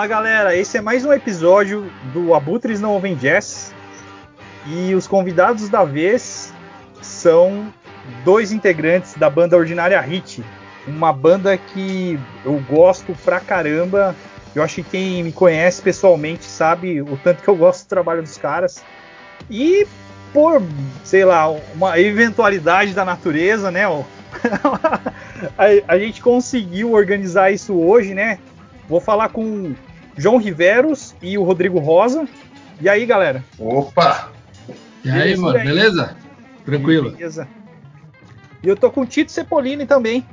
Fala galera, esse é mais um episódio do Abutres Não Ouvem Jazz e os convidados da vez são dois integrantes da banda Ordinária Hit, uma banda que eu gosto pra caramba. Eu acho que quem me conhece pessoalmente sabe o tanto que eu gosto do trabalho dos caras. E por, sei lá, uma eventualidade da natureza, né? a, a gente conseguiu organizar isso hoje, né? Vou falar com João Riveros e o Rodrigo Rosa. E aí, galera? Opa! E aí, mano, aí? beleza? Tranquilo. Beleza. E eu tô com o Tito Cepolini também.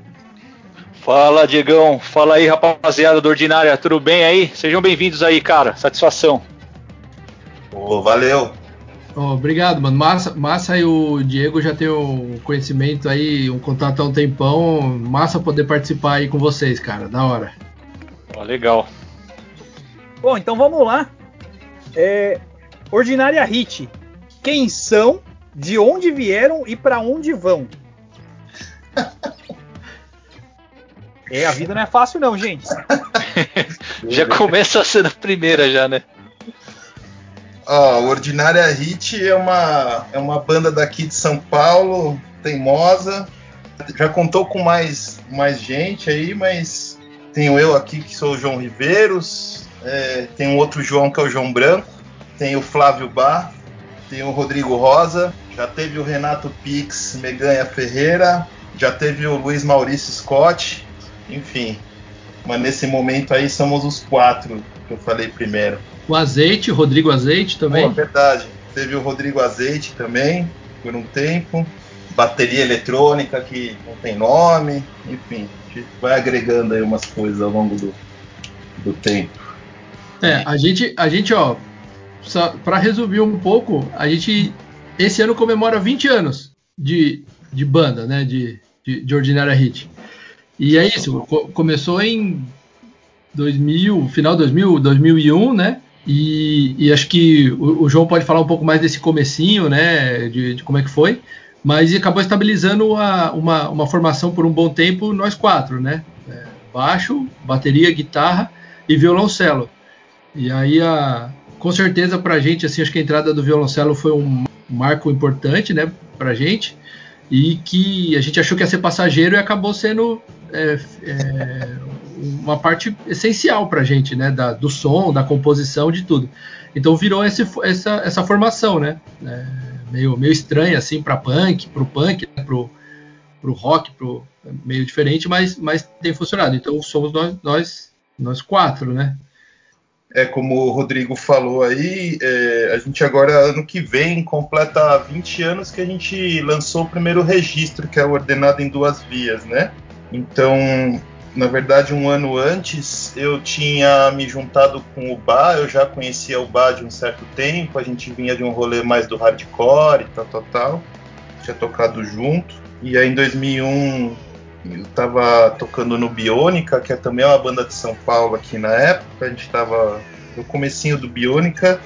Fala, Diegão. Fala aí, rapaziada do Ordinária. Tudo bem aí? Sejam bem-vindos aí, cara. Satisfação. Oh, valeu. Oh, obrigado, mano. Massa, massa e o Diego já tem um conhecimento aí, um contato há um tempão. Massa poder participar aí com vocês, cara. Da hora. Oh, legal. Bom, então vamos lá. É, Ordinária Hit. Quem são, de onde vieram e para onde vão? é, a vida não é fácil não, gente. já começa sendo a primeira já, né? Ó, oh, Ordinária Hit é uma, é uma banda daqui de São Paulo, teimosa. Já contou com mais, mais gente aí, mas tenho eu aqui que sou o João Riveiros, é, tem um outro João que é o João Branco, tem o Flávio Bar, tem o Rodrigo Rosa, já teve o Renato Pix Meganha Ferreira, já teve o Luiz Maurício Scott, enfim. Mas nesse momento aí somos os quatro que eu falei primeiro. O Azeite, Rodrigo Azeite também? É verdade. Teve o Rodrigo Azeite também, por um tempo. Bateria eletrônica que não tem nome, enfim gente vai agregando aí umas coisas ao longo do, do tempo. É, a gente, a gente, ó, para resumir um pouco, a gente esse ano comemora 20 anos de, de banda, né, de, de, de Ordinária Hit. E é isso, co começou em 2000, final 2000, 2001, né? E, e acho que o, o, João pode falar um pouco mais desse comecinho, né, de, de como é que foi mas acabou estabilizando a, uma, uma formação por um bom tempo, nós quatro, né? É, baixo, bateria, guitarra e violoncelo. E aí, a, com certeza, para a gente, assim, acho que a entrada do violoncelo foi um marco importante, né, para a gente, e que a gente achou que ia ser passageiro e acabou sendo é, é, uma parte essencial para a gente, né, da, do som, da composição, de tudo. Então virou esse, essa, essa formação, né? É, meio, meio estranha assim para punk, pro punk, né, pro, pro rock, pro meio diferente, mas, mas tem funcionado. Então somos nós, nós, nós quatro, né? É como o Rodrigo falou aí, é, a gente agora ano que vem completa 20 anos que a gente lançou o primeiro registro, que é o ordenado em duas vias, né? Então na verdade, um ano antes, eu tinha me juntado com o Bar, eu já conhecia o Bar de um certo tempo, a gente vinha de um rolê mais do hardcore e tal, tal, tal. Tinha tocado junto. E aí em 2001 eu tava tocando no Bionica, que é também uma banda de São Paulo aqui na época. A gente tava no comecinho do Bionica.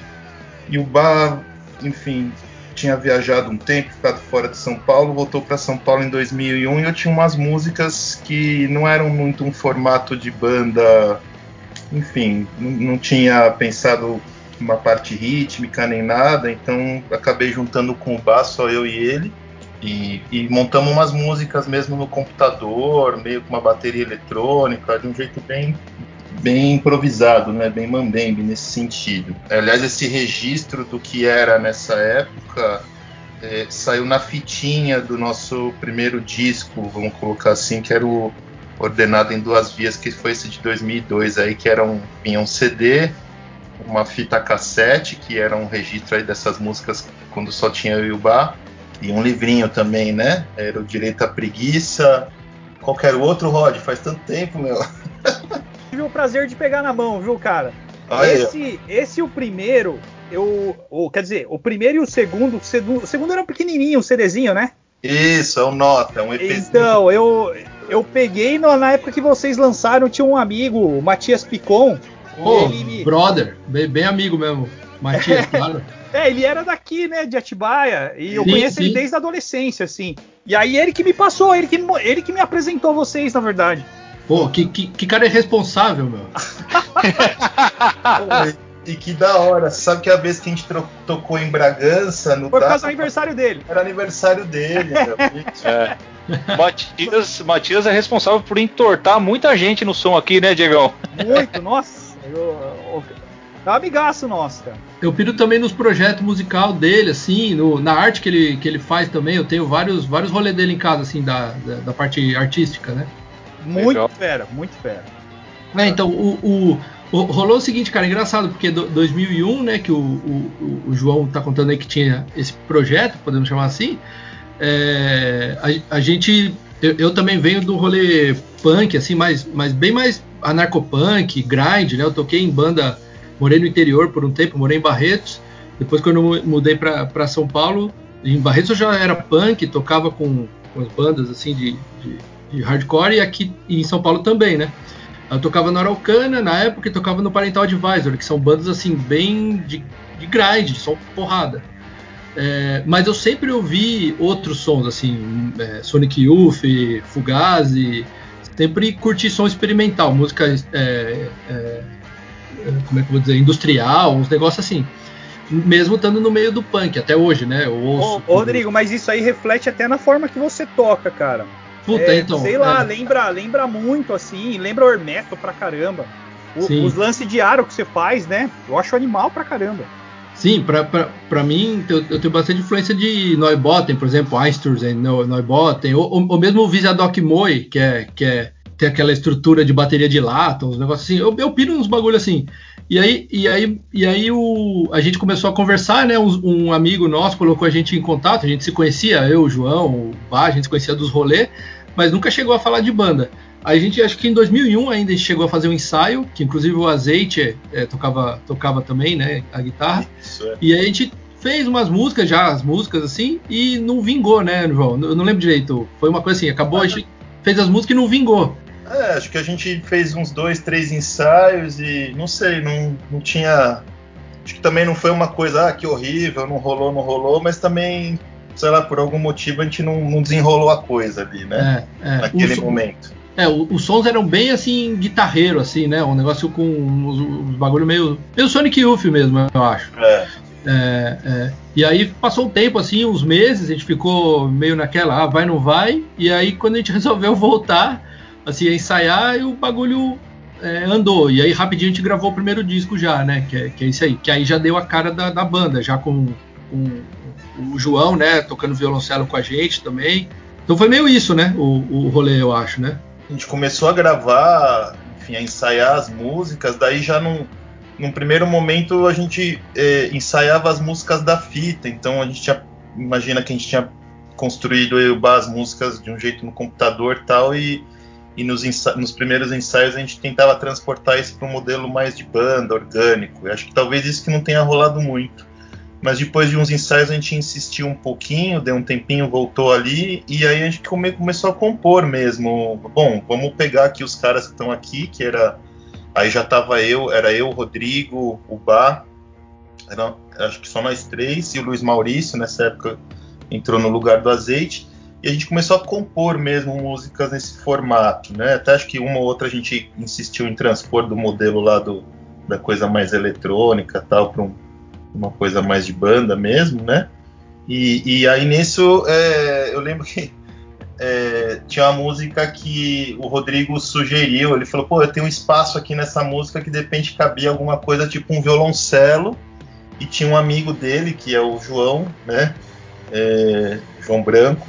E o Bar, enfim, tinha viajado um tempo, ficado fora de São Paulo, voltou para São Paulo em 2001 e eu tinha umas músicas que não eram muito um formato de banda, enfim, não, tinha pensado uma parte rítmica nem nada, então acabei juntando com o baixo só eu e ele. E, e, montamos umas músicas mesmo no computador, meio com uma bateria eletrônica, de um jeito bem bem improvisado, né? bem mambembe nesse sentido. Aliás, esse registro do que era nessa época é, saiu na fitinha do nosso primeiro disco, vamos colocar assim, que era o Ordenado em Duas Vias, que foi esse de 2002, aí, que era um, vinha um CD, uma fita cassete, que era um registro aí dessas músicas quando só tinha eu e o Bar, e um livrinho também, né? Era o Direito à Preguiça, qualquer outro, Rod, faz tanto tempo, meu. tive o prazer de pegar na mão, viu, cara? Esse, esse o primeiro, eu, o, quer dizer, o primeiro e o segundo, o segundo, o segundo era um pequenininho, um CDzinho, né? Isso, é um nota, é um EP. Então, eu, eu peguei no, na época que vocês lançaram, tinha um amigo, o Matias Picon. Oh, me... brother, bem, bem, amigo mesmo. Matias, claro. É, ele era daqui, né, de Atibaia, e eu sim, conheço sim. ele desde a adolescência, assim. E aí ele que me passou, ele que, ele que me apresentou vocês, na verdade. Pô, que, que, que cara irresponsável, meu. E que da hora. Sabe que a vez que a gente tocou em Bragança, no Foi por causa do aniversário dele. Era aniversário dele, realmente. É. Matias, Matias é responsável por entortar muita gente no som aqui, né, Diegão? Muito, nossa. Eu, eu, é um amigaço nosso, cara. Eu piro também nos projetos musical dele, assim, no, na arte que ele, que ele faz também. Eu tenho vários, vários rolês dele em casa, assim, da, da, da parte artística, né? Muito Legal. fera, muito fera. É, então, o, o, o, rolou o seguinte, cara, engraçado, porque do, 2001, né, que o, o, o, João tá contando aí que tinha esse projeto, podemos chamar assim, é, a, a, gente, eu, eu, também venho do rolê punk, assim, mais, mais bem mais anarcopunk, grind, né, eu toquei em banda morei no interior por um tempo, morei em Barretos. Depois, quando eu mudei para São Paulo, em Barretos eu já era punk, tocava com, com as bandas assim de, de, de, hardcore e aqui em São Paulo também, né? Eu tocava na Araucana na época e tocava no Parental Advisor, que são bandas assim bem de, de grind, som porrada. É, mas eu sempre ouvi outros sons, assim, é, Sonic Youth, Fugazi, sempre curti som experimental, música é, é como é que eu vou dizer, industrial, uns negócios assim. Mesmo estando no meio do punk, até hoje, né? Eu ouço, Ô, Rodrigo, mas isso aí reflete até na forma que você toca, cara. Puta, é, então. Sei lá, é. lembra, lembra muito, assim, lembra o Hermeto pra caramba. O, os lances de aro que você faz, né? Eu acho animal pra caramba. Sim, pra, pra, pra mim, eu, eu tenho bastante influência de Neubotten, por exemplo, Einstein, Neubotten, ou, ou mesmo o Visadoc Moe, que é, que é tem aquela estrutura de bateria de lata, uns negócios assim. Eu, eu piro uns bagulho assim. E aí, e aí, e aí o, a gente começou a conversar, né? Um, um, amigo nosso colocou a gente em contato, a gente se conhecia, eu, o João, o Bá, a gente se conhecia dos rolês, mas nunca chegou a falar de banda. A gente, acho que em 2001 ainda chegou a fazer um ensaio, que inclusive o Azeite é, tocava, tocava também, né? A guitarra. É. E aí a gente fez umas músicas já, as músicas assim, e não vingou, né, João? Eu não lembro direito. Foi uma coisa assim, acabou, a gente fez as músicas e não vingou. É, acho que a gente fez uns dois, três ensaios e não sei, não, não tinha. Acho que também não foi uma coisa, ah, que horrível, não rolou, não rolou, mas também, sei lá, por algum motivo a gente não, não desenrolou a coisa ali, né? É, é. Naquele o momento. É, os sons eram bem assim, guitarreiro, assim, né? Um negócio com uns, uns bagulho meio. meio Sonic Youth mesmo, eu acho. É. É, é. E aí passou um tempo, assim, uns meses, a gente ficou meio naquela, ah, vai, não vai. E aí, quando a gente resolveu voltar, assim, a ensaiar e o bagulho é, andou. E aí rapidinho a gente gravou o primeiro disco já, né? Que é, que é aí. Que aí já deu a cara da, da banda, já com, com, o João, né? Tocando violoncelo com a gente também. Então foi meio isso, né? O, o rolê, eu acho, né? A gente começou a gravar, enfim, a ensaiar as músicas, daí já num, num primeiro momento a gente é, ensaiava as músicas da fita, então a gente tinha, imagina que a gente tinha construído as músicas de um jeito no computador tal, e e nos, nos, primeiros ensaios a gente tentava transportar isso para um modelo mais de banda, orgânico. Eu acho que talvez isso que não tenha rolado muito. Mas depois de uns ensaios a gente insistiu um pouquinho, deu um tempinho, voltou ali, e aí a gente come, começou a compor mesmo. Bom, vamos pegar aqui os caras que estão aqui, que era. Aí já tava eu, era eu, o Rodrigo, o Bá, era, acho que só nós três, e o Luiz Maurício, nessa época entrou no lugar do azeite e a gente começou a compor mesmo músicas nesse formato, né? Até acho que uma ou outra a gente insistiu em transpor do modelo lá do, da coisa mais eletrônica tal para um, uma coisa mais de banda mesmo, né? E, e aí nisso é, eu lembro que é, tinha uma música que o Rodrigo sugeriu, ele falou, pô, eu tenho um espaço aqui nessa música que de repente cabia alguma coisa tipo um violoncelo e tinha um amigo dele que é o João, né? É, João Branco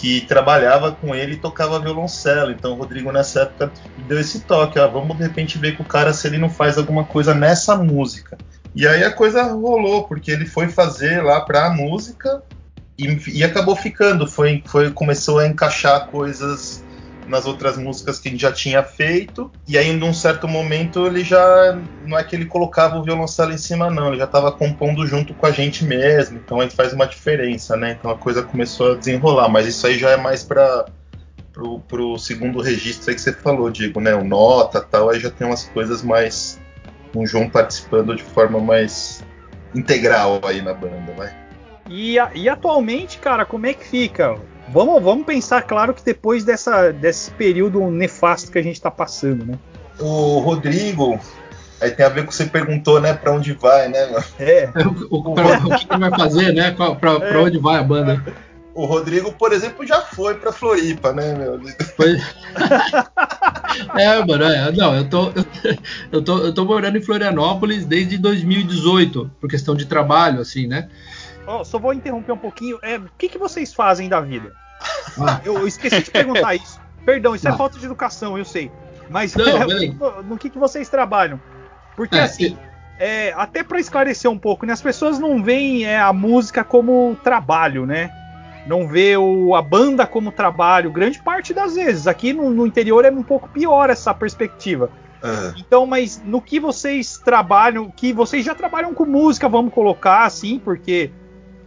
que trabalhava com ele e tocava violoncelo. Então o Rodrigo nessa época deu esse toque, ó, vamos de repente ver com o cara se ele não faz alguma coisa nessa música. E aí a coisa rolou, porque ele foi fazer lá para a música e, e, acabou ficando, foi, foi começou a encaixar coisas nas outras músicas que ele já tinha feito. E aí, num certo momento, ele já. Não é que ele colocava o violoncelo em cima, não. Ele já estava compondo junto com a gente mesmo. Então aí faz uma diferença, né? Então a coisa começou a desenrolar. Mas isso aí já é mais para pro, pro segundo registro aí que você falou, Digo, né? O nota tal. Aí já tem umas coisas mais. O João participando de forma mais integral aí na banda, vai. E, e atualmente, cara, como é que fica? Vamos, vamos pensar, claro, que depois dessa, desse período nefasto que a gente está passando, né? o Rodrigo, aí tem a ver com o que você perguntou, né, para onde vai, né? É. O, pra, o que ele vai fazer, né? Para é. onde vai a banda? O Rodrigo, por exemplo, já foi para Floripa, né, meu? Foi. é, mano, é, não, eu tô, eu tô, eu tô morando em Florianópolis desde 2018, por questão de trabalho, assim, né? Oh, só vou interromper um pouquinho. É, o que, que vocês fazem da vida? Ah. Eu, eu, esqueci de perguntar isso. Perdão, isso é ah. é falta de educação, eu sei. Mas não, no, no que, que vocês trabalham? Porque é, assim, é, até para esclarecer um pouco, né, as pessoas não veem é, a música como trabalho, né? não vê o, a banda como trabalho, grande parte das vezes. Aqui no, no interior é um pouco pior essa perspectiva. Uhum. Então, mas no que vocês trabalham, que vocês já trabalham com música, vamos colocar assim, porque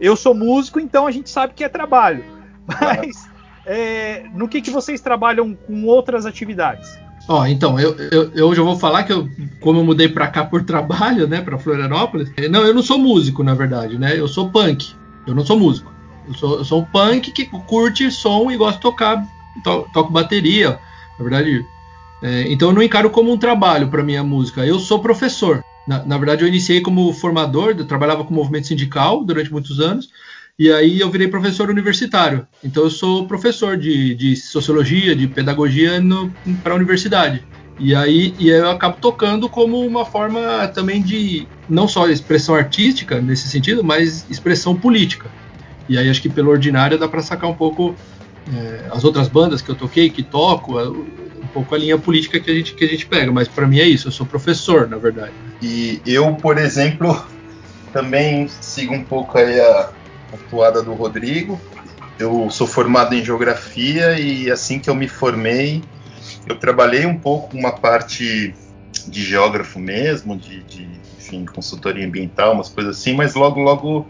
eu sou músico, então a gente sabe que é trabalho. Mas é, no que, que vocês trabalham com outras atividades? Ó, então, eu, eu, eu já vou falar que eu, como eu mudei para cá por trabalho, né, para Florianópolis. Não, eu não sou músico, na verdade, né? Eu sou punk. Eu não sou músico. Eu sou, eu sou um punk que curte som e gosta de tocar, to, toco bateria, na verdade. É, então eu não encaro como um trabalho para minha música. Eu sou professor. Na, na, verdade, eu iniciei como formador, eu trabalhava com movimento sindical durante muitos anos, e aí eu virei professor universitário. Então eu sou professor de, de sociologia, de pedagogia para a universidade. E aí, e aí eu acabo tocando como uma forma também de não só expressão artística nesse sentido, mas expressão política. E aí acho que pelo ordinário dá para sacar um pouco é, as outras bandas que eu toquei, que toco, pouco a linha política que a gente, que a gente pega. Mas para mim é isso, eu sou professor, na verdade. E eu, por exemplo, também sigo um pouco aí a atuada do Rodrigo. Eu sou formado em geografia e assim que eu me formei, eu trabalhei um pouco uma parte de geógrafo mesmo, de, de enfim, consultoria ambiental, umas coisas assim, mas logo, logo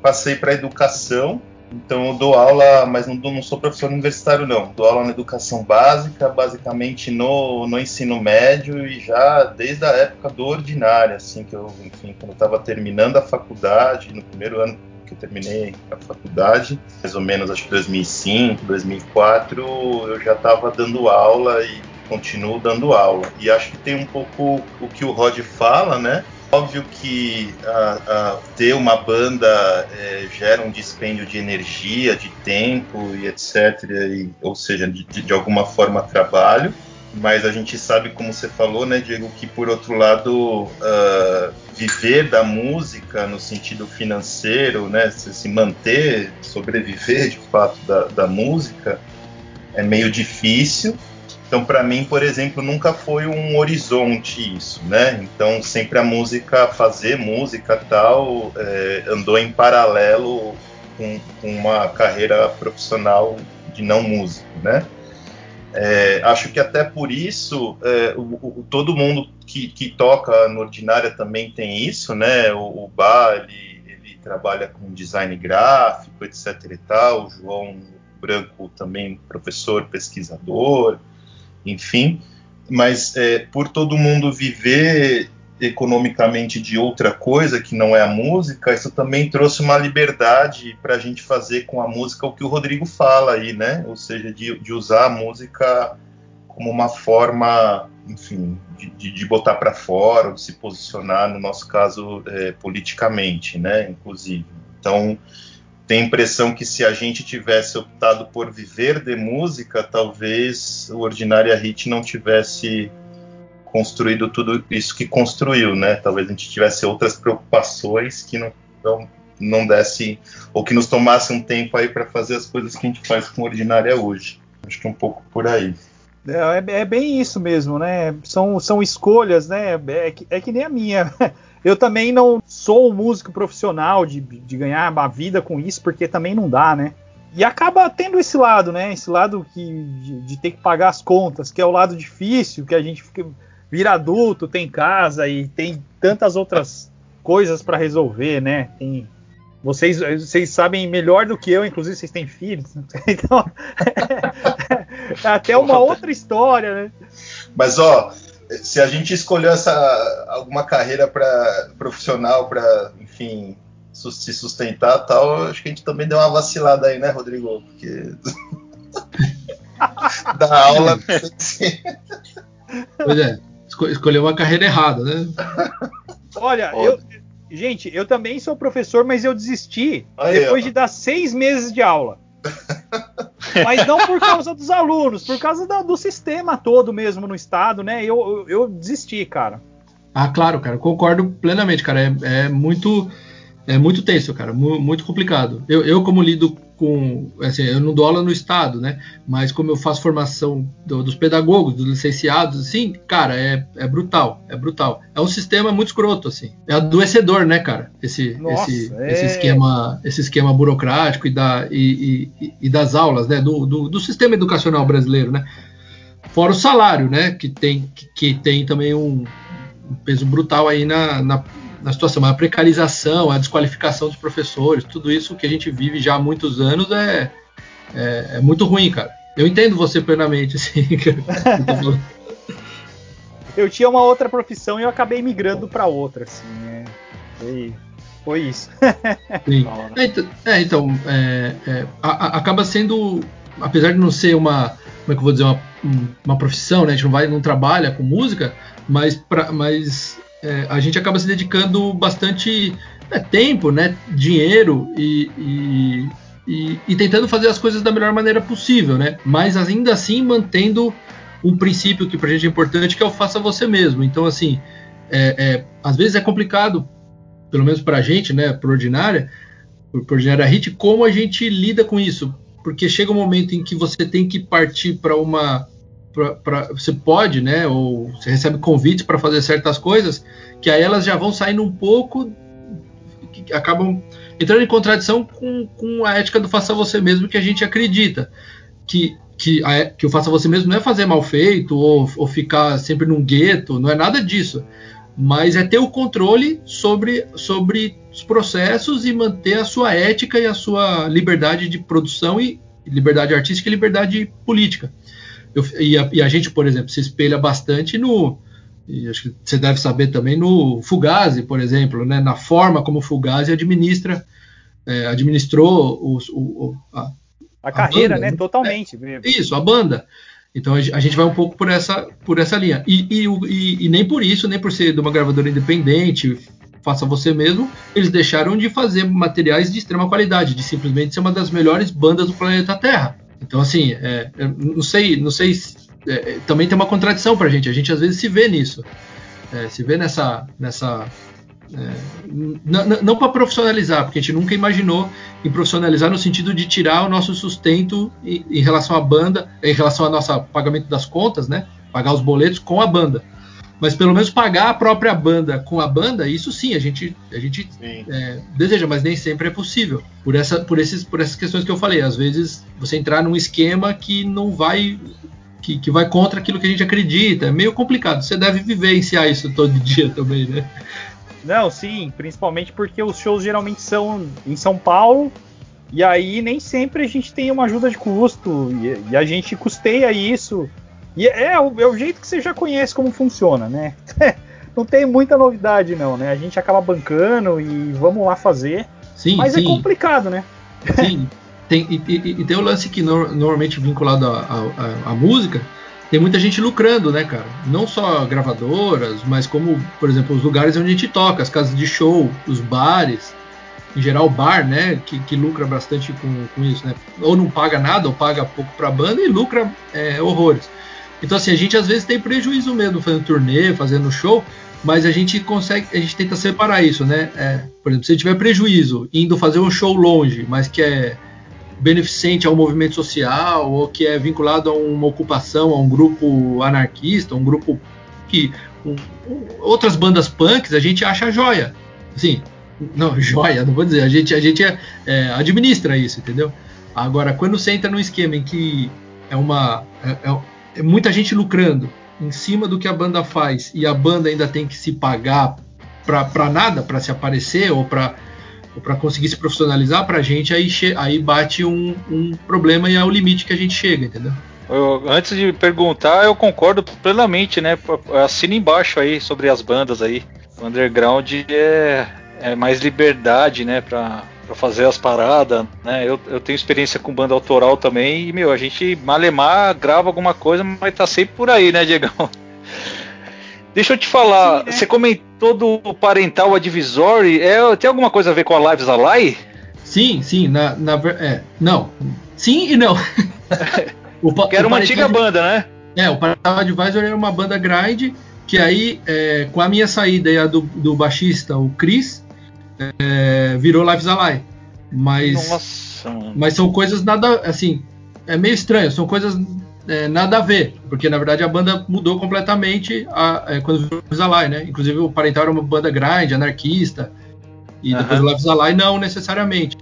passei para educação. Então eu dou aula, mas não, não, sou professor universitário não. Dou aula na educação básica, basicamente no, no ensino médio e já desde a época do ordinário, assim que eu, enfim, quando estava terminando a faculdade, no primeiro ano que eu terminei a faculdade, mais ou menos acho que 2005, 2004, eu já estava dando aula e continuo dando aula. E acho que tem um pouco o que o Rod fala, né? Óbvio que a, a, ter uma banda é, gera um dispêndio de energia, de tempo e etc. E, ou seja, de, de, alguma forma trabalho. Mas a gente sabe, como você falou, né, Diego, que por outro lado, uh, viver da música no sentido financeiro, né, se, se manter, sobreviver de fato da, da música, é meio difícil. Então, para mim, por exemplo, nunca foi um horizonte isso, né? Então, sempre a música, fazer música tal, é, andou em paralelo com, com, uma carreira profissional de não músico, né? É, acho que até por isso é, o, o, todo mundo que, que, toca no Ordinária também tem isso, né? O, o ele, ele, trabalha com design gráfico, etc e tal. O João Branco também professor, pesquisador enfim, mas é, por todo mundo viver economicamente de outra coisa que não é a música, isso também trouxe uma liberdade para a gente fazer com a música o que o Rodrigo fala aí, né? Ou seja, de, de usar a música como uma forma, enfim, de, de botar para fora, de se posicionar, no nosso caso, é, politicamente, né? Inclusive. Então, tenho a impressão que se a gente tivesse optado por viver de música, talvez o Ordinária Hit não tivesse construído tudo isso que construiu, né? Talvez a gente tivesse outras preocupações que não, não, não desse, ou que nos tomasse um tempo aí para fazer as coisas que a gente faz com Ordinária hoje. Acho que é um pouco por aí. É, é, bem isso mesmo, né? São, são escolhas, né? É que, é que nem a minha. Eu também não sou um músico profissional de, de ganhar uma vida com isso, porque também não dá, né? E acaba tendo esse lado, né? Esse lado que, de, de, ter que pagar as contas, que é o lado difícil, que a gente fica, vira adulto, tem casa e tem tantas outras coisas para resolver, né? Tem, vocês, vocês sabem melhor do que eu, inclusive vocês têm filhos. Então, é até uma outra história, né? Mas, ó, se a gente escolheu essa alguma carreira para profissional para, enfim, se sustentar tal, acho que a gente também deu uma vacilada aí, né, Rodrigo? Porque da aula Pois é. esco escolheu uma carreira errada, né? Olha, eu, gente, eu também sou professor, mas eu desisti Aí, depois ó. de dar seis meses de aula. mas não por causa dos alunos, por causa da- do sistema todo mesmo no estado, né? Eu, eu, eu desisti, cara. Ah, claro, cara, concordo plenamente, cara. É, é muito é muito tenso, cara, mu- muito complicado. Eu, eu como lido com, assim, eu não dou aula no estado, né? Mas como eu faço formação do- dos pedagogos, dos licenciados, assim, cara, é, é brutal, é brutal. É um sistema muito escroto, assim. É adoecedor, né, cara? Esse, Nossa, esse, é. esse esquema, esse esquema burocrático e, da, e, e- e das aulas, né? Do, do, do sistema educacional brasileiro, né? Fora o salário, né? Que tem, que, que tem também um, um peso brutal aí na, na, na situação. A precarização, a desqualificação dos professores, tudo isso que a gente vive já há muitos anos é, é, é muito ruim, cara. Eu entendo você plenamente, assim. eu tinha uma outra profissão e eu acabei migrando para outra, assim. é. Foi, foi isso. É, então, é, então, é, é, a- a- acaba sendo, apesar de não ser uma, como é que eu vou dizer, uma, um- uma profissão, né? A gente não vai, não trabalha com música, mas, pra, mas é, a gente acaba se dedicando bastante né, tempo, né? Dinheiro e, e, e- e tentando fazer as coisas da melhor maneira possível, né? Mas ainda assim mantendo um princípio que pra gente é importante, que é o faça você mesmo. Então, assim, é, é, às vezes é complicado pelo menos pra gente, né, pro Ordinária, pro pro Ordinária Hit, como a gente lida com isso. Porque chega um momento em que você tem que partir para uma. Pra, pra- você pode, né, ou você recebe convites para fazer certas coisas, que aí elas já vão saindo um pouco, acabam entrando em contradição com, com a ética do faça você mesmo que a gente acredita. Que, que, a, que o faça você mesmo não é fazer mal feito ou, ou ficar sempre num gueto, não é nada disso mas é ter o controle sobre, sobre os processos e manter a sua ética e a sua liberdade de produção e liberdade artística e liberdade política. Eu- e, a, e a gente, por exemplo, se espelha bastante no. Acho que você deve saber também no Fugazi, por exemplo, né, na forma como o Fugazi administra, é, administrou o, o- a, A carreira, banda, né? né? Totalmente. isso, a banda. Então a ge- a gente vai um pouco por essa, por essa linha. E, e- e nem por isso, nem por ser de uma gravadora independente, faça você mesmo, eles deixaram de fazer materiais de extrema qualidade, de simplesmente ser uma das melhores bandas do planeta Terra. Então, assim, é, não sei, não sei. se- é, também tem uma contradição pra gente. A gente às vezes se vê nisso. É, se vê nessa. nessa é, não para profissionalizar, porque a gente nunca imaginou em profissionalizar no sentido de tirar o nosso sustento em, em relação à banda, em relação ao nosso pagamento das contas, né? Pagar os boletos com a banda. Mas pelo menos pagar a própria banda com a banda, isso sim, a gente, a gente é, deseja, mas nem sempre é possível. Por, essa, por, esses, por essas questões que eu falei. Às vezes você entrar num esquema que não vai. Que, que vai contra aquilo que a gente acredita. É meio complicado. Você deve vivenciar isso todo dia também, né? Não, sim, principalmente porque os shows geralmente são em São Paulo. E aí nem sempre a gente tem uma ajuda de custo. E, e a gente custeia isso. E é, o- é o jeito que você já conhece como funciona, né? não tem muita novidade, não, né? A gente acaba bancando e vamos lá fazer. Sim, Mas sim. é complicado, né? Sim, tem, e, e- e tem o lance que nor- normalmente vinculado à música, tem muita gente lucrando, né, cara? Não só gravadoras, mas como, por exemplo, os lugares onde a gente toca, as casas de show, os bares, em geral o bar, né, que, que lucra bastante com, com isso, né? Ou não paga nada, ou paga pouco pra banda e lucra é, horrores. Então, assim, a gente às vezes tem prejuízo mesmo fazendo turnê, fazendo show, mas a gente consegue, a gente tenta separar isso, né? É, por exemplo, se tiver prejuízo indo fazer um show longe, mas que é beneficente ao movimento social ou que é vinculado a uma ocupação, a um grupo anarquista, um grupo que um- outras bandas punks a gente acha joia, assim, não joia, não vou dizer, a gente a gente é, é, administra isso, entendeu? Agora quando você entra num esquema em que é uma é- é muita gente lucrando em cima do que a banda faz e a banda ainda tem que se pagar pra nada, pra se aparecer ou ou para conseguir se profissionalizar pra gente, aí, aí bate um, um problema e é o limite que a gente chega, entendeu? Eu- antes de perguntar, eu concordo plenamente, né? Assina embaixo aí sobre as bandas aí. O underground é, é mais liberdade, né? Pra fazer as paradas, né? Eu, eu tenho experiência com banda autoral também e, meu, a gente malemar grava alguma coisa, mas tá sempre por aí, né, Diegão? Deixa eu te falar, Sim, né? você comentou do parental advisory, é, tem alguma coisa a ver com a Lives Ally? Sim, sim, na, na é, não. Sim e não. o, que era uma antiga banda, né? É, o Parental Advisory era uma banda grind que aí, é, com a minha saída e a do, do baixista, o Chris, é, virou Lives Ally. Mas, Nossa. mas são coisas nada, assim, é meio estranho, são coisas é, nada a ver, porque na verdade a banda mudou completamente a, é, quando virou Lives Ally, né? Inclusive o Parental era uma banda grind, anarquista, e depois o Life is Alive não necessariamente.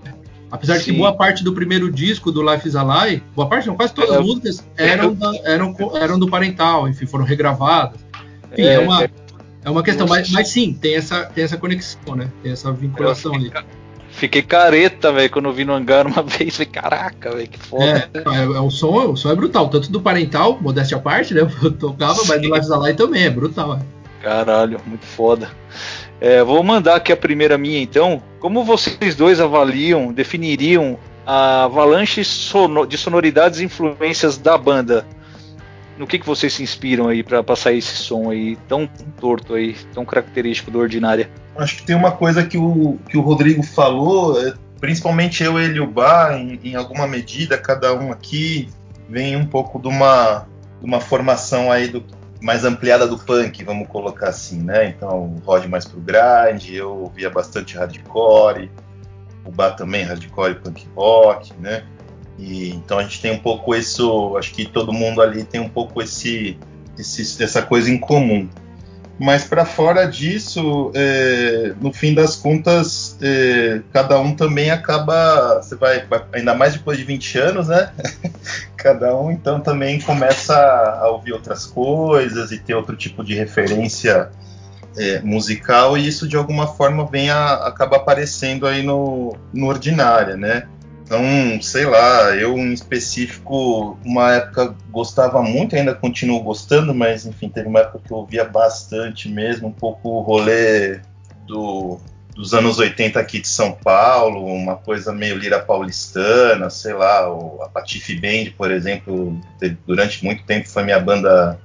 Apesar Sim. de que boa parte do primeiro disco do Life is Alive, boa parte não, quase todas é, as músicas eram, da, eram, eram do parental, enfim, foram regravadas. Enfim, é, é uma, é, é uma questão, mas, mas, sim, tem essa, tem essa conexão, né? Tem essa vinculação fiquei, ali. Fiquei careta, velho, quando vi no hangar uma vez. Falei, caraca, velho, que foda. É, é, o, som, o som é brutal, tanto do parental, modéstia à parte, né? Eu tocava, mas do Life is Alive também, é brutal. É. Caralho, muito foda. É, vou mandar aqui a primeira minha então. Como vocês dois avaliam, definiriam a avalanche de sonoridades e influências da banda? No que, que vocês se inspiram aí para passar esse som aí tão torto aí, tão característico do Ordinária? Acho que tem uma coisa que o, que o Rodrigo falou, é, principalmente eu, ele e o Bar, em, em alguma medida, cada um aqui vem um pouco de uma, de uma formação aí do mais ampliada do punk, vamos colocar assim, né? Então, o Rod mais pro grind, eu ouvia bastante hardcore, o Bar também hardcore punk rock, né? E, então a gente tem um pouco isso, acho que todo mundo ali tem um pouco esse, esse essa coisa em comum. Mas para fora disso, é, no fim das contas, é, cada um também acaba. Você vai, ainda mais depois de 20 anos, né? cada um então também começa a ouvir outras coisas e ter outro tipo de referência é, musical, e isso de alguma forma vem a, acaba aparecendo aí no, no Ordinária, né? Então, sei lá, eu em específico, uma época gostava muito, ainda continuo gostando, mas enfim, teve uma época que eu ouvia bastante mesmo, um pouco o rolê do, dos anos 80 aqui de São Paulo, uma coisa meio lira paulistana, sei lá, o, a Patife Band, por exemplo, durante muito tempo foi minha banda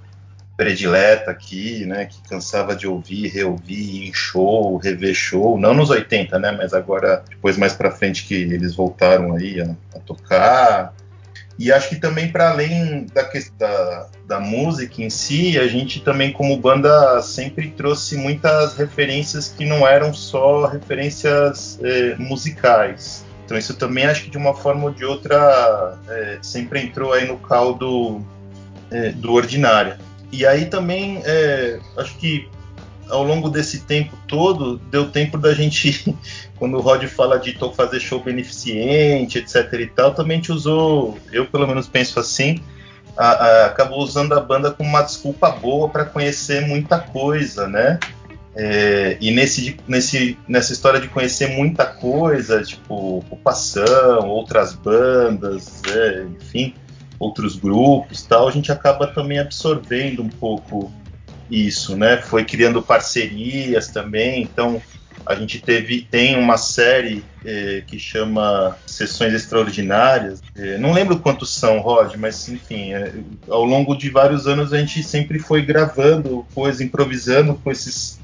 predileta aqui, né, que cansava de ouvir, reouvir em show, rever show, não nos 80, né, mas agora depois mais para frente que eles voltaram aí a, a tocar. E acho que também para além da, da, da música em si, a gente também como banda sempre trouxe muitas referências que não eram só referências é, musicais. Então isso também acho que de uma forma ou de outra é, sempre entrou aí no caldo é, do ordinário. E aí também, é, acho que ao longo desse tempo todo, deu tempo da gente, quando o Rod fala de fazer show beneficente, etc e tal, também gente usou, eu pelo menos penso assim, a, a, acabou usando a banda como uma desculpa boa para conhecer muita coisa, né? É, e nesse, nesse, nessa história de conhecer muita coisa, tipo ocupação, outras bandas, é, enfim, outros grupos tal, a gente acaba também absorvendo um pouco isso, né? Foi criando parcerias também, então a gente teve tem uma série eh, que chama Sessões Extraordinárias. Eh, não lembro quantos são, Rod, mas enfim, eh, ao longo de vários anos a gente sempre foi gravando coisas, improvisando com esses,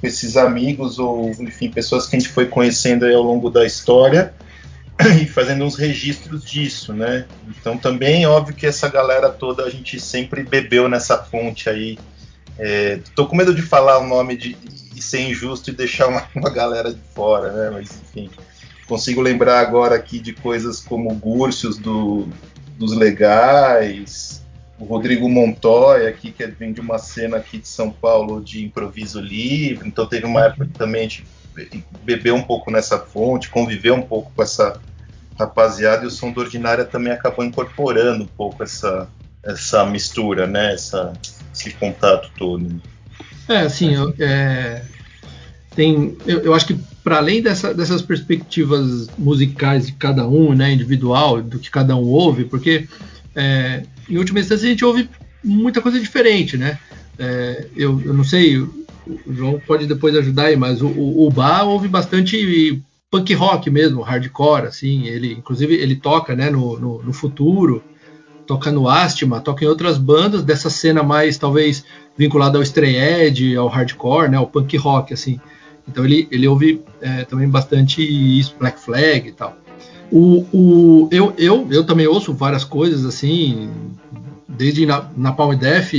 com esses amigos ou enfim pessoas que a gente foi conhecendo ao longo da história e fazendo uns registros disso, né? Então também óbvio que essa galera toda a gente sempre bebeu nessa fonte aí. É, tô com medo de falar o nome de, e ser injusto e deixar uma, uma galera de fora, né? Mas enfim, consigo lembrar agora aqui de coisas como Gúrcios do, dos Legais, o Rodrigo Montoya aqui que vem de uma cena aqui de São Paulo de improviso livre. Então teve uma época que também a gente bebeu um pouco nessa fonte, conviveu um pouco com essa rapaziada e o som do Ordinária também acabou incorporando um pouco essa, essa mistura, né? Essa, esse contato todo. É, assim, eu, é, tem, eu, eu, acho que para além dessa, dessas perspectivas musicais de cada um, né, individual, do que cada um ouve, porque é, em última instância a gente ouve muita coisa diferente, né? É, eu, eu não sei, o João pode depois ajudar aí, mas o, o, o Bar ouve bastante punk rock mesmo, hardcore, assim. Ele, inclusive, ele toca, né, no, no, no futuro. toca no Astima, toca em outras bandas dessa cena mais talvez vinculada ao stray edge, ao hardcore, né, ao punk rock assim. Então ele, ele ouve é, também bastante isso, Black Flag e tal. O, o, eu, eu, eu também ouço várias coisas assim, desde na, na Palm Def,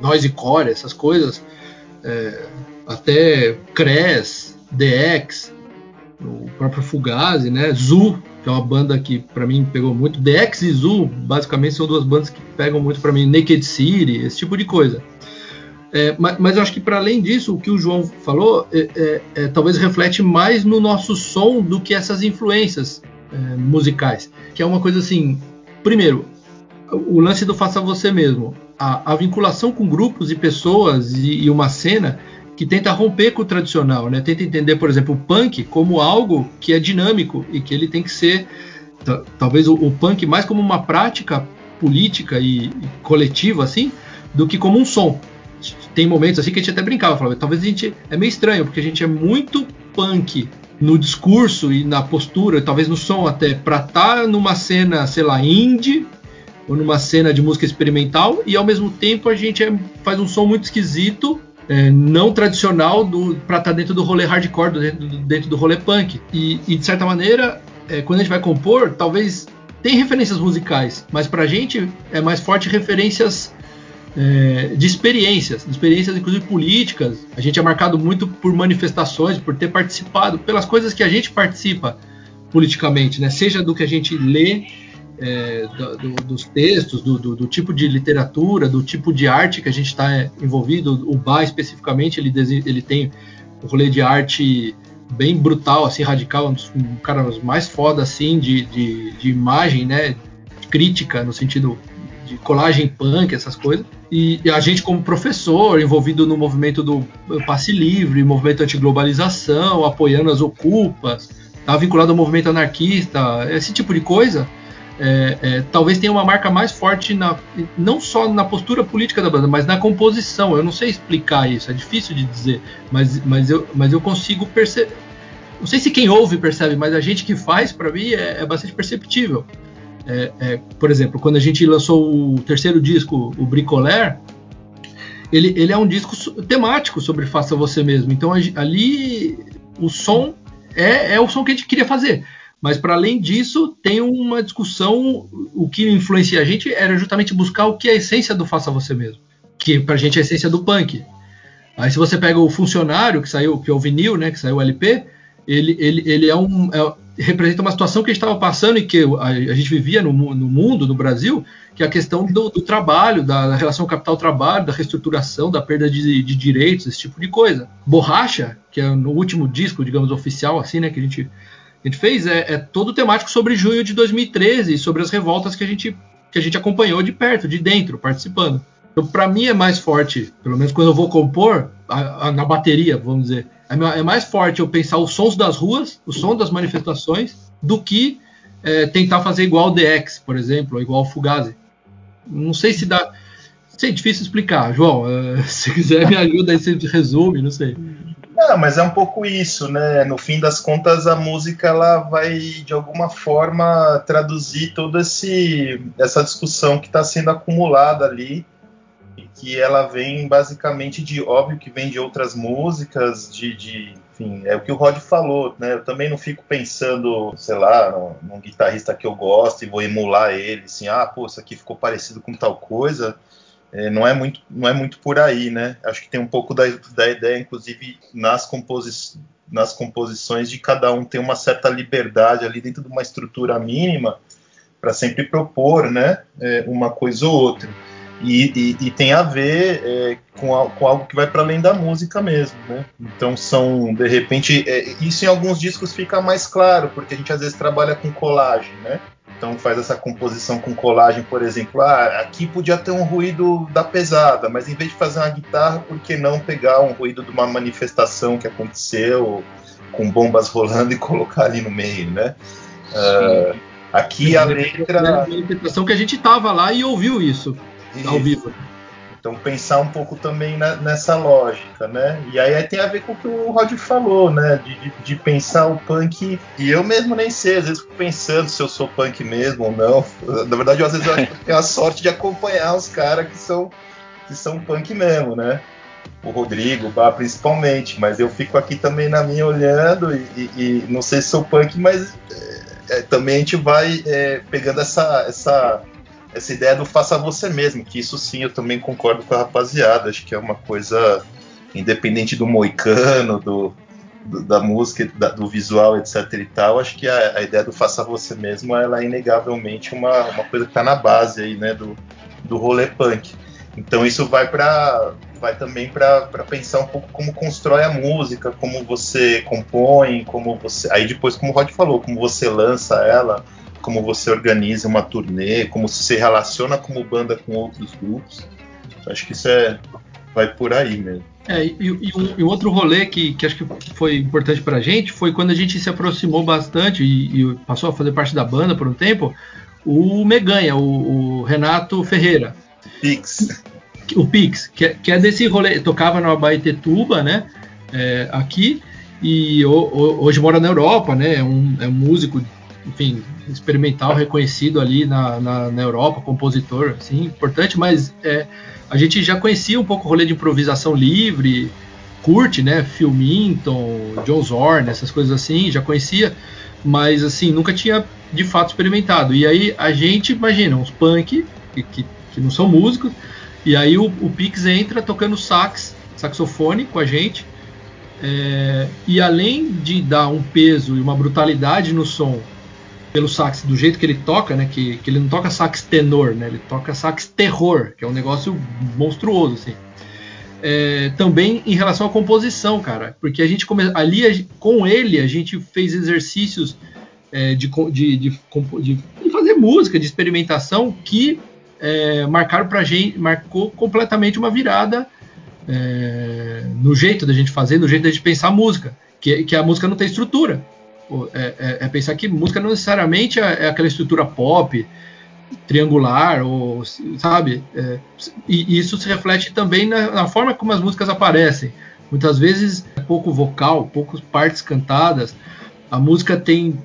Noise Core, essas coisas, é, até Cres, DX, o próprio Fugazi, né? Zu, que é uma banda que para mim pegou muito. DX e Zu, basicamente, são duas bandas que pegam muito para mim. Naked City, esse tipo de coisa. É, mas, mas, eu acho que para além disso, o que o João falou, é, é, é, talvez reflete mais no nosso som do que essas influências é, musicais. Que é uma coisa assim. Primeiro, o lance do faça você mesmo. A, a vinculação com grupos e pessoas e, e uma cena que tenta romper com o tradicional, né? Tenta entender, por exemplo, o punk como algo que é dinâmico e que ele tem que ser talvez o, o punk mais como uma prática política e, e, coletiva assim, do que como um som. Tem momentos assim que a gente até brincava, falava, talvez a gente é meio estranho porque a gente é muito punk no discurso e na postura, talvez no som até, para estar tá numa cena, sei lá, indie ou numa cena de música experimental e ao mesmo tempo a gente é, faz um som muito esquisito é, não tradicional para estar tá dentro do rolê hardcore, dentro, dentro do rolê punk. E, e de certa maneira, é, quando a gente vai compor, talvez tem referências musicais, mas para a gente é mais forte referências é, de experiências, experiências inclusive políticas. A gente é marcado muito por manifestações, por ter participado, pelas coisas que a gente participa politicamente, né? Seja do que a gente lê, é, do, dos textos, do, do, do, tipo de literatura, do tipo de arte que a gente está envolvido. O Bach, especificamente, ele, ele tem um rolê de arte bem brutal, assim, radical, um dos um cara mais foda, assim, de, de, de, imagem, né, crítica, no sentido de colagem punk, essas coisas. E, e, a gente, como professor, envolvido no movimento do passe livre, movimento anti-globalização, apoiando as ocupas, tá vinculado ao movimento anarquista, esse tipo de coisa, é, é, talvez tenha uma marca mais forte na, não só na postura política da banda, mas na composição. Eu não sei explicar isso, é difícil de dizer, mas, mas, eu, mas eu consigo perceber. Não sei se quem ouve percebe, mas a gente que faz, para mim, é, é, bastante perceptível. É, é, por exemplo, quando a gente lançou o terceiro disco, o Bricolé, ele, ele é um disco temático sobre Faça Você Mesmo. Então ali o som é, é o som que a gente queria fazer. Mas para além disso, tem uma discussão. O que influencia a gente era justamente buscar o que é a essência do faça você mesmo, que para a gente é a essência do punk. Aí se você pega o funcionário que saiu, que é o vinil, né, que saiu o LP, ele, ele, ele é um é, representa uma situação que a gente estava passando e que a, a gente vivia no, no, mundo, no Brasil, que é a questão do, do trabalho, da relação capital-trabalho, da reestruturação, da perda de, de, direitos, esse tipo de coisa. Borracha, que é no último disco, digamos, oficial, assim, né, que a gente a gente fez é, é todo temático sobre junho de 2013, sobre as revoltas que a gente, que a gente acompanhou de perto, de dentro, participando. Então, para mim é mais forte, pelo menos quando eu vou compor, a, a, na bateria, vamos dizer, é, é, mais forte eu pensar os sons das ruas, o som das manifestações, do que é, tentar fazer igual o DX, por exemplo, ou igual o Fugazi. Não sei se dá. Sei, difícil explicar. João, se quiser me ajuda aí, você resume, não sei. Não, mas é um pouco isso, né? No fim das contas, a música ela vai de alguma forma traduzir toda esse, essa discussão que está sendo acumulada ali e que ela vem basicamente de óbvio que vem de outras músicas, de, de enfim, é o que o Rod falou, né? Eu também não fico pensando, sei lá, num, num guitarrista que eu gosto e vou emular ele, assim, ah, pô, isso aqui ficou parecido com tal coisa não, é muito, não é muito por aí, né? Acho que tem um pouco da, da ideia, inclusive, nas, composi nas composições de cada um ter uma certa liberdade ali dentro de uma estrutura mínima para sempre propor, né, é, uma coisa ou outra. E, e, e tem a ver é, com, a, com, algo que vai para além da música mesmo, né? Então são, de repente, é, isso em alguns discos fica mais claro, porque a gente às vezes trabalha com colagem, né? Então faz essa composição com colagem, por exemplo. Ah, aqui podia ter um ruído da pesada, mas em vez de fazer uma guitarra, por que não pegar um ruído de uma manifestação que aconteceu com bombas rolando e colocar ali no meio, né? Uh, aqui a letra. É a manifestação que a gente tava lá e ouviu isso, isso. ao vivo. Então pensar um pouco também na, nessa lógica, né? E aí, aí, tem a ver com o que o Rod falou, né? De, de, de, pensar o punk. E eu mesmo nem sei, às vezes fico pensando se eu sou punk mesmo ou não. Na verdade, às vezes eu acho que eu tenho a sorte de acompanhar os caras que são, que são punk mesmo, né? O Rodrigo, o Bá principalmente, mas eu fico aqui também na minha olhando e, e, e não sei se sou punk, mas é, é, também a gente vai é, pegando essa, essa essa ideia do faça você mesmo, que isso sim eu também concordo com a rapaziada, acho que é uma coisa independente do moicano, do, do da música, da, do visual, etc e tal, acho que a, a, ideia do faça você mesmo, ela é inegavelmente uma, uma coisa que está na base aí, né, do, do rolê punk. Então isso vai para vai também para pensar um pouco como constrói a música, como você compõe, como você aí depois como o Rod falou, como você lança ela, como você organiza uma turnê, como você se relaciona como banda com outros grupos. Acho que isso é vai por aí mesmo. É, e, e, um, e outro rolê que, que acho que foi importante pra gente foi quando a gente se aproximou bastante e, e passou a fazer parte da banda por um tempo, o Meganha, o, o Renato Ferreira. Pix. O Pix, que, é, que é desse rolê, tocava no Abaetetuba, né, é, aqui, e o, o, hoje mora na Europa, né, é um, é um músico enfim, experimental reconhecido ali na, na, na, Europa, compositor, assim, importante, mas é, a gente já conhecia um pouco o rolê de improvisação livre, curte, né, Phil Minton, John Zorn, essas coisas assim, já conhecia, mas assim, nunca tinha de fato experimentado. E aí a gente, imagina, uns punk, que, que, que não são músicos, e aí o, o Pix entra tocando sax, saxofone com a gente, é, e além de dar um peso e uma brutalidade no som pelo sax do jeito que ele toca, né? Que, que ele não toca sax tenor, né? Ele toca sax terror, que é um negócio monstruoso, assim. É, também em relação à composição, cara, porque a gente come... ali com ele a gente fez exercícios é, de, de, de, de, fazer música, de experimentação que é, marcaram gente, marcou completamente uma virada é, no jeito da gente fazer, no jeito da gente pensar a música, que, que a música não tem estrutura. É, é, é, pensar que música não necessariamente é, é, aquela estrutura pop, triangular, ou sabe? É, e, isso se reflete também na, na, forma como as músicas aparecem. Muitas vezes é pouco vocal, poucas partes cantadas. A música tem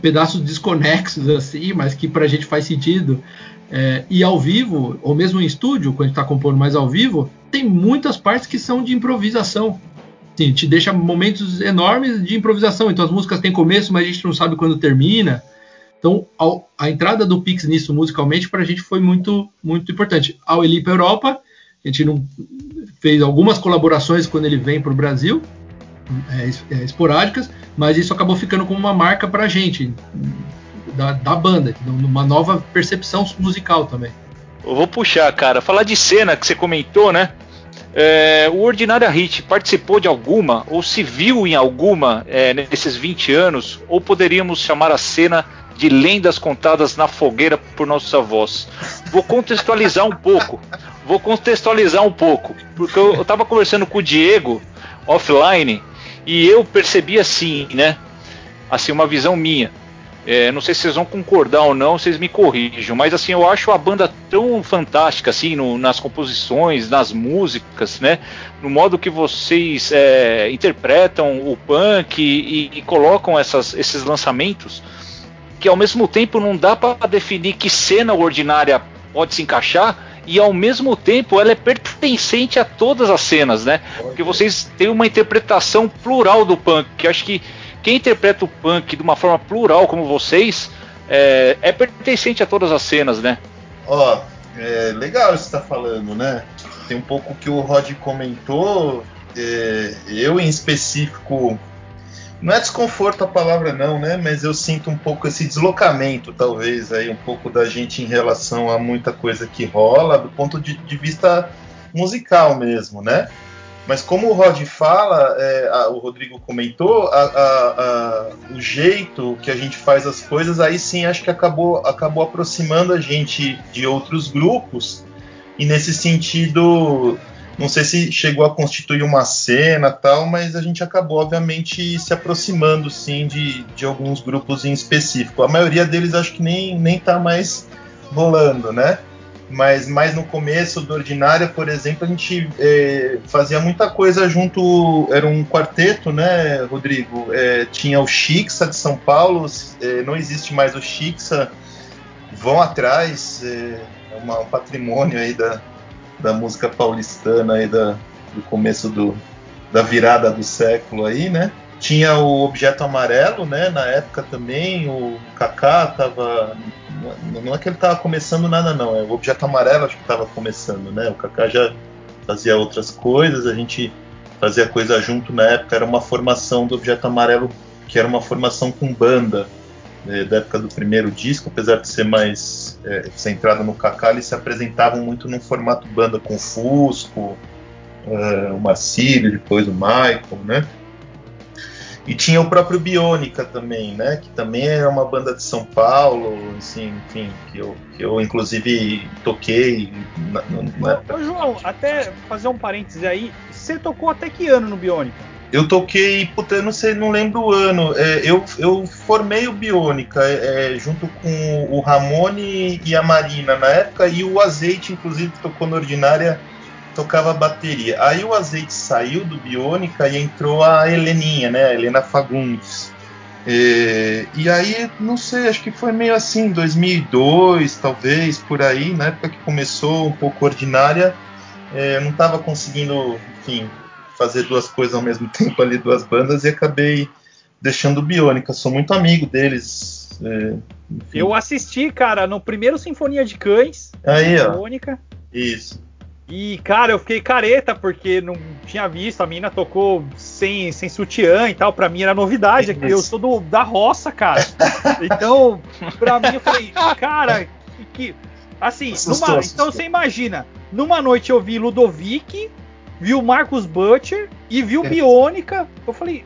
pedaços desconexos assim, mas que pra gente faz sentido. É, e ao vivo, ou mesmo em estúdio, quando a gente está compondo mais ao vivo, tem muitas partes que são de improvisação. Sim, te deixa momentos enormes de improvisação. Então as músicas têm começo, mas a gente não sabe quando termina. Então a, entrada do Pix nisso musicalmente para a gente foi muito muito importante. Ao Elipa Europa, a gente não fez algumas colaborações quando ele vem para o Brasil, é, é, esporádicas, mas isso acabou ficando como uma marca para a gente da, da banda, uma nova percepção musical também. Eu vou puxar, cara. Falar de cena que você comentou, né? É, o Ordinária Hit participou de alguma, ou se viu em alguma é, nesses 20 anos, ou poderíamos chamar a cena de lendas contadas na fogueira por nossos avós. Vou contextualizar um pouco. Vou contextualizar um pouco. Porque eu, estava conversando com o Diego offline e eu percebi assim, né? Assim, uma visão minha. É, não sei se vocês vão concordar ou não, vocês me corrijam, mas assim, eu acho a banda tão fantástica, assim, no, nas composições, nas músicas, né? No modo que vocês é, interpretam o punk e, e colocam essas, esses lançamentos, que ao mesmo tempo não dá para definir que cena ordinária pode se encaixar, e ao mesmo tempo ela é pertencente a todas as cenas, né? Porque vocês têm uma interpretação plural do punk, que acho que quem interpreta o punk de uma forma plural como vocês é, é pertencente a todas as cenas, né? Ó, é legal isso que você tá falando, né? Tem um pouco que o Rod comentou, é, eu em específico, não é desconforto a palavra não, né? Mas eu sinto um pouco esse deslocamento, talvez, aí, um pouco da gente em relação a muita coisa que rola, do ponto de, de vista musical mesmo, né? Mas como o Rod fala, é, a, o Rodrigo comentou, a, a, o jeito que a gente faz as coisas, aí sim acho que acabou, acabou aproximando a gente de outros grupos. E nesse sentido, não sei se chegou a constituir uma cena tal, mas a gente acabou, obviamente, se aproximando sim de, de alguns grupos em específico. A maioria deles acho que nem, nem tá mais rolando, né? Mas mais no começo do Ordinária, por exemplo, a gente é, fazia muita coisa junto, era um quarteto, né, Rodrigo? É, tinha o Chixa de São Paulo, é, não existe mais o Chixa, vão atrás, é, uma, um patrimônio aí da, da música paulistana aí da, do começo do, da virada do século aí, né? Tinha o Objeto Amarelo, né? Na época também, o Kaká tava. Não é que ele tava começando nada, não. É o Objeto Amarelo acho que tava começando, né? O Kaká já fazia outras coisas, a gente fazia coisa junto na época. Era uma formação do Objeto Amarelo que era uma formação com banda né, da época do primeiro disco, apesar de ser mais é, centrado no Kaká, eles se apresentavam muito num formato banda com Fusco, é, o Marcílio, depois o Michael, né? E tinha o próprio Bionica também, né? Que também é uma banda de São Paulo, assim, enfim, que eu, que eu inclusive toquei na, na... Ô, João, até fazer um parêntese aí, você tocou até que ano no Bionica? Eu toquei, puta, não sei, não lembro o ano. É, eu, eu formei o Bionica é, junto com o Ramone e a Marina na época, e o Azeite, inclusive, tocou no Ordinária tocava bateria. Aí o Azeite saiu do Bionica e entrou a Heleninha, né? A Helena Fagundes. E, e, aí, não sei, acho que foi meio assim, 2002, talvez, por aí, na época que começou um pouco ordinária, é, eu não estava conseguindo, enfim, fazer duas coisas ao mesmo tempo ali, duas bandas, e acabei deixando o Bionica. Sou muito amigo deles. É, eu assisti, cara, no primeiro Sinfonia de Cães, aí, Bionica. Isso. E, cara, eu fiquei careta porque não tinha visto. A mina tocou sem, sem sutiã e tal. Pra mim era novidade. Aqui. Eu sou do, da roça, cara. Então, pra mim, eu falei, cara, que. que assim, numa, então você imagina, numa noite eu vi Ludovic, vi o Marcus Butcher e vi o é. Bionica. Eu falei,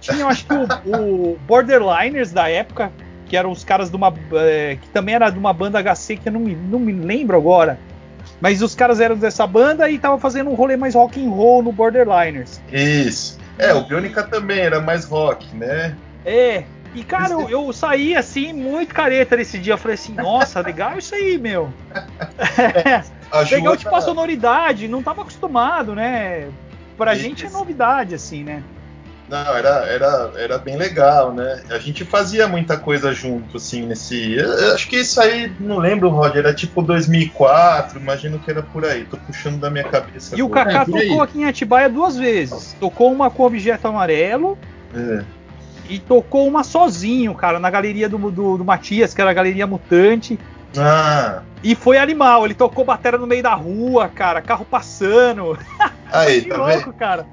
tinha, eu acho que o, o Borderliners da época, que eram os caras de uma. É, que também era de uma banda HC que eu não me, não me lembro agora. Mas os caras eram dessa banda e estavam fazendo um rolê mais rock and roll no Borderliners. Isso. É, o Bionica também era mais rock, né? É. E, cara, eu, eu, saí assim, muito careta nesse dia. Eu falei assim, nossa, legal isso aí, meu. É, legal tipo a sonoridade, não tava acostumado, né? Pra isso. gente é novidade, assim, né? Não, era, era, era bem legal, né? A gente fazia muita coisa junto, assim, nesse. Eu, acho que isso aí, não lembro, Roger, era tipo 2004, imagino que era por aí. Tô puxando da minha cabeça. E agora. o Kaká é, tocou aqui em Atibaia duas vezes. Tocou uma com objeto amarelo. É. E tocou uma sozinho, cara, na galeria do, do, do Matias, que era a galeria mutante. Ah. E foi animal, ele tocou bateria no meio da rua, cara, carro passando. Aí, tá louco, vendo? cara.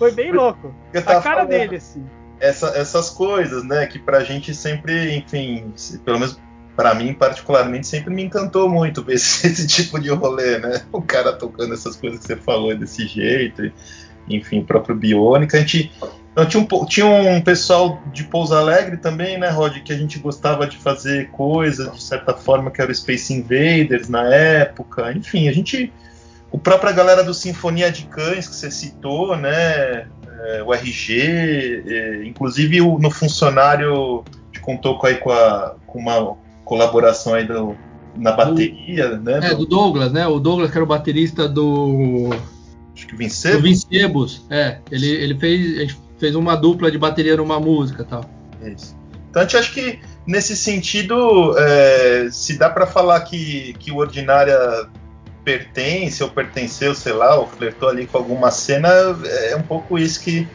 Foi bem louco. a cara falando, dele, assim. Essa, essas coisas, né? Que pra gente sempre, enfim, pelo menos para mim particularmente sempre me encantou muito ver esse, esse, tipo de rolê, né? O cara tocando essas coisas que você falou desse jeito, enfim, o próprio Biônica. A gente então, tinha, um, tinha um pessoal de Pouso Alegre também, né, Rod, que a gente gostava de fazer coisas de certa forma que era o Space Invaders na época. Enfim, a gente o própria galera do Sinfonia de Cães que você citou, né? É, o RG, é, inclusive o, no funcionário que contou com, aí com, a, com uma colaboração aí do, na bateria, do, né? É, do Douglas, né? O Douglas que era o baterista do. Acho que Vincebos. Do Vincebos, é. Ele, ele fez, a gente fez uma dupla de bateria numa música tal. Isso. Então a gente acha que nesse sentido, é, se dá para falar que, que o Ordinária pertence ou pertenceu, sei lá, ou flertou ali com alguma cena, é um pouco isso que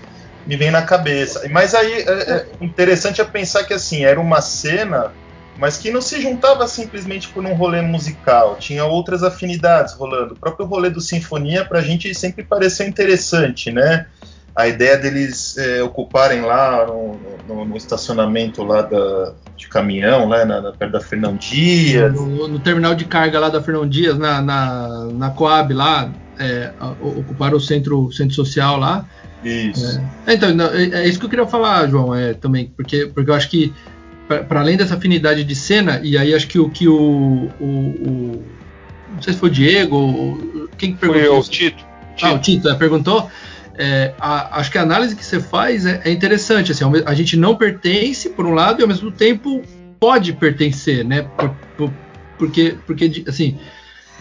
me vem na cabeça. Mas aí é, é interessante é pensar que assim, era uma cena, mas que não se juntava simplesmente por um rolê musical, tinha outras afinidades rolando. O próprio rolê do Sinfonia pra gente sempre pareceu interessante, né? A ideia deles é, ocuparem lá no, no, no, estacionamento lá da, de caminhão, lá na, na perto da Fernão Dias. No, no, terminal de carga lá da Fernão Dias, na, na, na Coab lá, é, ocuparam o centro, centro social lá. Isso. É, então, é, é, isso que eu queria falar, João, é, também, porque, porque eu acho que, para além dessa afinidade de cena, e aí acho que o que o, o, o não sei se foi o Diego, ou, quem perguntou? Foi o Tito. Ah, o Tito, é, perguntou é, a, acho que a análise que você faz é, é, interessante. Assim, a gente não pertence, por um lado, e ao mesmo tempo pode pertencer, né? Por, por, porque, porque, assim,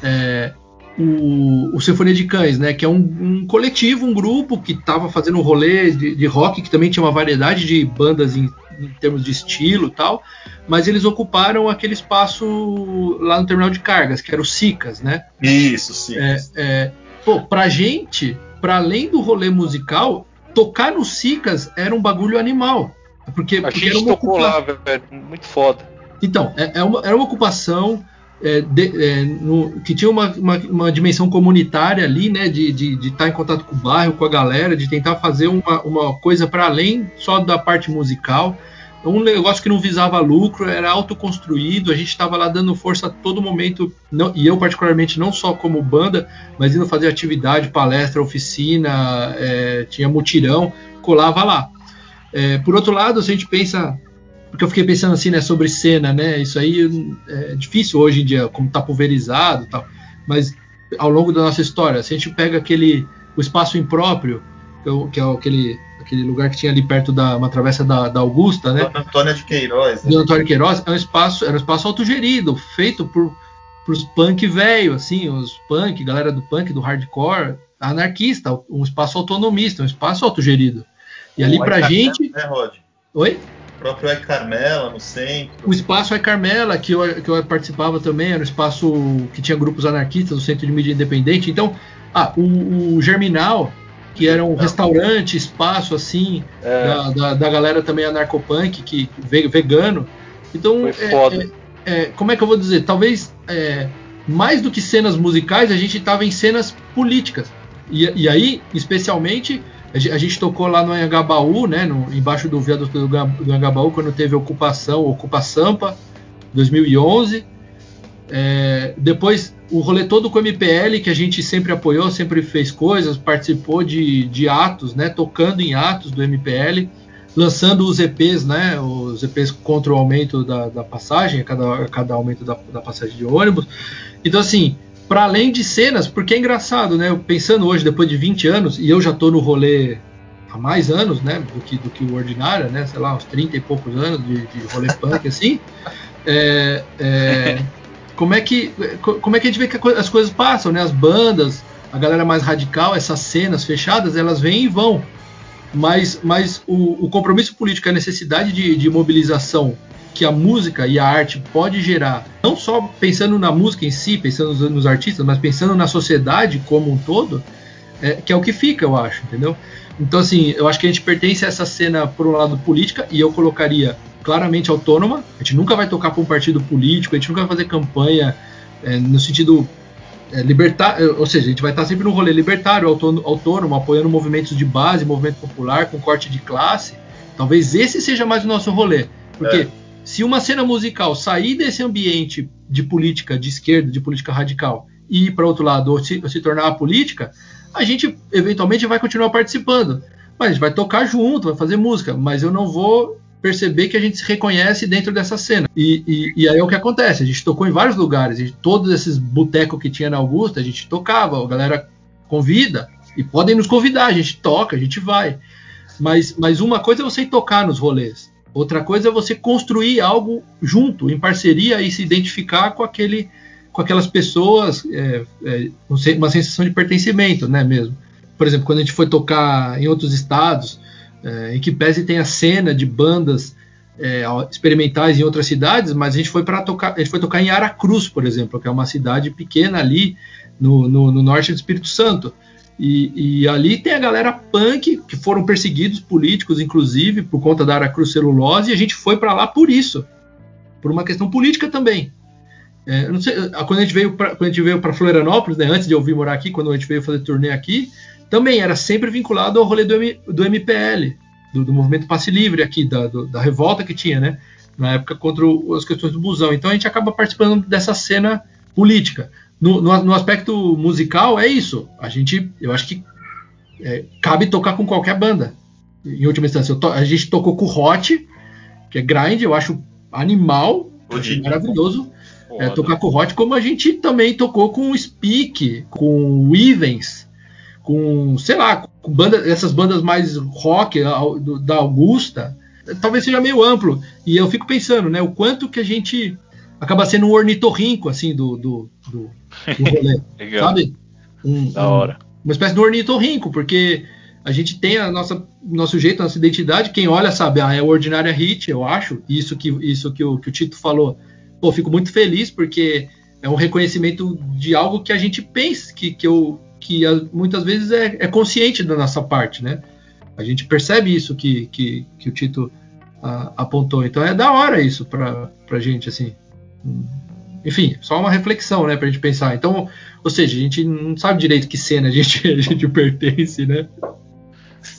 é, o, o Sinfonia de Cães, né? Que é um, um coletivo, um grupo que estava fazendo um rolê de, de, rock, que também tinha uma variedade de bandas em, em termos de estilo e tal, mas eles ocuparam aquele espaço lá no terminal de cargas, que era o Sicas, né? Isso, Sicas. É, é, pô, pra gente, para além do rolê musical, tocar no Sicas era um bagulho animal. Porque, a porque gente tocou lá, velho, muito foda. Então, é, é uma, era uma ocupação é, de, é, no, que tinha uma, uma, uma, dimensão comunitária ali, né, de estar de, de tá em contato com o bairro, com a galera, de tentar fazer uma, uma coisa para além só da parte musical. Um negócio que não visava lucro, era autoconstruído, a gente estava lá dando força a todo momento, não, e eu particularmente não só como banda, mas indo fazer atividade, palestra, oficina, é, tinha mutirão, colava lá. É, por outro lado, se a gente pensa porque eu fiquei pensando assim, né, sobre cena, né? Isso aí é difícil hoje em dia, como tá pulverizado, tal. Mas ao longo da nossa história, se a gente pega aquele o espaço impróprio, que é, é aquele aquele lugar que tinha ali perto da uma travessa da, da Augusta, né? Dona Antônia de Queiroz. Né? Dona Antônia de Queiroz é um espaço, era um espaço autogerido, feito por os punk velho, assim, os punk, galera do punk, do hardcore, anarquista, um espaço autonomista, um espaço autogerido. E ali pra gente. Né, Rod? Oi? próprio É Carmela, no centro. O espaço É Carmela, que eu, que eu participava também, era um espaço que tinha grupos anarquistas, o Centro de Mídia Independente. Então, ah, o, o Germinal, que era um restaurante, espaço assim, é. da, da, da, galera também anarcopunk, que vegano. Então, foda. É, é, como é que eu vou dizer? Talvez é, mais do que cenas musicais, a gente estava em cenas políticas. E, e aí, especialmente, a gente tocou lá no Anhangabaú, né, no, embaixo do viaduto do, do Anhangabaú, quando teve ocupação, Ocupa Sampa, 2011. É, depois, o rolê todo com o MPL, que a gente sempre apoiou, sempre fez coisas, participou de, de atos, né, tocando em atos do MPL, lançando os EPs, né, os EPs contra o aumento da, da passagem, a cada, a cada aumento da, da passagem de ônibus. Então, assim, para além de cenas, porque é engraçado, né? Pensando hoje, depois de 20 anos, e eu já tô no rolê há mais anos, né? Do que, do que o ordinário, né? Sei lá, uns 30 e poucos anos de, de rolê punk, assim. É, é, como, é que, como é que a gente vê que as coisas passam, né? As bandas, a galera mais radical, essas cenas fechadas, elas vêm e vão. Mas, mas o, o compromisso político, a necessidade de, de mobilização que a música e a arte pode gerar, não só pensando na música em si, pensando nos, nos artistas, mas pensando na sociedade como um todo, é, que é o que fica, eu acho, entendeu? Então, assim, eu acho que a gente pertence a essa cena, por um lado, política, e eu colocaria claramente autônoma. A gente nunca vai tocar para um partido político, a gente nunca vai fazer campanha é, no sentido é, libertário, ou seja, a gente vai estar sempre no rolê libertário, autônomo, autônomo, apoiando movimentos de base, movimento popular, com corte de classe. Talvez esse seja mais o nosso rolê. Porque é se uma cena musical sair desse ambiente de política de esquerda, de política radical, e ir para outro lado, ou se, ou se tornar a política, a gente eventualmente vai continuar participando. Mas a gente vai tocar junto, vai fazer música, mas eu não vou perceber que a gente se reconhece dentro dessa cena. E, e, e aí é o que acontece. A gente tocou em vários lugares, gente, todos esses botecos que tinha na Augusta, a gente tocava, a galera convida, e podem nos convidar, a gente toca, a gente vai. Mas, mas uma coisa é você tocar nos rolês. Outra coisa é você construir algo junto, em parceria e se identificar com aquele, com aquelas pessoas, é, é, uma sensação de pertencimento, né, mesmo. Por exemplo, quando a gente foi tocar em outros estados, é, em que pese tem a cena de bandas é, experimentais em outras cidades, mas a gente foi para tocar, a gente foi tocar em Aracruz, por exemplo, que é uma cidade pequena ali no, no, no norte do Espírito Santo. E, e, ali tem a galera punk, que foram perseguidos políticos, inclusive, por conta da Aracruz Celulose, e a gente foi para lá por isso, por uma questão política também. É, sei, quando a gente veio para Florianópolis, né, antes de eu vir morar aqui, quando a gente veio fazer turnê aqui, também era sempre vinculado ao rolê do, M, do MPL, do, do, movimento passe livre aqui, da, do, da revolta que tinha, né, na época contra o, as questões do busão. Então a gente acaba participando dessa cena política no, no, no, aspecto musical é isso. A gente, eu acho que é, cabe tocar com qualquer banda. Em última instância, to, a gente tocou com o Hot, que é grind, eu acho animal, acho maravilhoso. É, tocar com o Hot, como a gente também tocou com o Speak, com o Ivens, com, sei lá, com banda, essas bandas mais rock da Augusta. Talvez seja meio amplo. E eu fico pensando, né, o quanto que a gente acaba sendo um ornitorrinco, assim, do, do, do, do rolê, sabe? Um, da hora. Um, uma espécie de ornitorrinco, porque a gente tem a nossa nosso jeito, a nossa identidade. Quem olha sabe, ah, é o Ordinária Hit, eu acho. Isso que isso que o, que o Tito falou. Pô, fico muito feliz porque é um reconhecimento de algo que a gente pensa, que, que, eu, que muitas vezes é, é consciente da nossa parte, né? A gente percebe isso que, que, que o Tito a, apontou. Então é da hora isso pra, pra gente, assim. Enfim, só uma reflexão, né, pra gente pensar. Então, ou seja, a gente não sabe direito que cena a gente, a gente pertence, né?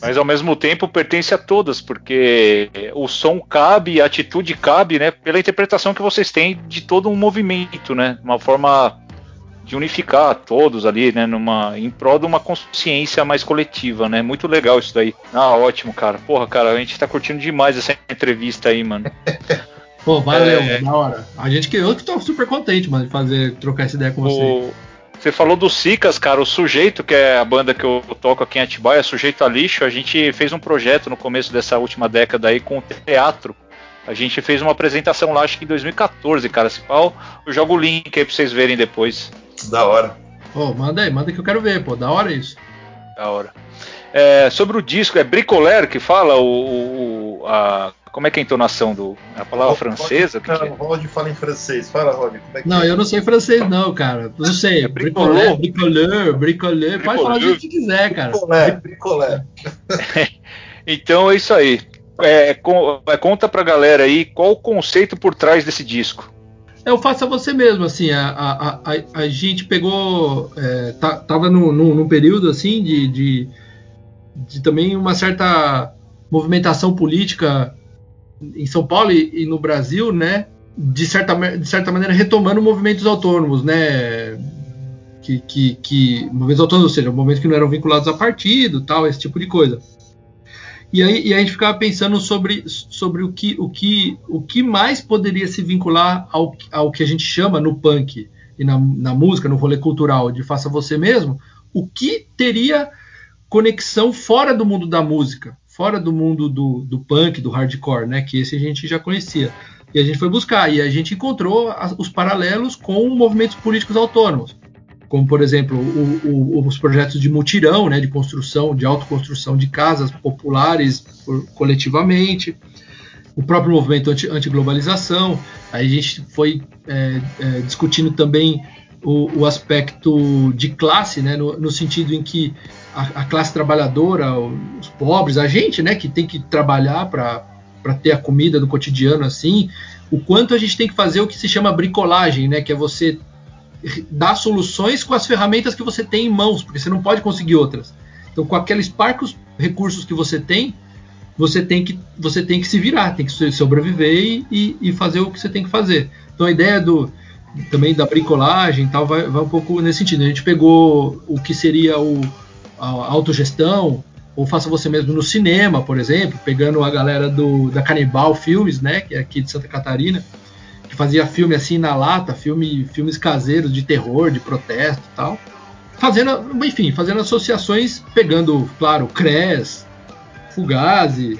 Mas ao mesmo tempo pertence a todas, porque o som cabe, a atitude cabe, né? Pela interpretação que vocês têm de todo um movimento, né? Uma forma de unificar todos ali, né? Numa, em prol de uma consciência mais coletiva, né? Muito legal isso daí. Ah, ótimo, cara. Porra, cara, a gente tá curtindo demais essa entrevista aí, mano. Pô, valeu, é... da hora. A gente que eu que tô super contente, mano, de fazer, trocar essa ideia com o... você. Você falou do Sicas, cara, o Sujeito, que é a banda que eu toco aqui em Atibaia, Sujeito a Lixo, a gente fez um projeto no começo dessa última década aí com teatro. A gente fez uma apresentação lá, acho que em 2014, cara. Se pau, eu jogo o link aí pra vocês verem depois. Da hora. Pô, manda aí, manda que eu quero ver, pô. Da hora isso. Da hora. É, sobre o disco, é Bricoleur que fala o, o a, como é que é a entonação do. A palavra Rod, francesa? Rod, não, Rod fala em francês. Fala, Rod. É não, é? eu não sei francês, não, cara. Não sei. É bricoleur, bricoleur, bricoleur. Pode falar o que você quiser, cara. Bricoleur, bricoleur. então é isso aí. É, com, é, conta pra galera aí qual o conceito por trás desse disco. Eu faço a você mesmo, assim, a, a, a, a gente pegou, é, tá, tava num, num, período, assim, de, de, de, também uma certa movimentação política em São Paulo e, e, no Brasil, né, de certa, de certa maneira retomando movimentos autônomos, né, que, que, que movimentos autônomos, ou seja, movimentos que não eram vinculados a partido, tal, esse tipo de coisa. E aí, e a gente ficava pensando sobre, sobre o, que, o, que, o que mais poderia se vincular ao, ao que a gente chama no punk e na, na música, no rolê cultural de faça você mesmo, o que teria conexão fora do mundo da música, fora do mundo do, do punk, do hardcore, né? Que esse a gente já conhecia. E a gente foi buscar e a gente encontrou os paralelos com movimentos políticos autônomos, como por exemplo o, o, os projetos de mutirão, né? De construção, de autoconstrução de casas populares por, coletivamente, o próprio movimento anti, anti-globalização. A gente foi é, é, discutindo também o, o, aspecto de classe, né, no, no sentido em que a, a, classe trabalhadora, os pobres, a gente, né, que tem que trabalhar para ter a comida do cotidiano assim, o quanto a gente tem que fazer o que se chama bricolagem, né, que é você dar soluções com as ferramentas que você tem em mãos, porque você não pode conseguir outras. Então, com aqueles parcos recursos que você tem, você tem que, você tem que se virar, tem que sobreviver e, e fazer o que você tem que fazer. Então, a ideia do, também da bricolagem tal, vai, vai um pouco nesse sentido. A gente pegou o que seria o, a autogestão, ou faça você mesmo no cinema, por exemplo, pegando a galera do, da Canibal Filmes, né, que é aqui de Santa Catarina, que fazia filme assim na lata, filme, filmes caseiros de terror, de protesto e tal. Fazendo, enfim, fazendo associações, pegando, claro, CRES, Fugazi,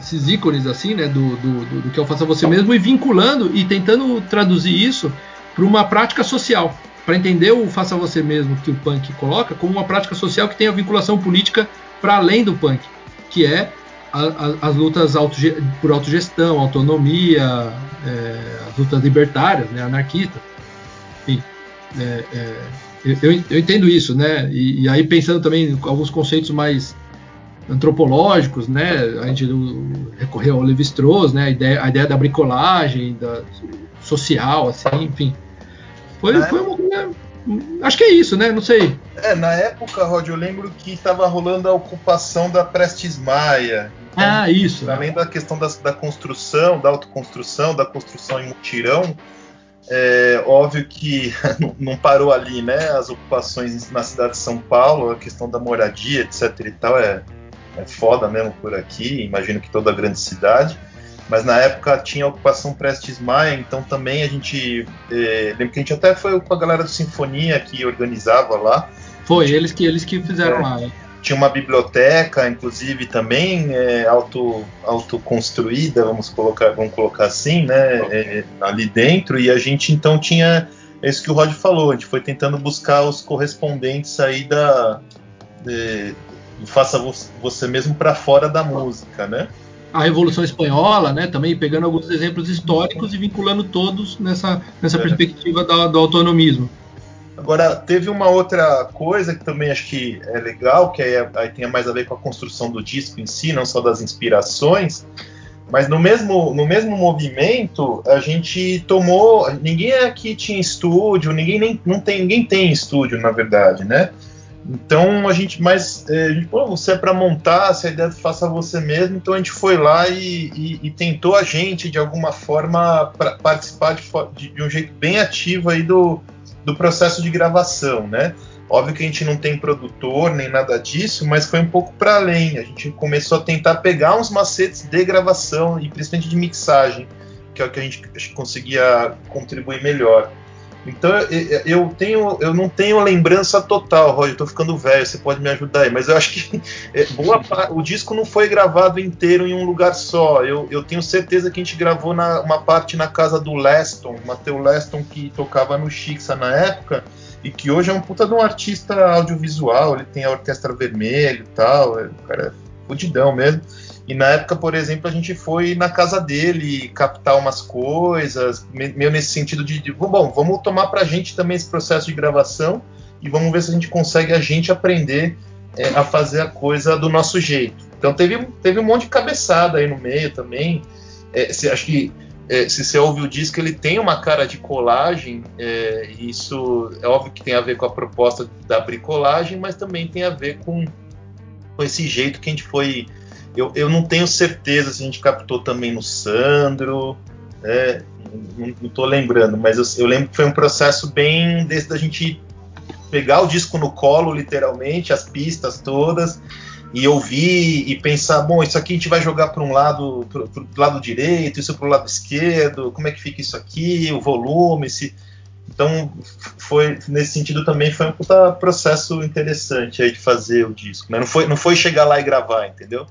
esses ícones assim, né, do, do, do, do que é o faça você mesmo e vinculando e tentando traduzir isso para uma prática social, para entender o faça você mesmo que o punk coloca como uma prática social que tem a vinculação política para além do punk, que é a, a, as lutas auto, por autogestão, autonomia, é, as lutas libertárias, né, anarquistas, enfim. É, é, eu, eu, entendo isso, né? E, e aí pensando também em alguns conceitos mais antropológicos, né? A gente recorreu ao Levi-Strauss, né? A ideia, a ideia da bricolagem, da social, assim, enfim. Foi, foi uma coisa. Acho que é isso, né? Não sei. É, na época, Rod, eu lembro que estava rolando a ocupação da Prestes Maia. Então, ah, isso. Além da questão da, da construção, da autoconstrução, da construção em mutirão, é óbvio que não parou ali, né? As ocupações na cidade de São Paulo, a questão da moradia, etc e tal, é, é foda mesmo por aqui, imagino que toda grande cidade. Mas na época tinha a ocupação Prestes Maia, então também a gente. Eh, lembro que a gente até foi com a galera do Sinfonia que organizava lá. Foi, eles que, eles que fizeram é, lá. Né? tinha uma biblioteca, inclusive também é, auto, autoconstruída, vamos colocar, vamos colocar assim, né, é, ali dentro, e a gente então tinha isso que o Rod falou, a gente foi tentando buscar os correspondentes aí da de, faça você mesmo para fora da música, né? A Revolução Espanhola, né? Também pegando alguns exemplos históricos e vinculando todos nessa, nessa é. perspectiva da, do autonomismo. Agora, teve uma outra coisa que também acho que é legal, que aí, aí tem mais a ver com a construção do disco em si, não só das inspirações, mas no mesmo, no mesmo movimento, a gente tomou. Ninguém aqui tinha estúdio, ninguém nem não tem, ninguém tem estúdio, na verdade, né? Então a gente mais. É, a gente, pô, você é para montar, se a ideia faça você mesmo, então a gente foi lá e, e, e tentou a gente, de alguma forma, participar de, de, um jeito bem ativo aí do, do processo de gravação, né? Óbvio que a gente não tem produtor nem nada disso, mas foi um pouco para além. A gente começou a tentar pegar uns macetes de gravação e principalmente de mixagem, que é o que a gente conseguia contribuir melhor. Então eu tenho, eu não tenho lembrança total, Roger. Eu tô ficando velho, você pode me ajudar aí. Mas eu acho que é, boa o disco não foi gravado inteiro em um lugar só. Eu, eu tenho certeza que a gente gravou na, uma parte na casa do Leston, Matheus Leston que tocava no Chixa na época e que hoje é um puta de um artista audiovisual. Ele tem a Orquestra Vermelho e tal. É, o cara é fudidão mesmo. E na época, por exemplo, a gente foi na casa dele captar umas coisas, meio nesse sentido de, de bom, vamos tomar pra gente também esse processo de gravação e vamos ver se a gente consegue a gente aprender é, a fazer a coisa do nosso jeito. Então teve, teve um monte de cabeçada aí no meio também. É, se, acho que é, se você ouve o disco, ele tem uma cara de colagem, é, isso é óbvio que tem a ver com a proposta da bricolagem, mas também tem a ver com, com esse jeito que a gente foi eu, eu não tenho certeza se a gente captou também no Sandro, né? não, estou lembrando, mas eu, eu, lembro que foi um processo bem desse da gente pegar o disco no colo, literalmente, as pistas todas, e ouvir e pensar, bom, isso aqui a gente vai jogar para um lado, para o lado direito, isso para o lado esquerdo, como é que fica isso aqui, o volume, se... Então, foi nesse sentido também foi um processo interessante aí de fazer o disco. Mas não foi, não foi chegar lá e gravar, entendeu?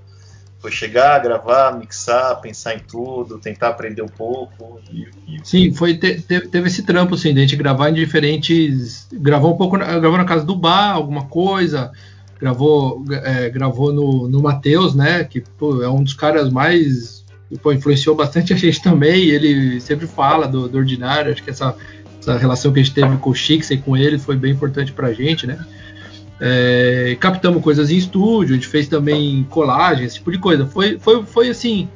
Foi chegar, gravar, mixar, pensar em tudo, tentar aprender um pouco. E, e... Sim, foi te, teve esse trampo, assim, de a gente gravar em diferentes. Gravou um pouco, gravou na casa do bar, alguma coisa. Gravou, é, gravou no, no Matheus, né? Que pô, é um dos caras mais. Pô, influenciou bastante a gente também. ele sempre fala do, do ordinário. Acho que essa, essa relação que a gente teve com o Chix e com ele foi bem importante pra gente, né? É, captamos coisas em estúdio, a gente fez também colagens, esse tipo de coisa. Foi, foi, foi assim,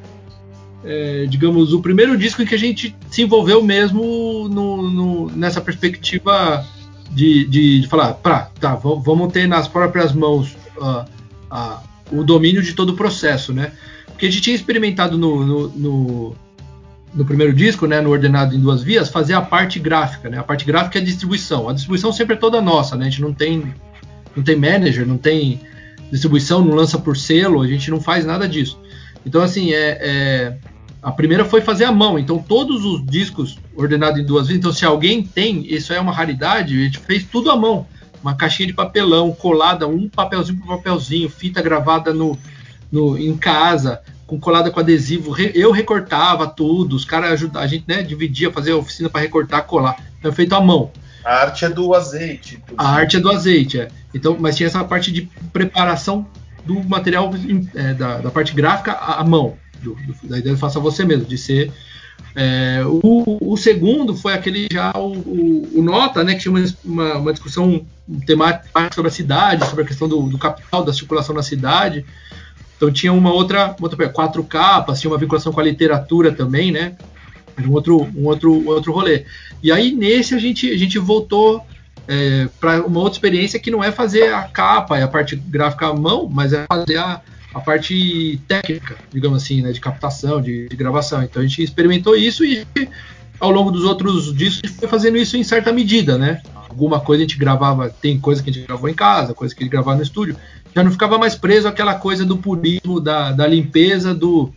é, digamos, o primeiro disco em que a gente se envolveu mesmo no, no, nessa perspectiva de, de, de falar, pra, tá, vamos ter nas próprias mãos uh, uh, o domínio de todo o processo, né? Porque a gente tinha experimentado no, no, no, primeiro disco, né, no ordenado em duas vias, fazer a parte gráfica, né? A parte gráfica é a distribuição. A distribuição sempre é toda nossa, né? A gente não tem não tem manager, não tem distribuição, não lança por selo, a gente não faz nada disso. Então, assim, é, é, a primeira foi fazer a mão. Então, todos os discos ordenados em duas vezes. Então, se alguém tem, isso é uma raridade, a gente fez tudo à mão. Uma caixinha de papelão colada, um papelzinho por papelzinho, fita gravada no, no, em casa, com colada com adesivo. Eu recortava tudo, os caras ajudavam, a gente né, dividia, fazia oficina para recortar, colar. Então, é feito à mão. A arte é do azeite. A arte é do azeite, é. Então, mas tinha essa parte de preparação do material é, da, da, parte gráfica à mão, do, do, da ideia de faça você mesmo, de ser. É, o, o, segundo foi aquele já o, o, o Nota, né, que tinha uma, uma, discussão temática sobre a cidade, sobre a questão do, do capital, da circulação na cidade. Então tinha uma outra, outra quatro capas, tinha uma vinculação com a literatura também, né? Um outro, um outro, um outro rolê. E aí nesse a gente, a gente voltou é, para uma outra experiência que não é fazer a capa e a parte gráfica à mão, mas é fazer a, a parte técnica, digamos assim, né, de captação, de, de, gravação. Então a gente experimentou isso e ao longo dos outros discos a gente foi fazendo isso em certa medida, né? Alguma coisa a gente gravava, tem coisa que a gente gravou em casa, coisa que a gente gravava no estúdio. Já não ficava mais preso àquela coisa do purismo, da, da limpeza do,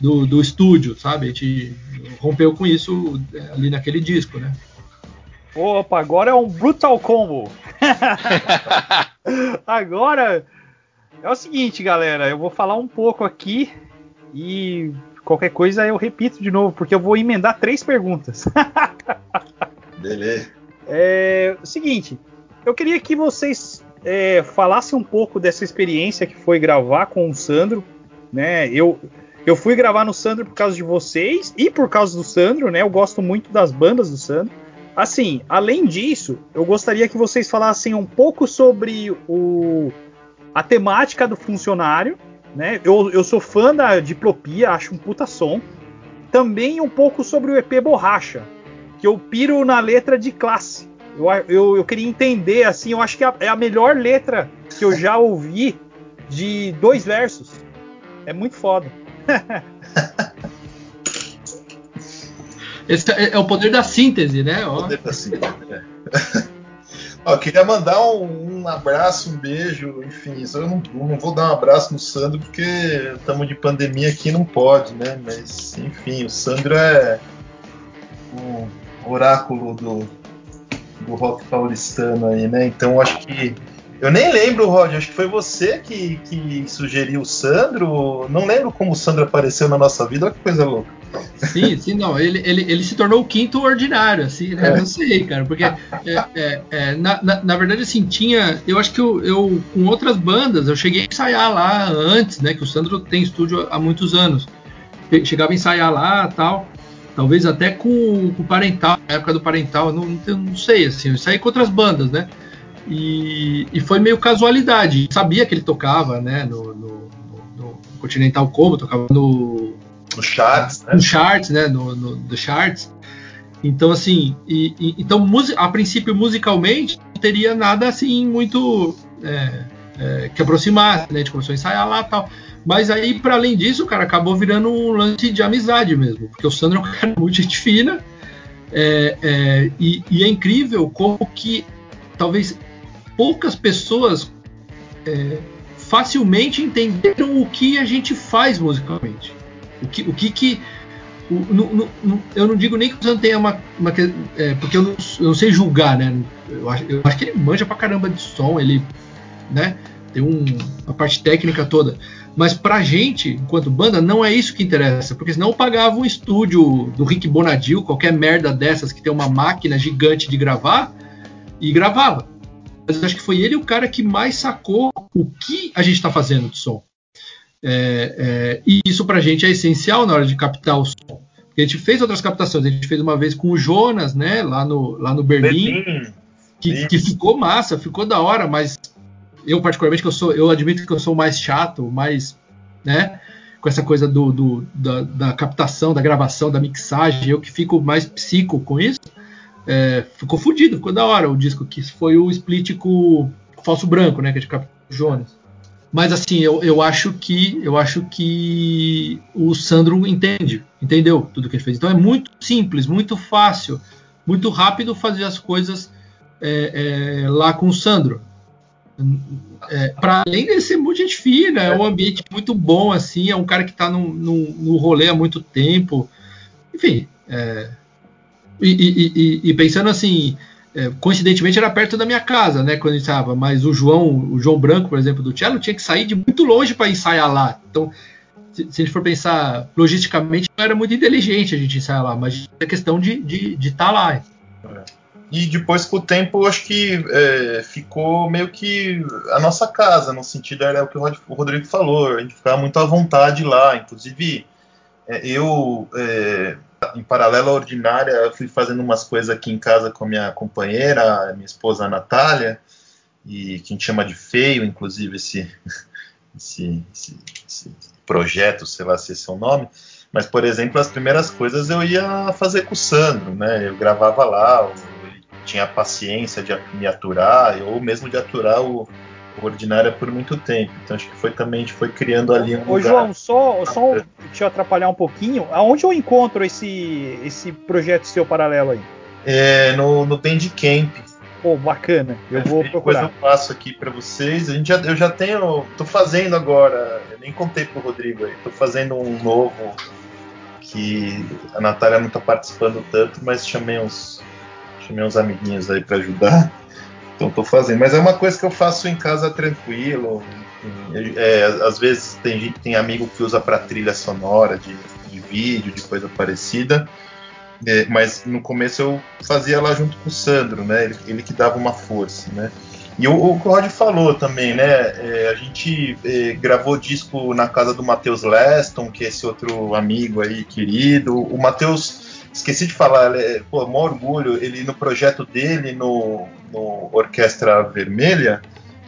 do, do estúdio, sabe? A gente rompeu com isso é, ali naquele disco, né? Opa, agora é um Brutal Combo. agora É o seguinte, galera, eu vou falar um pouco aqui e qualquer coisa eu repito de novo, porque eu vou emendar três perguntas. Beleza. É o seguinte, eu queria que vocês é, falassem um pouco dessa experiência que foi gravar com o Sandro, né? Eu, eu fui gravar no Sandro por causa de vocês e por causa do Sandro, né? Eu gosto muito das bandas do Sandro. Assim, além disso, eu gostaria que vocês falassem um pouco sobre o, a temática do funcionário, né? Eu, eu sou fã da Diplopia, acho um puta som. Também um pouco sobre o EP Borracha, que eu piro na letra de classe. Eu, eu, eu queria entender, assim, eu acho que é a melhor letra que eu já ouvi de dois versos. É muito foda. Esse é, é, o poder da síntese, né? O poder da síntese, é. Ó, queria mandar um, um, abraço, um beijo, enfim, eu não, não, vou dar um abraço no Sandro porque estamos de pandemia aqui não pode, né? Mas, enfim, o Sandro é um oráculo do, do rock paulistano aí, né? Então acho que. Eu nem lembro, Rod, acho que foi você que, que sugeriu o Sandro. Não lembro como o Sandro apareceu na nossa vida, olha que coisa louca. Sim, sim, não. Ele, ele, ele se tornou o quinto ordinário, assim, né? É. Não sei, cara, porque é, é, é, na, na, na, verdade, assim, tinha. Eu acho que eu, eu, com outras bandas, eu cheguei a ensaiar lá antes, né? Que o Sandro tem estúdio há muitos anos. Chegava a ensaiar lá tal. Talvez até com, com o Parental, na época do Parental, não, não, não sei, assim, eu saí com outras bandas, né? E, e, foi meio casualidade. Sabia que ele tocava, né? No, no, no Continental Combo, tocava no no charts, né? No charts, né? No, no, no charts. Então, assim, e, e, então, a princípio, musicalmente, não teria nada assim muito é, é, que aproximar, né? A gente começou a ensaiar lá e tal. Mas aí, para além disso, cara, acabou virando um lance de amizade mesmo, porque o Sandro é um cara muito gente fina, é, é, e, e, é incrível como que talvez poucas pessoas é, facilmente entenderam o que a gente faz musicalmente. O que, o que, que o, no, no, eu não digo nem que o Sandro tenha uma, uma é, porque eu não, eu não, sei julgar, né? Eu acho, eu acho, que ele manja pra caramba de som, ele, né? Tem um, parte técnica toda. Mas pra gente, enquanto banda, não é isso que interessa, porque senão eu pagava um estúdio do Rick Bonadil, qualquer merda dessas que tem uma máquina gigante de gravar, e gravava. Mas acho que foi ele o cara que mais sacou o que a gente está fazendo de som. É, é, e isso pra gente é essencial na hora de captar o som. a gente fez outras captações, a gente fez uma vez com o Jonas, né, lá no, lá no Berlim, Berlim. Que, que ficou massa, ficou da hora, mas eu particularmente que eu sou, eu admito que eu sou mais chato, mais, né, com essa coisa do, do da, da, captação, da gravação, da mixagem, eu que fico mais psico com isso, é, ficou fodido, ficou da hora o disco que foi o split com o falso branco, né, que a gente captou o Jonas. Mas assim, eu, eu acho que eu acho que o Sandro entende, entendeu tudo que ele fez. Então é muito simples, muito fácil, muito rápido fazer as coisas é, é, lá com o Sandro é, para além de ser muito gente fina, é um ambiente muito bom, assim, é um cara que está no, no, no, rolê há muito tempo. Enfim, é, e, e, e, pensando assim, é, coincidentemente era perto da minha casa, né, quando estava, mas o João, o João Branco, por exemplo, do Cello, tinha que sair de muito longe para ensaiar lá. Então, se, se, a gente for pensar logisticamente, não era muito inteligente a gente ensaiar lá, mas é questão de estar de, de tá lá. E depois, com o tempo, acho que é, ficou meio que a nossa casa, no sentido era o que o Rodrigo falou, a gente ficava muito à vontade lá. Inclusive, eu, é, em paralelo à ordinária, fui fazendo umas coisas aqui em casa com a minha companheira, minha esposa Natália, e que a gente chama de feio, inclusive, esse, esse, esse, esse projeto, sei lá se esse é o nome. Mas, por exemplo, as primeiras coisas eu ia fazer com o Sandro, né? Eu gravava lá, tinha paciência de me aturar, ou mesmo de aturar o Ordinária por muito tempo. Então acho que foi também, a gente foi criando ali um Ô, lugar. João, só, só te atrapalhar um pouquinho, aonde eu encontro esse, esse projeto seu paralelo aí? É, no, no Bandcamp. Pô, bacana. Eu é, vou procurar. Depois eu passo aqui para vocês. A gente já, eu já tenho, tô fazendo agora, eu nem contei pro Rodrigo aí, tô fazendo um novo que a Natália não tá participando tanto, mas chamei uns Chamei uns amiguinhos aí para ajudar. Então tô fazendo. Mas é uma coisa que eu faço em casa tranquilo. É, às vezes tem gente, tem amigo que usa para trilha sonora de, de, vídeo, de coisa parecida. É, mas no começo eu fazia lá junto com o Sandro, né? Ele, ele que dava uma força, né? E o, o que o Rod falou também, né? É, a gente é, gravou disco na casa do Matheus Leston, que é esse outro amigo aí querido. O Matheus, esqueci de falar, é, pô, maior orgulho, ele no projeto dele, no, no Orquestra Vermelha,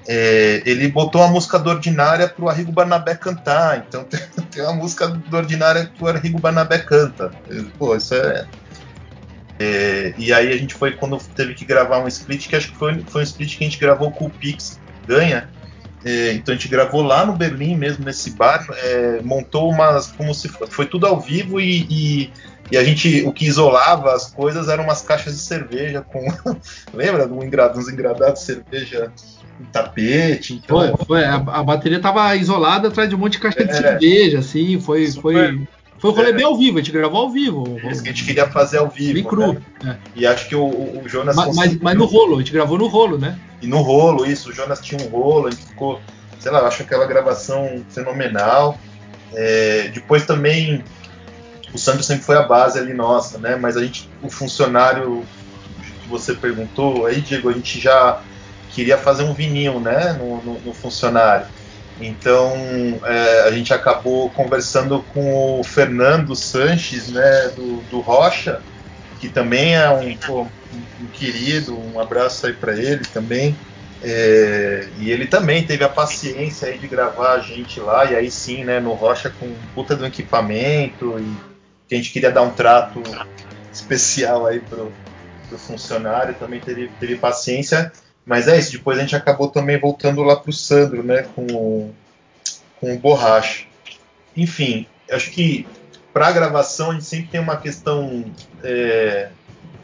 é, ele botou a música do Ordinária pro Arrigo Barnabé cantar. Então tem, tem uma música do Ordinária que o Arrigo Barnabé canta. Pô, isso é é, e aí a gente foi quando teve que gravar um split, que acho que foi, foi um split que a gente gravou com o Pix Ganha. É, então a gente gravou lá no Berlim mesmo, nesse bar, é, montou umas. como se foi tudo ao vivo e, e, e, a gente. O que isolava as coisas eram umas caixas de cerveja com. lembra? Um engrad, uns engradados de cerveja um tapete. Então... Foi, foi. A, a, bateria tava isolada atrás de um monte de caixa de é. cerveja, assim, foi. Super. foi foi o rolê é. bem ao vivo, a gente gravou ao vivo. Isso que a gente queria fazer ao vivo. Bem cru. Né? É. E acho que o, o Jonas. Mas, conseguiu... mas, no rolo, a gente gravou no rolo, né? E no rolo, isso. O Jonas tinha um rolo, a gente ficou. Sei lá, acho aquela gravação fenomenal. É, depois também. O Sandro sempre foi a base ali nossa, né? Mas a gente, o funcionário que você perguntou, aí, Diego, a gente já queria fazer um vinil, né? no, no, no funcionário. Então é, a gente acabou conversando com o Fernando Sanches, né, do, do Rocha, que também é um, pô, um querido, um abraço aí para ele também. É, e ele também teve a paciência aí de gravar a gente lá, e aí sim, né, no Rocha com puta do equipamento, e que a gente queria dar um trato especial aí pro, pro funcionário, também teve, teve paciência. Mas é isso, depois a gente acabou também voltando lá pro Sandro, né, com o, com o Borracha. Enfim, acho que para a gravação a gente sempre tem uma questão é,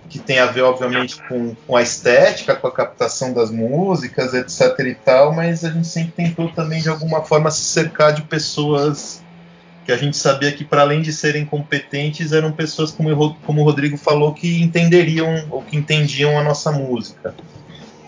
que tem a ver, obviamente, com, com a estética, com a captação das músicas, etc e tal, mas a gente sempre tentou também, de alguma forma, se cercar de pessoas que a gente sabia que, para além de serem competentes, eram pessoas, como, como o Rodrigo falou, que entenderiam ou que entendiam a nossa música.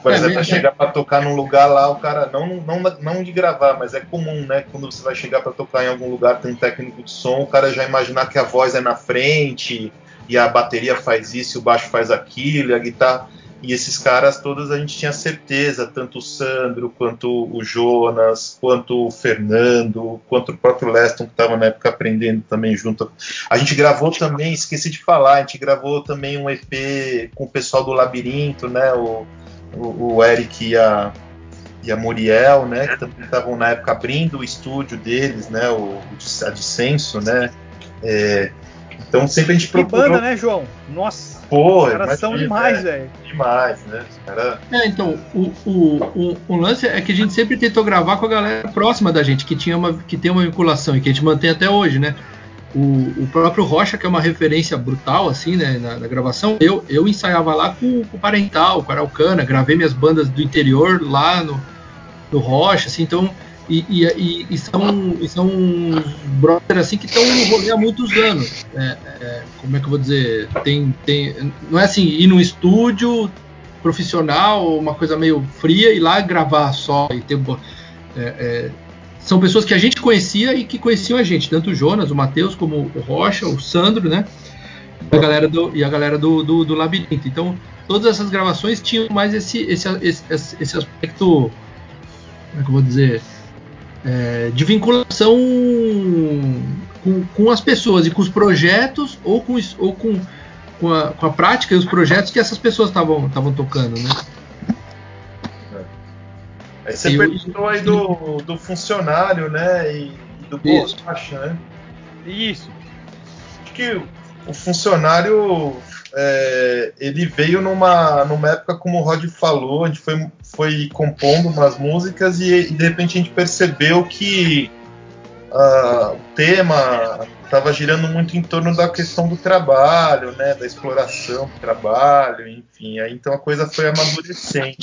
Por é, exemplo, chegar para tocar num lugar lá, o cara não, não, não de gravar, mas é comum, né? Quando você vai chegar para tocar em algum lugar, tem um técnico de som, o cara já imaginar que a voz é na frente e a bateria faz isso, e o baixo faz aquilo, e a guitarra. E esses caras todos a gente tinha certeza, tanto o Sandro, quanto o Jonas, quanto o Fernando, quanto o próprio Leston, que estava na época aprendendo também junto. A gente gravou também, esqueci de falar, a gente gravou também um EP com o pessoal do Labirinto, né? O, o, o Eric e a, e a Muriel, né, que também estavam na época abrindo o estúdio deles, né, o, a Dissenso, né, é, então sempre a gente procurou... Que banda, né, João? Nossa, Pô, os caras são demais, né? velho. Demais, né, cara... É, então, o, o, o, o, lance é que a gente sempre tentou gravar com a galera próxima da gente, que, tinha uma, que tem uma vinculação, e que a gente mantém até hoje, né, o, o, próprio Rocha, que é uma referência brutal, assim, né, na, na gravação, eu, eu ensaiava lá com, com, o Parental, com o Araucana, gravei minhas bandas do interior lá no, no Rocha, assim, então, e, e, e, são, e são brothers assim que estão no rolê há muitos anos. É, é, como é que eu vou dizer? Tem, tem, não é assim, ir num estúdio profissional, uma coisa meio fria, e lá gravar só e ter. É, é são pessoas que a gente conhecia e que conheciam a gente, tanto o Jonas, o Matheus, como o Rocha, o Sandro, né? E a galera do, e a galera do, do, do Labirinto. Então, todas essas gravações tinham mais esse, esse, esse, esse aspecto, como é que eu vou dizer, é, de vinculação com, com, as pessoas e com os projetos ou com, ou com, com, a, com a prática e os projetos que essas pessoas estavam tocando, né? Aí você perguntou aí do, do funcionário, né? E, do borracha, né? Isso. Acho que o funcionário é, ele veio numa, numa época, como o Rod falou, a gente foi, foi compondo umas músicas e, e de repente a gente percebeu que uh, o tema estava girando muito em torno da questão do trabalho, né, da exploração do trabalho, enfim. Aí, então a coisa foi amadurecendo.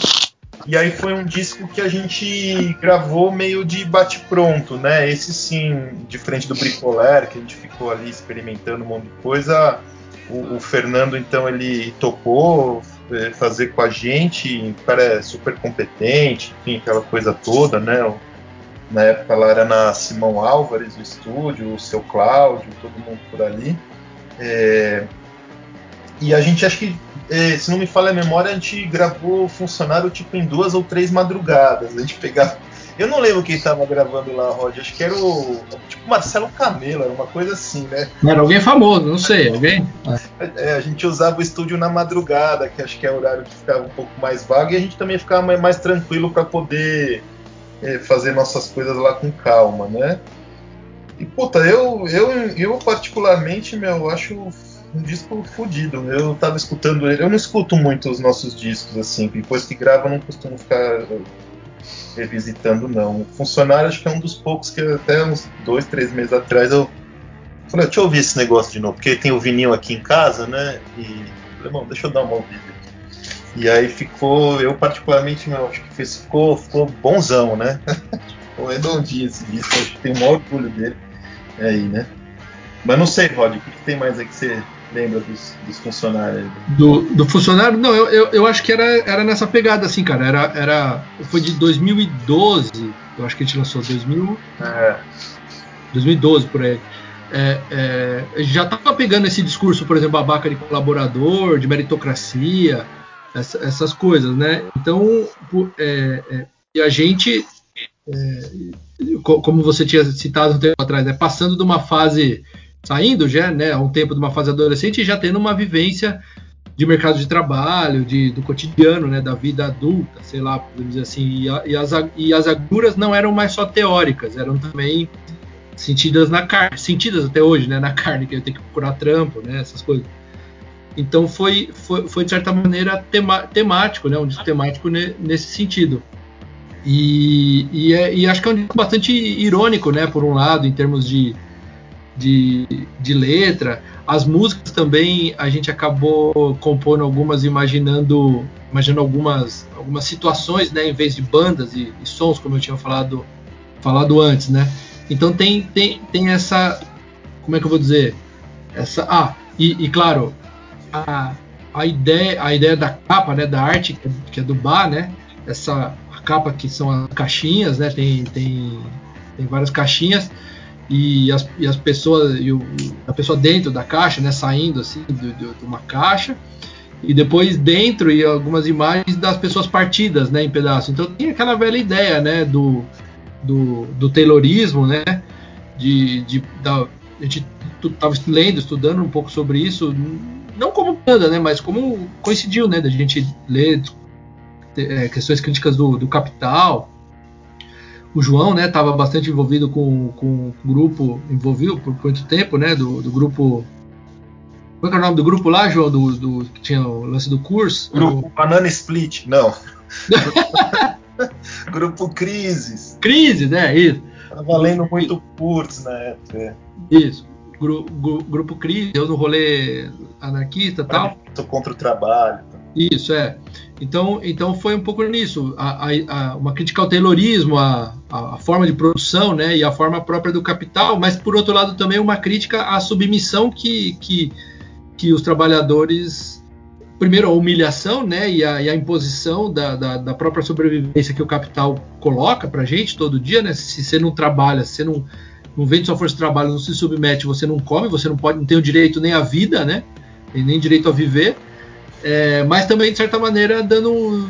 E aí foi um disco que a gente gravou meio de bate-pronto, né? Esse sim, diferente do Bricoler, que a gente ficou ali experimentando um monte de coisa. O, o Fernando, então, ele topou é, fazer com a gente. Cara é super competente, enfim, aquela coisa toda, né? Na época lá era na Simão Álvares, o estúdio, o seu Cláudio, todo mundo por ali. É, e a gente acho que, é, se não me falha a memória, a gente gravou funcionário tipo em duas ou três madrugadas. A gente pegava. Eu não lembro quem estava gravando lá, Rod. Acho que era o. Tipo Marcelo Camelo, era uma coisa assim, né? Era alguém famoso, não sei, alguém. É, a gente usava o estúdio na madrugada, que acho que é o horário que ficava um pouco mais vago, e a gente também ficava mais, mais tranquilo para poder é, fazer nossas coisas lá com calma, né? E puta, eu, eu, eu particularmente, meu, acho um disco fodido. Eu tava escutando ele. Eu não escuto muito os nossos discos, assim. Depois que gravo, eu não costumo ficar revisitando, não. O Funcionário, acho que é um dos poucos que até uns dois, três meses atrás eu falei, deixa eu ouvir esse negócio de novo, porque tem o vinil aqui em casa, né? E falei, bom, deixa eu dar uma ouvida. E aí ficou, eu particularmente, meu, acho que ficou, ficou bonzão, né? ficou redondinho esse disco, acho que tem o maior orgulho dele aí, né? Mas não sei, Rod, o que, que tem mais aí que você lembra dos, dos funcionários? Do, do, funcionário? Não, eu, eu, eu, acho que era, era nessa pegada, assim, cara. Era, era, foi de 2012, eu acho que a gente lançou 2000, é. 2012 por aí. É, é, já estava pegando esse discurso, por exemplo, babaca de colaborador, de meritocracia, essa, essas coisas, né? Então, é, é, e a gente, é, como você tinha citado um tempo atrás, né, passando de uma fase saindo já, né, há um tempo de uma fase adolescente e já tendo uma vivência de mercado de trabalho, de, do cotidiano, né, da vida adulta, sei lá, podemos dizer assim, e, a, e, as, e as agruras não eram mais só teóricas, eram também sentidas na carne, sentidas até hoje, né, na carne, que eu tenho que procurar trampo, né, essas coisas. Então foi, foi, foi de certa maneira tema, temático, né, um disco temático ne, nesse sentido. E, e, é, e, acho que é um disco bastante irônico, né, por um lado, em termos de, de, de letra. As músicas também a gente acabou compondo algumas imaginando, imaginando algumas, algumas situações, né, em vez de bandas e, e sons, como eu tinha falado, falado antes, né. Então tem, tem, tem essa, como é que eu vou dizer, essa, ah, e, e claro, a, a ideia, a ideia da capa, né, da arte que é do bar, né, essa capa que são as caixinhas, né, tem, tem, tem várias caixinhas e as, e as pessoas e o, a pessoa dentro da caixa, né, saindo assim de, de, uma caixa e depois dentro e algumas imagens das pessoas partidas, né, em pedaços. Então tem aquela velha ideia, né, do, do, do Taylorismo, né, de, de da, a gente estava lendo, estudando um pouco sobre isso, não como banda, né, mas como coincidiu, né, da gente ler é, questões críticas do, do Capital, o João, né, estava bastante envolvido com, com o grupo, envolvido por muito tempo, né, do, do grupo. Qual é, é o nome do grupo lá, João, do, do que tinha o lance do curso? Grupo o... Banana Split, não. grupo Crises. Crises, né, isso. Tava lendo muito curtos na época. É. Isso. Gru, gru, grupo Crise, eu no rolê anarquista e tal. Tô contra o trabalho. Isso, é. Então, então foi um pouco nisso, a, a, a, uma crítica ao taylorismo, a, a, forma de produção né, e a forma própria do capital, mas por outro lado também uma crítica à submissão que, que, que os trabalhadores, primeiro a humilhação né, e, a, e a imposição da, da, da, própria sobrevivência que o capital coloca para gente todo dia, né, se você não trabalha, se você não, não vende sua força de trabalho, não se submete, você não come, você não pode, não tem o direito nem à vida, né, nem direito a viver, é, mas também, de certa maneira, dando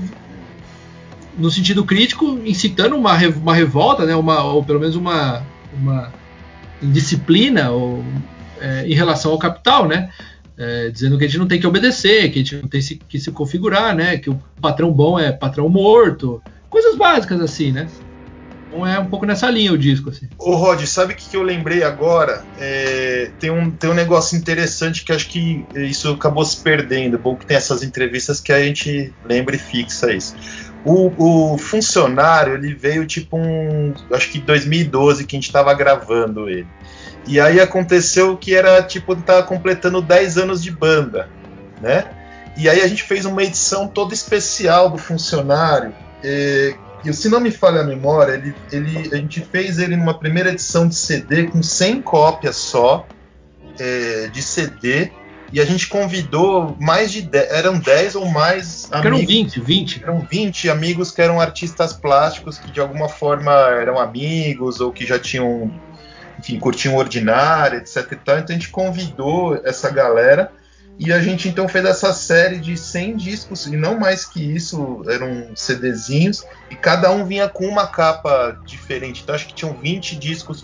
no sentido crítico, incitando uma, uma revolta, né, uma, ou pelo menos uma, uma indisciplina ou, é, em relação ao capital, né? É, dizendo que a gente não tem que obedecer, que a gente não tem que se configurar, né? Que o patrão bom é patrão morto, coisas básicas assim, né? Então é um pouco nessa linha o disco, assim. Ô Rod, sabe o que, eu lembrei agora? É, tem, um, tem um negócio interessante que acho que isso acabou se perdendo. Bom que tem essas entrevistas que a gente lembra e fixa isso. O, o funcionário, ele veio tipo um. Acho que 2012 que a gente estava gravando ele. E aí aconteceu que era tipo, tava completando 10 anos de banda, né? E aí a gente fez uma edição toda especial do funcionário. Eh, e se não me falha a memória, ele, ele, a gente fez ele numa primeira edição de CD com 100 cópias só é, de CD. E a gente convidou mais de 10, eram 10 ou mais amigos. Eram 20, 20. Eram 20 amigos que eram artistas plásticos que de alguma forma eram amigos ou que já tinham, enfim, curtiam ordinário, etc. Então a gente convidou essa galera e a gente então fez essa série de 100 discos, e não mais que isso, eram CDzinhos, e cada um vinha com uma capa diferente. Então acho que tinham 20 discos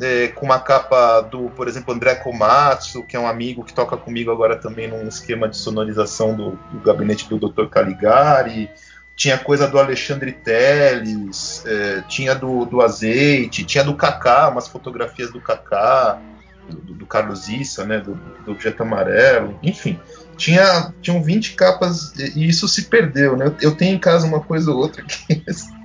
é, com uma capa do, por exemplo, André Komatsu, que é um amigo que toca comigo agora também num esquema de sonorização do, do gabinete do Dr. Caligari. Tinha coisa do Alexandre Teles, é, tinha do, do Azeite, tinha do Kaká, umas fotografias do Kaká, do, do Carlos Issa, né, do, do Objeto Amarelo, enfim. Tinha, tinham 20 capas e isso se perdeu, né? Eu, tenho em casa uma coisa ou outra que Ele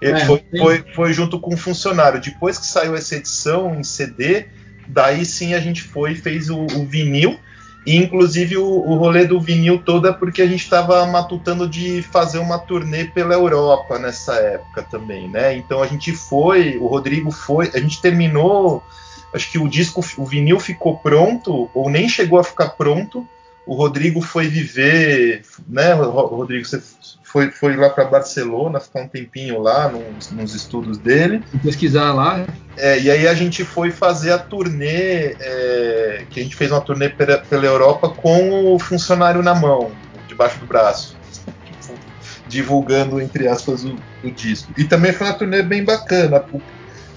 é, foi, foi, foi, junto com um funcionário. Depois que saiu essa edição em CD, daí sim a gente foi e fez o, o vinil. E inclusive o, o rolê do vinil toda é porque a gente estava matutando de fazer uma turnê pela Europa nessa época também, né? Então a gente foi, o Rodrigo foi, a gente terminou, acho que o disco, o vinil ficou pronto, ou nem chegou a ficar pronto. O Rodrigo foi viver, né, Rodrigo? Você foi, foi lá para Barcelona, ficar um tempinho lá nos, nos estudos dele. Pesquisar lá. É, e aí a gente foi fazer a turnê, é, que a gente fez uma turnê pela, pela Europa com o funcionário na mão, debaixo do braço. divulgando, entre aspas, o, o, disco. E também foi uma turnê bem bacana.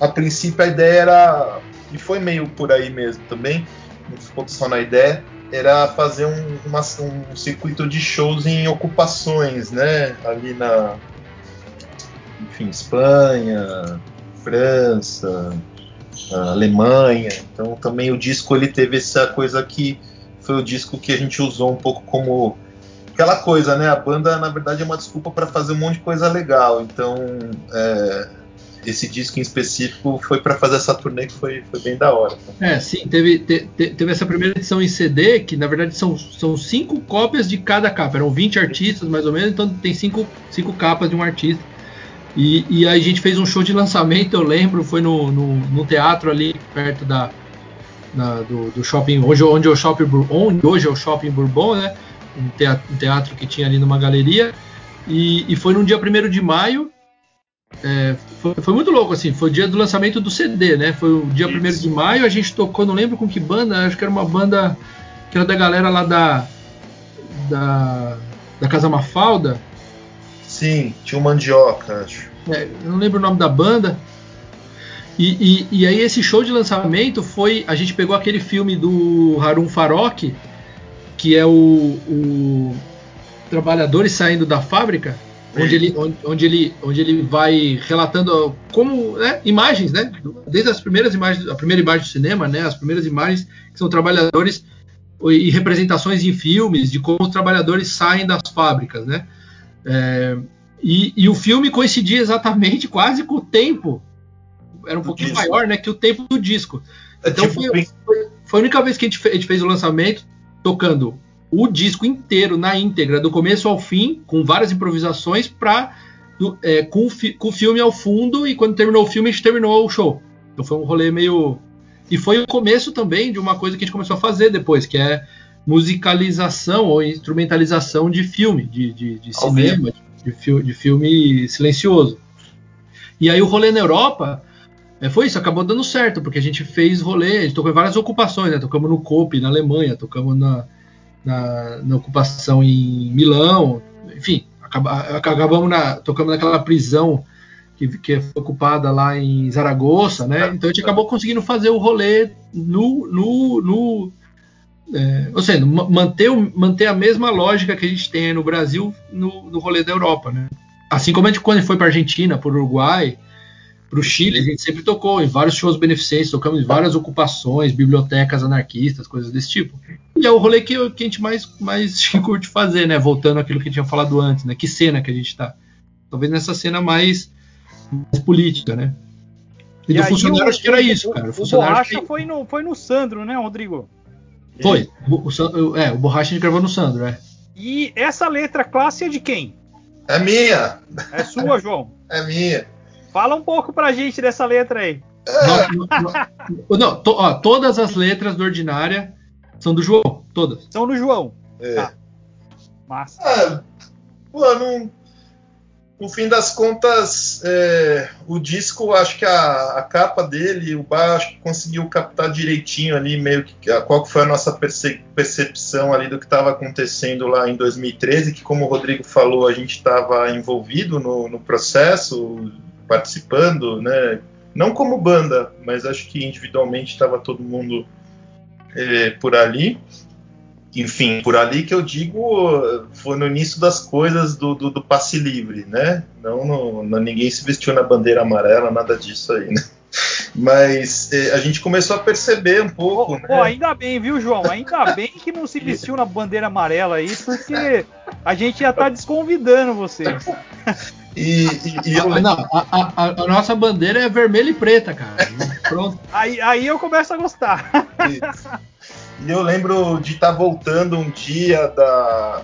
A, a princípio a ideia era. E foi meio por aí mesmo também, não ficou só na ideia era fazer um, uma, um circuito de shows em ocupações, né? Ali na, enfim, Espanha, França, Alemanha. Então também o disco ele teve essa coisa que foi o disco que a gente usou um pouco como aquela coisa, né? A banda na verdade é uma desculpa para fazer um monte de coisa legal. Então é, esse disco em específico foi para fazer essa turnê que foi, foi bem da hora. É, sim, teve, te, teve essa primeira edição em CD, que na verdade são, são cinco cópias de cada capa. Eram 20 artistas, mais ou menos, então tem cinco, cinco capas de um artista. E, e aí a gente fez um show de lançamento, eu lembro, foi no, no, no teatro ali perto da, na, do, do, shopping, hoje, onde, é o shopping, onde hoje é o shopping Bourbon, né? Um teatro, um teatro que tinha ali numa galeria. E, e foi no dia 1 de maio, é, foi, foi, muito louco, assim. Foi o dia do lançamento do CD, né? Foi o dia 1 de maio. A gente tocou, não lembro com que banda, acho que era uma banda que era da galera lá da. Da, da Casa Mafalda. Sim, tinha o Mandioca, acho. É, não lembro o nome da banda. E, e, e, aí esse show de lançamento foi. A gente pegou aquele filme do Harun Farok, que é o, o Trabalhadores Saindo da Fábrica onde ele, onde, onde, ele, onde ele vai relatando como né, imagens, né? Desde as primeiras imagens, a primeira imagem do cinema, né? As primeiras imagens que são trabalhadores e representações em filmes de como os trabalhadores saem das fábricas, né? É, e, e, o filme coincidia exatamente quase com o tempo, era um do pouquinho disco. maior, né? Que o tempo do disco. É então tipo, foi, foi, foi, a única vez que a gente, fez, a gente fez o lançamento tocando o disco inteiro na íntegra, do começo ao fim, com várias improvisações, pra, do, é, com, com, o filme ao fundo, e quando terminou o filme, a gente terminou o show. Então foi um rolê meio. E foi o começo também de uma coisa que a gente começou a fazer depois, que é musicalização ou instrumentalização de filme, de, de, de cinema, de, de, de, filme silencioso. E aí o rolê na Europa é, foi isso, acabou dando certo, porque a gente fez rolê, a gente tocou em várias ocupações, né? Tocamos no COPE, na Alemanha, tocamos na, na, na ocupação em Milão, enfim, acaba, acabamos na, tocamos naquela prisão que, que foi ocupada lá em Zaragoza, né? Então a gente acabou conseguindo fazer o rolê no, no, no é, ou seja, manter, manter a mesma lógica que a gente tem no Brasil no, no rolê da Europa, né? Assim como a gente quando foi para Argentina, para Uruguai, para o Chile, a gente sempre tocou em vários shows beneficentes, tocamos em várias ocupações, bibliotecas anarquistas, coisas desse tipo. E é o rolê que, que a gente mais, mais curte fazer, né? Voltando àquilo que a gente tinha falado antes, né? Que cena que a gente está. Talvez nessa cena mais, mais política, né? E, e do funcionário o, acho que era isso, cara. O, o Borracha que... foi, no, foi no Sandro, né, Rodrigo? Foi. O, o, é, o Borracha a gente gravou no Sandro, é. E essa letra classe é de quem? É minha. É sua, João? É minha. Fala um pouco pra gente dessa letra aí. Não, não, não, não to, ó, todas as letras do Ordinária são do João. todas. São no João. É. Tá. Massa. Ah, pô, não, no fim das contas, é, o disco, acho que a, a, capa dele, o Bar, acho que conseguiu captar direitinho ali, meio que a, qual que foi a nossa perce, percepção ali do que estava acontecendo lá em 2013, que como o Rodrigo falou, a gente estava envolvido no, no, processo, participando, né? Não como banda, mas acho que individualmente estava todo mundo é, por ali enfim, por ali que eu digo foi no início das coisas do, do, do passe livre, né? Não, no, no, ninguém se vestiu na bandeira amarela, nada disso aí, né? Mas eh, a gente começou a perceber um pouco. Oh, né? oh, ainda bem, viu, João? Ainda bem que não se vestiu na bandeira amarela aí, porque a gente já tá desconvidando vocês. E, e, e eu... não, a, a, a, nossa bandeira é vermelha e preta, cara. Pronto. Aí, aí eu começo a gostar. Isso. E eu lembro de estar tá voltando um dia da,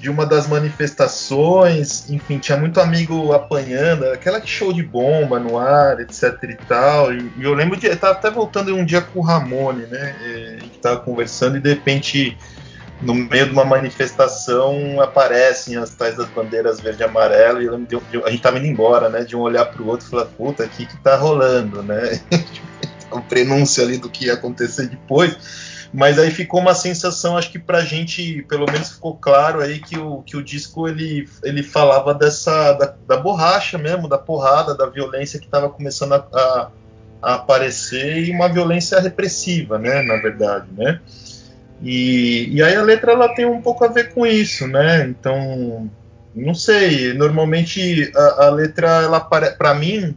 de uma das manifestações, enfim, tinha muito amigo apanhando, aquela show de bomba no ar, etc e tal. E, e eu lembro de estar até voltando um dia com o Ramone, né? E, a gente tava conversando e de repente, no meio de uma manifestação, aparecem as tais das bandeiras verde e amarelo. E eu a gente tava indo embora, né? De um olhar pro outro e falar, puta, o que que tá rolando, né? o prenúncio ali do que ia acontecer depois. Mas aí ficou uma sensação, acho que pra gente, pelo menos ficou claro aí que o, que o disco ele, ele falava dessa da, da borracha mesmo, da porrada, da violência que estava começando a, a, a, aparecer e uma violência repressiva, né, na verdade, né? E, e aí a letra ela tem um pouco a ver com isso, né? Então, não sei, normalmente a, a letra ela para mim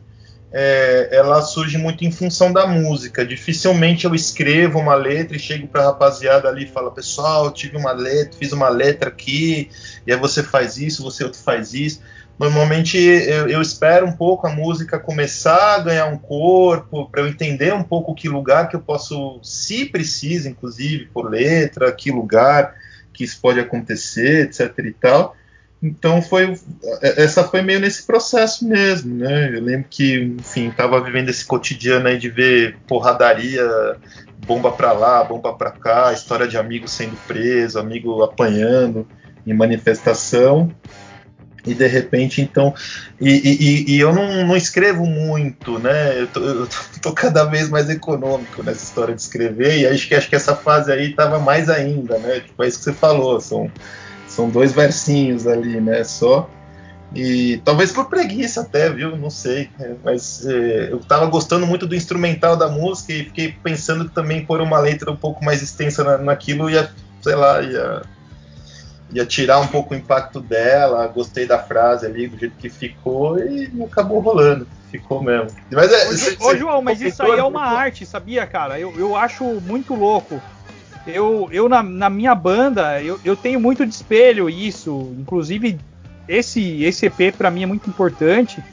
é, ela surge muito em função da música. Dificilmente eu escrevo uma letra e chego para a rapaziada ali e falo, pessoal, tive uma letra, fiz uma letra aqui, e aí você faz isso, você outro faz isso. Normalmente eu, eu espero um pouco a música começar a ganhar um corpo, para eu entender um pouco que lugar que eu posso, se precisa, inclusive, por letra, que lugar que isso pode acontecer, etc e tal. Então foi essa foi meio nesse processo mesmo, né? Eu lembro que, enfim, estava vivendo esse cotidiano aí de ver porradaria, bomba para lá, bomba para cá, história de amigo sendo preso, amigo apanhando em manifestação. E de repente, então. E, e, e eu não, não, escrevo muito, né? Eu tô, eu tô, cada vez mais econômico nessa história de escrever, e acho que, acho que essa fase aí estava mais ainda, né? Tipo, é isso que você falou, são são dois versinhos ali, né? Só. E talvez por preguiça até, viu? Não sei. É, mas é, eu tava gostando muito do instrumental da música e fiquei pensando que também pôr uma letra um pouco mais extensa na, naquilo ia, sei lá, ia, ia tirar um pouco o impacto dela. Gostei da frase ali, do jeito que ficou e acabou rolando. Ficou mesmo. Mas é, ô, cê, ô João, mas isso aí é uma arte, sabia, cara? Eu, eu acho muito louco eu, eu na, na minha banda, eu, eu tenho muito de espelho isso. Inclusive, esse, esse EP para mim é muito importante.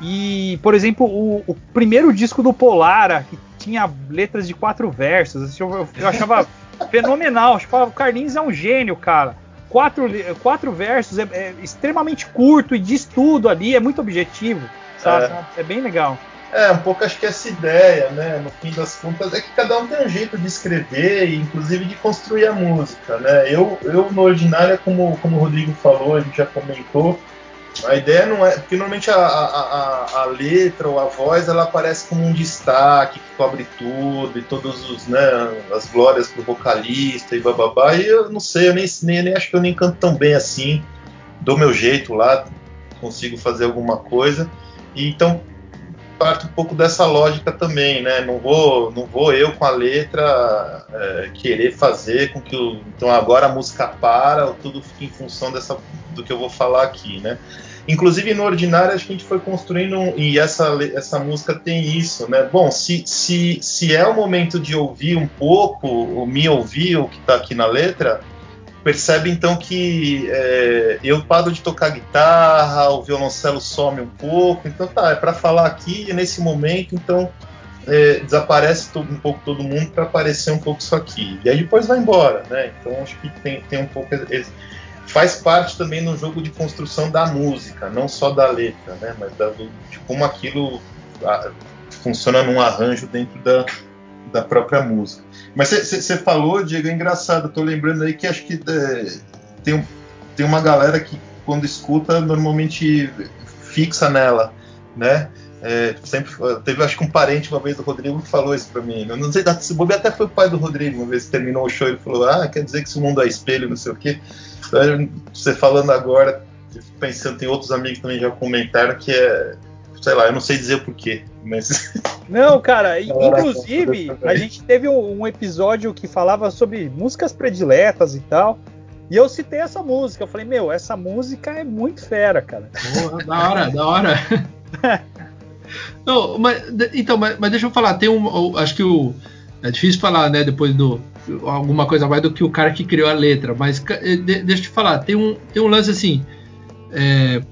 E, por exemplo, o, o, primeiro disco do Polara, que tinha letras de quatro versos, assim, eu, eu achava fenomenal. Eu falava, o Carlinhos é um gênio, cara. Quatro, quatro versos, é, é, extremamente curto e diz tudo ali, é muito objetivo, sabe? É, é bem legal. É, um pouco acho que essa ideia, né? No fim das contas, é que cada um tem um jeito de escrever e inclusive de construir a música, né? Eu, eu no ordinário, como, como o Rodrigo falou, a gente já comentou, a ideia não é. Porque normalmente a, a, a, letra ou a voz ela aparece como um destaque que cobre tudo e todos os, né, as glórias pro vocalista e bababá. E eu não sei, eu nem, nem, nem acho que eu nem canto tão bem assim. Dou meu jeito lá, consigo fazer alguma coisa. E então parte um pouco dessa lógica também, né? Não vou, não vou eu com a letra é, querer fazer com que o, então agora a música para, ou tudo fica em função dessa do que eu vou falar aqui, né? Inclusive no ordinário a gente foi construindo e essa, essa música tem isso, né? Bom, se, se, se é o momento de ouvir um pouco, ou me ouvir o que está aqui na letra, percebe então que é, eu paro de tocar guitarra, o violoncelo some um pouco, então tá, é para falar aqui nesse momento, então é, desaparece um pouco todo mundo para aparecer um pouco isso aqui. E aí depois vai embora, né? Então acho que tem, tem um pouco. Faz parte também no jogo de construção da música, não só da letra, né? Mas da, do, de como aquilo a, funciona num arranjo dentro da, da própria música. Mas você falou, Diego, é engraçado, tô lembrando aí que acho que é, tem, tem uma galera que quando escuta normalmente fixa nela, né? É, sempre teve acho que um parente uma vez do Rodrigo que falou isso para mim. Eu não sei se bobe até foi o pai do Rodrigo, uma vez que terminou o show ele falou: "Ah, quer dizer que esse mundo é espelho, não sei o quê". Você falando agora, pensando tem outros amigos também já comentaram que é sei lá, eu não sei dizer porquê, mas. Não, cara, inclusive, a gente teve um, episódio que falava sobre músicas prediletas e tal. E eu citei essa música. Eu falei, meu, essa música é muito fera, cara. Porra, da hora, da hora. Não, mas, então, mas, mas, deixa eu falar, tem um. Acho que o. É difícil falar, né, depois do. Alguma coisa mais do que o cara que criou a letra. Mas de, deixa eu te falar, tem um, tem um lance assim. É,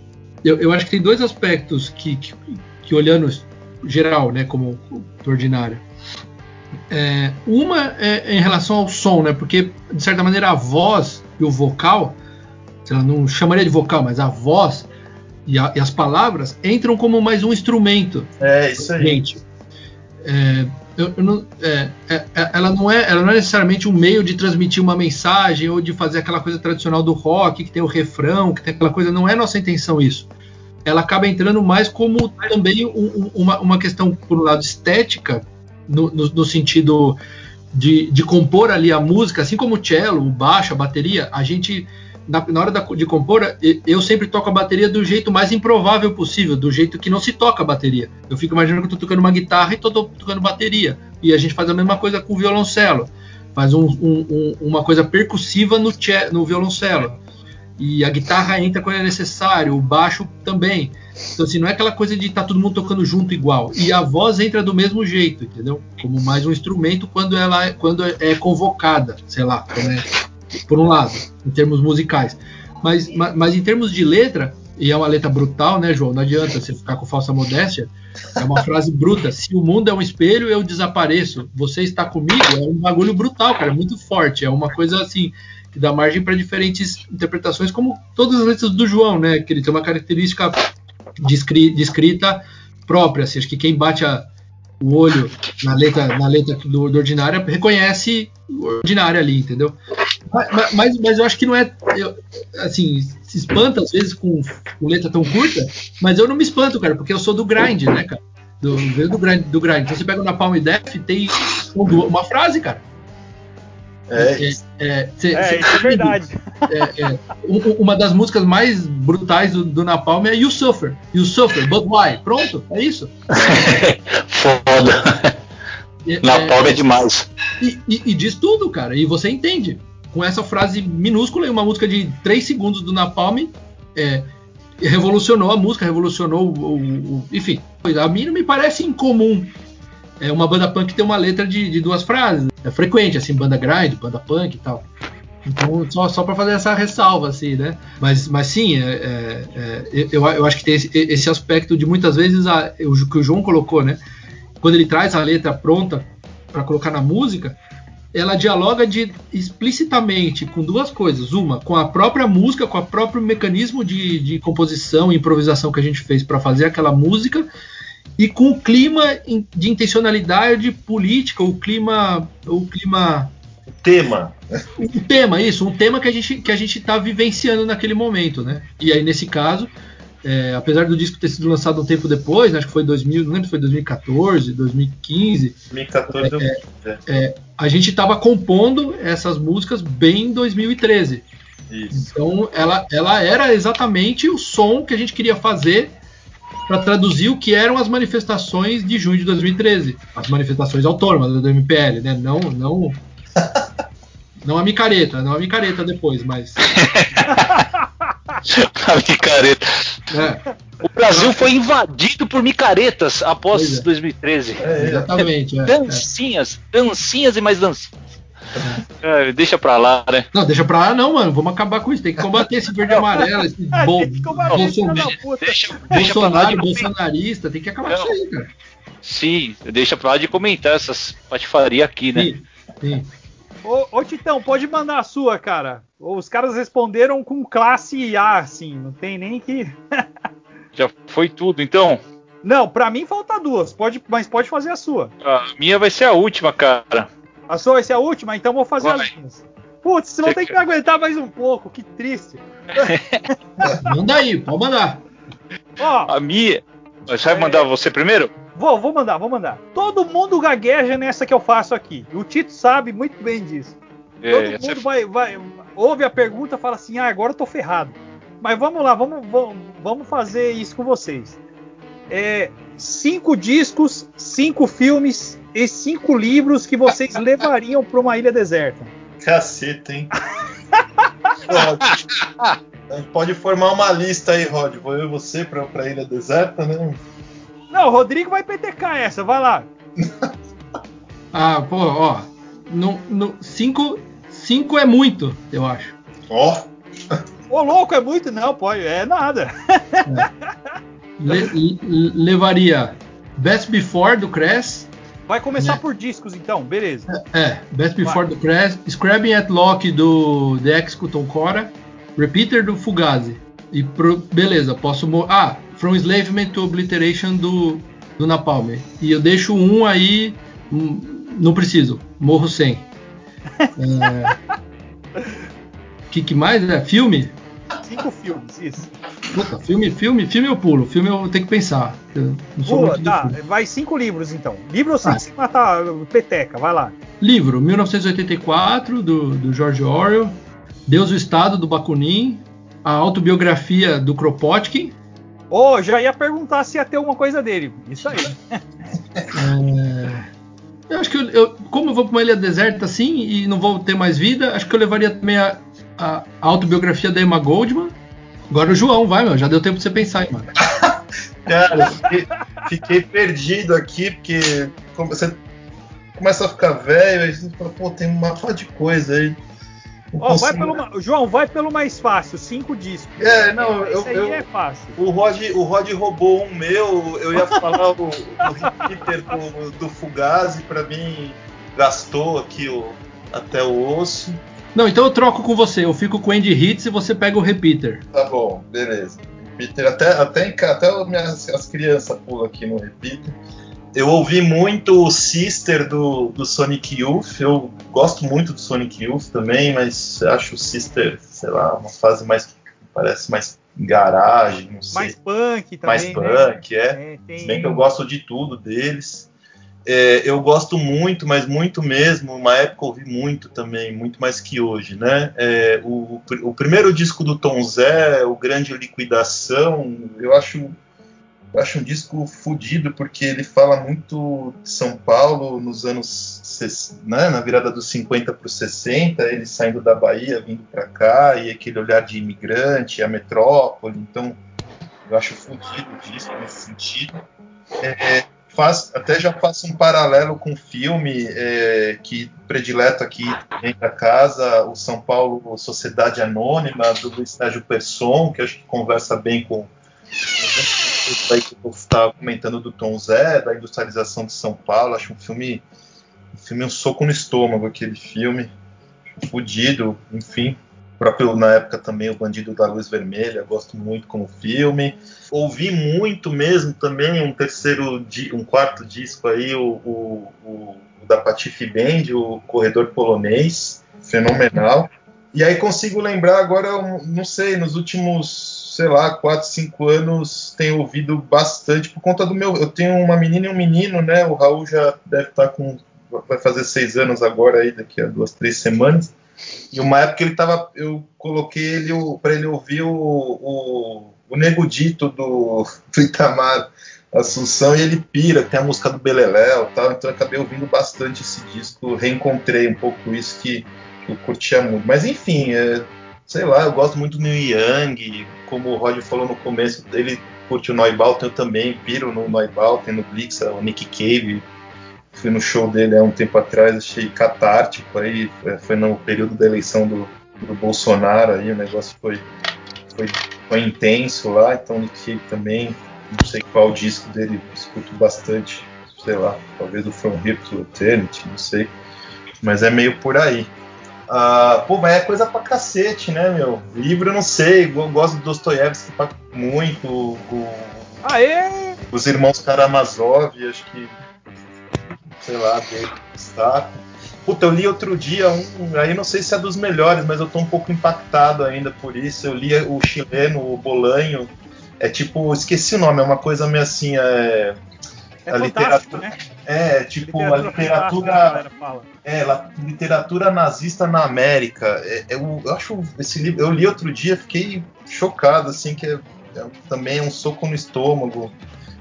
eu, eu, acho que tem dois aspectos que, que, que olhando geral, né, como ordinária. É, uma é em relação ao som, né, porque de certa maneira a voz e o vocal, sei lá, não chamaria de vocal, mas a voz e, a, e as palavras entram como mais um instrumento. É isso aí. Gente, é, eu, eu não, é, é, é, ela, não é, ela não é necessariamente um meio de transmitir uma mensagem ou de fazer aquela coisa tradicional do rock, que tem o refrão, que tem aquela coisa. Não é nossa intenção isso. Ela acaba entrando mais como também um, uma, uma questão, por um lado, estética, no, no, no sentido de, de, compor ali a música, assim como o cello, o baixo, a bateria, a gente na, na hora da, de compor, eu sempre toco a bateria do jeito mais improvável possível, do jeito que não se toca a bateria. Eu fico imaginando que eu tô tocando uma guitarra e tô, tô tocando bateria. E a gente faz a mesma coisa com o violoncelo. Faz um, um, um, uma coisa percussiva no, no violoncelo. E a guitarra entra quando é necessário, o baixo também. Então, assim, não é aquela coisa de estar tá todo mundo tocando junto igual. E a voz entra do mesmo jeito, entendeu? Como mais um instrumento quando ela quando é convocada, sei lá, é por um lado, em termos musicais. Mas, mas, mas, em termos de letra, e é uma letra brutal, né, João? Não adianta você ficar com falsa modéstia. É uma frase bruta. Se o mundo é um espelho, eu desapareço. Você está comigo? É um bagulho brutal, cara. É muito forte. É uma coisa assim que dá margem para diferentes interpretações, como todas as letras do João, né? Que ele tem uma característica de, escrita própria. Assim, acho que quem bate a, o olho na letra, na letra do, do ordinária reconhece o ordinário ali, entendeu? Mas, mas, mas, eu acho que não é. Eu, assim, se espanta às vezes com, com, letra tão curta, mas eu não me espanto, cara, porque eu sou do grind, né, cara? Do, do, grind, do grind. Então você pega na Palm Def tem uma frase, cara. É, é, é, cê, é cê, isso é verdade. É, é, uma das músicas mais brutais do, do Napalm é You Suffer. You Suffer, but why? Pronto, é isso. Foda. Napalm é, é, demais. E, e, e, diz tudo, cara. E você entende. Com essa frase minúscula e uma música de 3 segundos do Napalm, é, revolucionou a música, revolucionou o, o, o, Enfim, a mim não me parece incomum é uma banda punk ter uma letra de, de, duas frases. É frequente, assim, banda grind, banda punk e tal. Então, só, só para fazer essa ressalva, assim, né? Mas, mas sim, é, é, é, eu, eu acho que tem esse, esse aspecto de muitas vezes a, o que o João colocou, né? Quando ele traz a letra pronta para colocar na música, ela dialoga de, explicitamente com duas coisas. Uma, com a própria música, com o próprio mecanismo de, de composição e improvisação que a gente fez para fazer aquela música e com o clima de intencionalidade política, o clima, o clima tema. O tema, isso, um tema que a gente que a gente está vivenciando naquele momento, né? E aí nesse caso, é, apesar do disco ter sido lançado um tempo depois, né, acho que foi 2000, não lembro se foi 2014, 2015. 2014 é, é, é, a gente estava compondo essas músicas bem em 2013. Isso. Então ela, ela era exatamente o som que a gente queria fazer para traduzir o que eram as manifestações de junho de 2013, as manifestações autônomas do MPL, né? Não, não, não a micareta, não a micareta depois, mas a micareta. É. O Brasil foi invadido por micaretas após é. 2013. É, exatamente. É, dancinhas, dancinhas e mais dancinhas. É, deixa pra lá, né? Não, deixa pra lá não, mano. Vamos acabar com isso. Tem que combater esse verde e amarelo, esse bo Bolsonaro, deixa, deixa Bolsonaro, bolsonarista. Tem que acabar com isso aí, cara. Sim, deixa pra lá de comentar essas patifaria aqui, né? Sim, sim. Ô, ô, Titão, pode mandar a sua, cara. Os caras responderam com classe A, assim. Não tem nem que. Já foi tudo, então? Não, pra mim falta duas, pode, mas pode fazer a sua. A minha vai ser a última, cara. A sua vai ser a última, então vou fazer Vai. as minhas. Putz, vocês vão ter que me aguentar mais um pouco, que triste. Manda aí, pode mandar. Ó, A minha. Você vai É. mandar você primeiro? vou, vou mandar, vou mandar. Todo mundo gagueja nessa que eu faço aqui. O Tito sabe muito bem disso. Todo É, essa mundo vai, vai, ouve a pergunta e fala assim: ah, agora eu tô ferrado. Mas vamos lá, vamos, vamos, vamos fazer isso com vocês. É, cinco discos, cinco filmes e cinco livros que vocês levariam para uma ilha deserta. Caceta, hein? Rod, a gente pode formar uma lista aí, Rod. Vou eu e você pra, pra Ilha Deserta, né? Não, o Rodrigo vai PTK essa, vai lá. Ah, pô, ó. No, no, cinco, cinco é muito, eu acho. Ó, Ô louco, é muito? Não, pode, é nada. Le- le- levaria Best Before do Crash. Vai começar Né. por discos então, beleza. É, Best Before do Crash. Scrabbing at Lock do The Executon Cora. Repeater do Fugazi. E pro, beleza, posso. Ah, From Enslavement to Obliteration do, do Napalm. E eu deixo um aí. hum, não preciso, morro sem. É, que, que mais? É, filme? Cinco filmes, isso. Puta, filme, filme, filme eu pulo. Filme eu tenho que pensar. Pula, tá, vai cinco livros então. Livro sem Ah. se matar, peteca, vai lá. Livro, 1984, do, do George Orwell. Deus o Estado, do Bakunin. A autobiografia do Kropotkin. Ô, já ia perguntar se ia ter alguma coisa dele. Isso aí. É, Eu acho que eu, eu- como eu vou para uma ilha deserta assim e não vou ter mais vida, acho que eu levaria também a, a autobiografia da Emma Goldman. Agora o João, vai, meu, já deu tempo pra você pensar aí, mano. cara, fiquei, fiquei perdido aqui, porque você começa a ficar velho, aí você fala, pô, tem uma par de coisa aí. Ó, vai pelo, João, vai pelo mais fácil, cinco discos. É, não, eu, Esse aí eu- é fácil. O Rod, o Rod roubou um meu, eu ia falar o, o repeater do, do Fugazi, pra mim gastou aqui o, até o osso. Não, então eu troco com você. Eu fico com o Andy Hits e você pega o Repeater. Tá bom, beleza. Repeater, até, até, até as, minhas- as crianças pulam aqui no repeater. Eu ouvi muito o Sister do, do Sonic Youth, eu gosto muito do Sonic Youth também, mas acho o Sister, sei lá, uma fase mais, parece mais garagem, não sei. Mais punk também. mais né? punk, é. É, tem- Se bem que eu gosto de tudo deles. É, eu gosto muito, mas muito mesmo. Uma época ouvi muito também, muito mais que hoje, né? É, o, o primeiro disco do Tom Zé, o Grande Liquidação, eu acho, eu acho um disco fodido porque ele fala muito de São Paulo nos anos, né, na virada dos 50 para os 60, ele saindo da Bahia, vindo para cá, e aquele olhar de imigrante, a metrópole. Então, eu acho fodido o disco nesse sentido. É, faz, até já faço um paralelo com o filme é, que predileto aqui vem da casa, o São Paulo Sociedade Anônima, do Luiz Sérgio Persson, que acho que conversa bem com aí que eu estava comentando do Tom Zé, da industrialização de São Paulo. Acho um filme, um filme um soco no estômago, aquele filme, fudido, enfim. Próprio na época também o Bandido da Luz Vermelha, gosto muito como filme. Ouvi muito mesmo também um terceiro, um quarto disco aí, o, o- o- da Patife Band, o Corredor Polonês, fenomenal. E aí consigo lembrar agora, não sei, nos últimos, sei lá, 4, 5 anos tenho ouvido bastante por conta do meu. Eu tenho uma menina e um menino, né? O Raul já deve estar com. Vai fazer seis anos agora aí, daqui a duas, três semanas. E uma época ele tava. Eu coloquei ele para ele ouvir o, o, o Nego Dito do, do Itamar Assunção e ele pira, tem a música do Beleléu tal, então eu acabei ouvindo bastante esse disco, reencontrei um pouco isso que, que eu curtia muito. Mas enfim, é, sei lá, eu gosto muito do Neil Young, como o Roger falou no começo, ele curte o Neubauten, eu também piro no Neubauten, no Blix, o Nick Cave, fui no show dele há um tempo atrás, achei catártico, aí foi no período da eleição do, do Bolsonaro, aí o negócio foi, foi, foi intenso lá, então Nick Cave também, não sei qual disco dele, escuto bastante, sei lá, talvez o From Here to Eternity, não sei, mas é meio por aí. Ah, pô, mas é coisa pra cacete, né, meu? Livro eu não sei, eu gosto do Dostoiévski muito, o, Aê! Os irmãos Karamazov, acho que. Sei lá, deu destaque. Puta, eu li outro dia um. Aí não sei se é dos melhores, mas eu tô um pouco impactado ainda por isso. Eu li o chileno, o Bolanho. É tipo, esqueci o nome, é uma coisa meio assim. É, é a literatura. Né? É, tipo, literatura a literatura. É, a literatura nazista na América. É, eu, eu, acho esse livro. Eu li outro dia, fiquei chocado, assim, que é, é, também é um soco no estômago.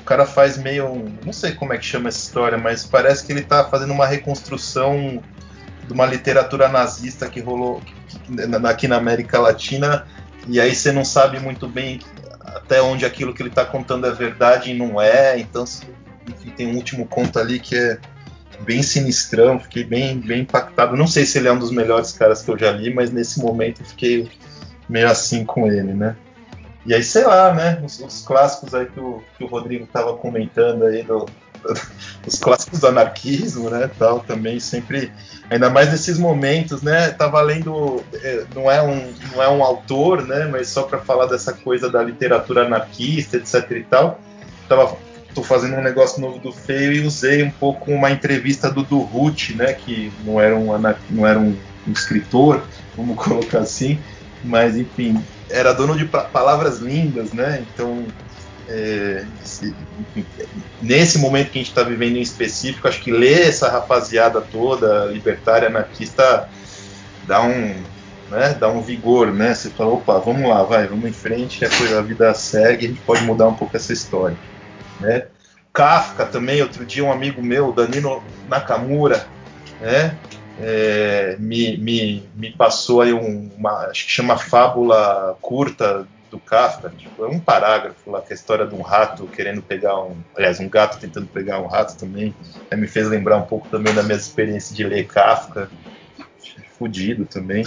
Cara faz meio. Não sei como é que chama essa história, mas parece que ele tá fazendo uma reconstrução de uma literatura nazista que rolou aqui na América Latina. E aí você não sabe muito bem até onde aquilo que ele está contando é verdade e não é. Então enfim, tem um último conto ali que é bem sinistrão, fiquei bem, bem impactado. Não sei se ele é um dos melhores caras que eu já li, mas nesse momento eu fiquei meio assim com ele, né? E aí, sei lá, né? Os, os clássicos aí que o, que o Rodrigo estava comentando aí, do, os clássicos do anarquismo, né? Tal, também sempre, ainda mais nesses momentos, né? Tava lendo, é, não é um, não é um autor, né? Mas só para falar dessa coisa da literatura anarquista, etc e tal. Tava tô fazendo um negócio novo do Feio e usei um pouco uma entrevista do Durruti, né, que não era um, não era um, um escritor, vamos colocar assim, mas enfim, era dono de palavras lindas, né, então é, nesse momento que a gente está vivendo em específico, acho que ler essa rapaziada toda, libertária, anarquista, dá um, né, dá um vigor, né? Você fala, opa, vamos lá, vai, vamos em frente, que a coisa, a vida segue, a gente pode mudar um pouco essa história. Né? Kafka também, outro dia um amigo meu, Danilo Nakamura, né? É, me, me, me passou aí um, uma, acho que chama Fábula Curta do Kafka, tipo, é um parágrafo lá, que é a história de um rato querendo pegar um, aliás, um gato tentando pegar um rato também, aí me fez lembrar um pouco também da minha experiência de ler Kafka, fudido também.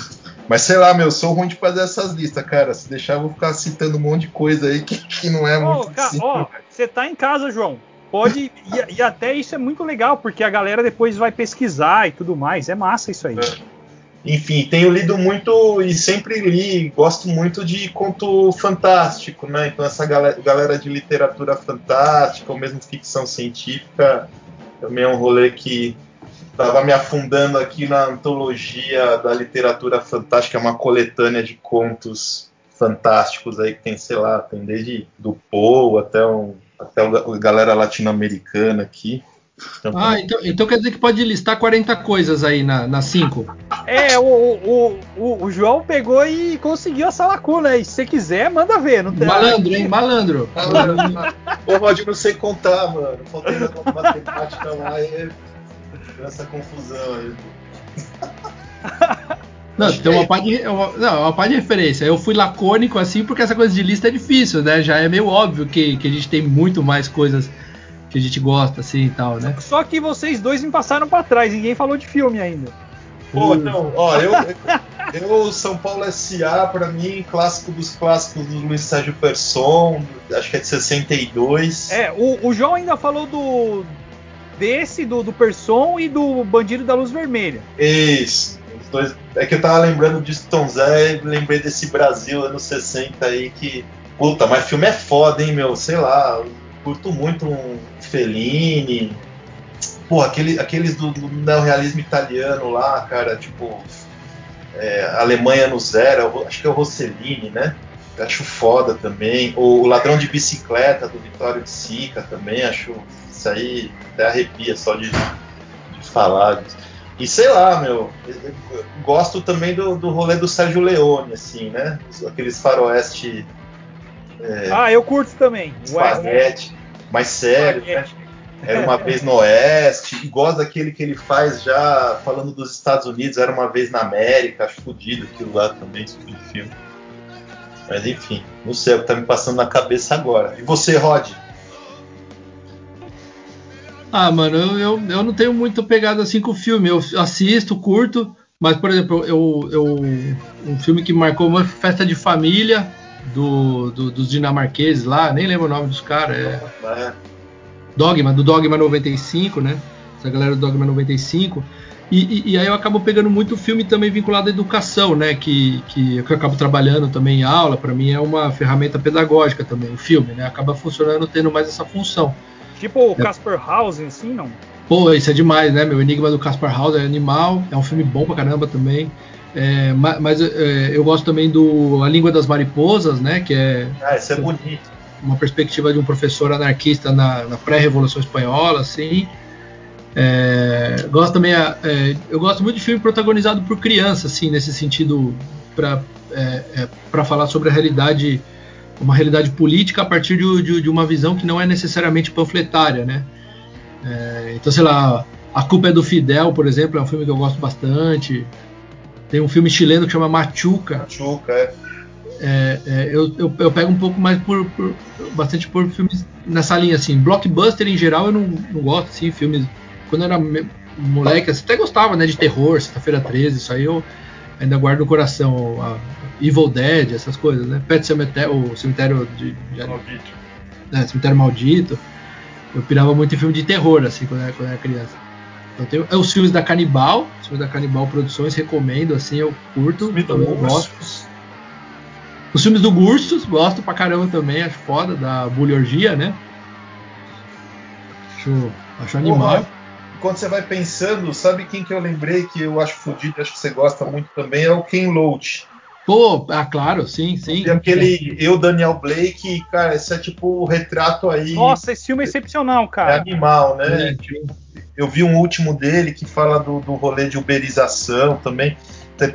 Mas sei lá, meu, sou ruim de fazer essas listas, cara. Se deixar, eu vou ficar citando um monte de coisa aí que, que não é muito. Ó, você tá em casa, João. Pode. e, e, até isso é muito legal, porque a galera depois vai pesquisar e tudo mais. É massa isso aí. É. Enfim, tenho lido muito e sempre li, gosto muito de conto fantástico, né? Então essa galera, galera de literatura fantástica, ou mesmo ficção científica, também é um rolê que estava me afundando aqui na antologia da literatura fantástica, é uma coletânea de contos fantásticos aí que tem, sei lá, tem desde do Poe até um, até a galera latino-americana aqui. Então, ah, então, então, quer dizer que pode listar 40 coisas aí na 5. É, o, o, o, o, João pegou e conseguiu essa lacuna aí. Se você quiser, manda ver. Não tem... Malandro, hein? Malandro. Ô, Rod, não sei contar, mano. Faltei na matemática lá e essa confusão aí. Não, tem uma parte, de, uma, não, uma parte de referência. Eu fui lacônico assim porque essa coisa de lista é difícil, né? Já é meio óbvio que, que a gente tem muito mais coisas que a gente gosta, assim e tal, né? Só que vocês dois me passaram para trás, ninguém falou de filme ainda. Pô, não, ó, eu, eu São Paulo S.A., pra mim, clássico dos clássicos do Luiz Sérgio Persson, acho que é de 62. É, o, o João ainda falou do, desse, do, do Person e do Bandido da Luz Vermelha. Isso. Dois, é que eu tava lembrando de Tom Zé e lembrei desse Brasil anos 60 aí que. Puta, mas filme é foda, hein, meu? Sei lá, curto muito um Fellini. Pô, aquele, aqueles do, do neorrealismo italiano lá, cara, tipo. É, Alemanha no Zero, acho que é o Rossellini, né? acho foda também. O, o Ladrão de Bicicleta, do Vitório de Sica, também acho isso aí até arrepia só de, de falar. E sei lá, meu, gosto também do, do rolê do Sérgio Leone, assim, né? Aqueles faroeste. É, ah, eu curto também. Espaguete, mais sério, né? Era uma vez no Oeste, e gosto daquele que ele faz já falando dos Estados Unidos, era uma vez na América, acho fodido aquilo lá também, esse tipo filme. Mas enfim, não sei o que tá me passando na cabeça agora. E você, Rod? Ah, mano, eu, eu, eu não tenho muito pegado assim com o filme. Eu assisto, curto, mas, por exemplo, eu, eu um filme que marcou uma festa de família do, do dos dinamarqueses lá, nem lembro o nome dos caras. É... é. Dogma, do Dogma 95, né? Essa galera do Dogma 95. E, e, e, aí eu acabo pegando muito filme também vinculado à educação, né? Que, que, que eu acabo trabalhando também em aula, para mim é uma ferramenta pedagógica também, o filme, né? Acaba funcionando tendo mais essa função. Tipo o é. Casper House si, não? Pô, isso é demais, né? Meu Enigma do Caspar House é animal, é um filme bom pra caramba também. É, mas é, eu gosto também do A Língua das Mariposas, né? Que é. Ah, isso é bonito. Uma perspectiva de um professor anarquista na, na pré-revolução espanhola, assim. É, gosto também, é, eu gosto muito de filme protagonizado por criança, assim, nesse sentido, para é, é para falar sobre a realidade, uma realidade política a partir de, de, de uma visão que não é necessariamente panfletária, né? É, então, sei lá, A Culpa é do Fidel, por exemplo, é um filme que eu gosto bastante. Tem um filme chileno que chama Machuca. Machuca, é. É, é, eu, eu, eu, pego um pouco mais por, por, bastante por filmes nessa linha assim blockbuster em geral eu não, não gosto assim filmes quando eu era moleque até gostava né de terror sexta-feira 13 isso aí eu ainda guardo no coração a Evil Dead essas coisas né Pet Cemitério o cemitério de, de maldito né, cemitério maldito eu pirava muito em filme de terror, assim, quando era, quando era criança. Então tem é os filmes da Canibal, os filmes da Canibal Produções, recomendo, assim, eu curto, eu gosto. Os filmes do Gursos, gosto pra caramba também, acho foda, da Bulhorgia, né? Acho, acho animal. quando você vai pensando, sabe quem que eu lembrei que eu acho fodido, acho que você gosta muito também, é o Ken Loach. Pô, ah, claro, sim, sim. E aquele Eu, Daniel Blake, cara, esse é tipo o retrato aí. Nossa, esse filme é excepcional, cara. É animal, né? É, tipo, eu vi um último dele que fala do, do rolê de uberização também.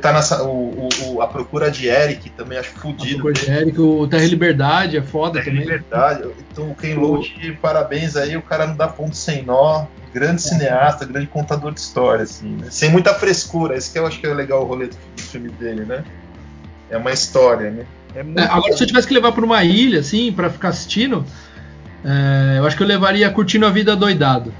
Tá nessa. O, o, a procura de Eric também, acho fodido. A procura de Eric, o Terra Liberdade é foda Terra também. Liberdade. Então o Ken Loach, parabéns aí, o cara não dá ponto sem nó. Grande é. cineasta, grande contador de história, assim, né? Sem muita frescura. Esse que eu acho que é legal o rolê do filme dele, né? É uma história, né? É é, agora, se eu tivesse que levar para uma ilha, assim, para ficar assistindo, é, eu acho que eu levaria Curtindo a Vida Doidado.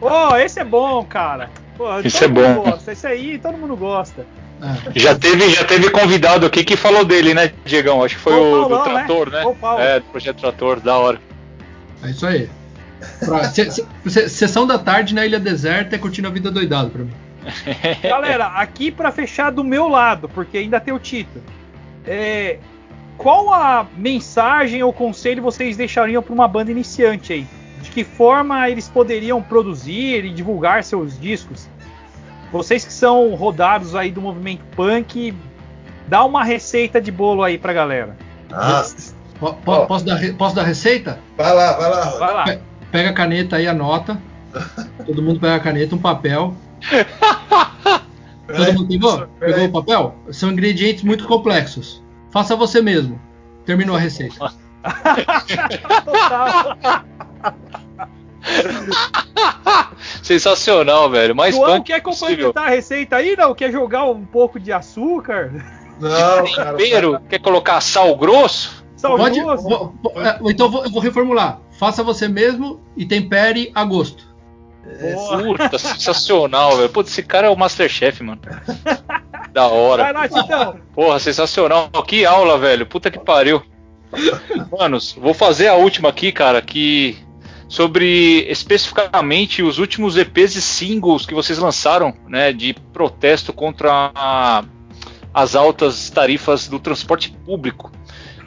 Oh, esse é bom, cara. Pô, esse é bom. Gosta. Esse aí todo mundo gosta. É. Já, teve, já teve convidado aqui que falou dele, né, Diegão? Acho que foi o, Paulão, do né? Trator, né? né? É, do Projeto Trator, da hora. É isso aí. Pra, se, se, sessão da tarde na Ilha Deserta é curtindo a vida doidado pra mim. Galera, aqui para fechar do meu lado, porque ainda tem o título. É, qual a mensagem ou conselho vocês deixariam para uma banda iniciante aí? De que forma eles poderiam produzir e divulgar seus discos? Vocês que são rodados aí do movimento punk, dá uma receita de bolo aí pra galera. Ah, posso, dar, posso dar receita? Vai lá, vai lá. Vai lá. Pega a caneta aí, anota. Todo mundo pega a caneta, um papel. Todo mundo pegou? Pegou o papel? São ingredientes muito complexos. Faça você mesmo. Terminou a receita. Sensacional, velho. Mais João, quer complementar a receita aí, não? Quer jogar um pouco de açúcar? Não, tempero? Quer colocar sal grosso? Sal Pode, grosso? Vou, vou, é, então vou, eu vou reformular. Faça você mesmo e tempere a gosto. Puta, sensacional, velho. Putz, esse cara é o Masterchef, mano. Da hora. Vai lá, Titão. Porra, sensacional. Que aula, velho. Puta que pariu. Manos, vou fazer a última aqui, cara, que sobre especificamente os últimos EPs e singles que vocês lançaram, né, de protesto contra a, as altas tarifas do transporte público.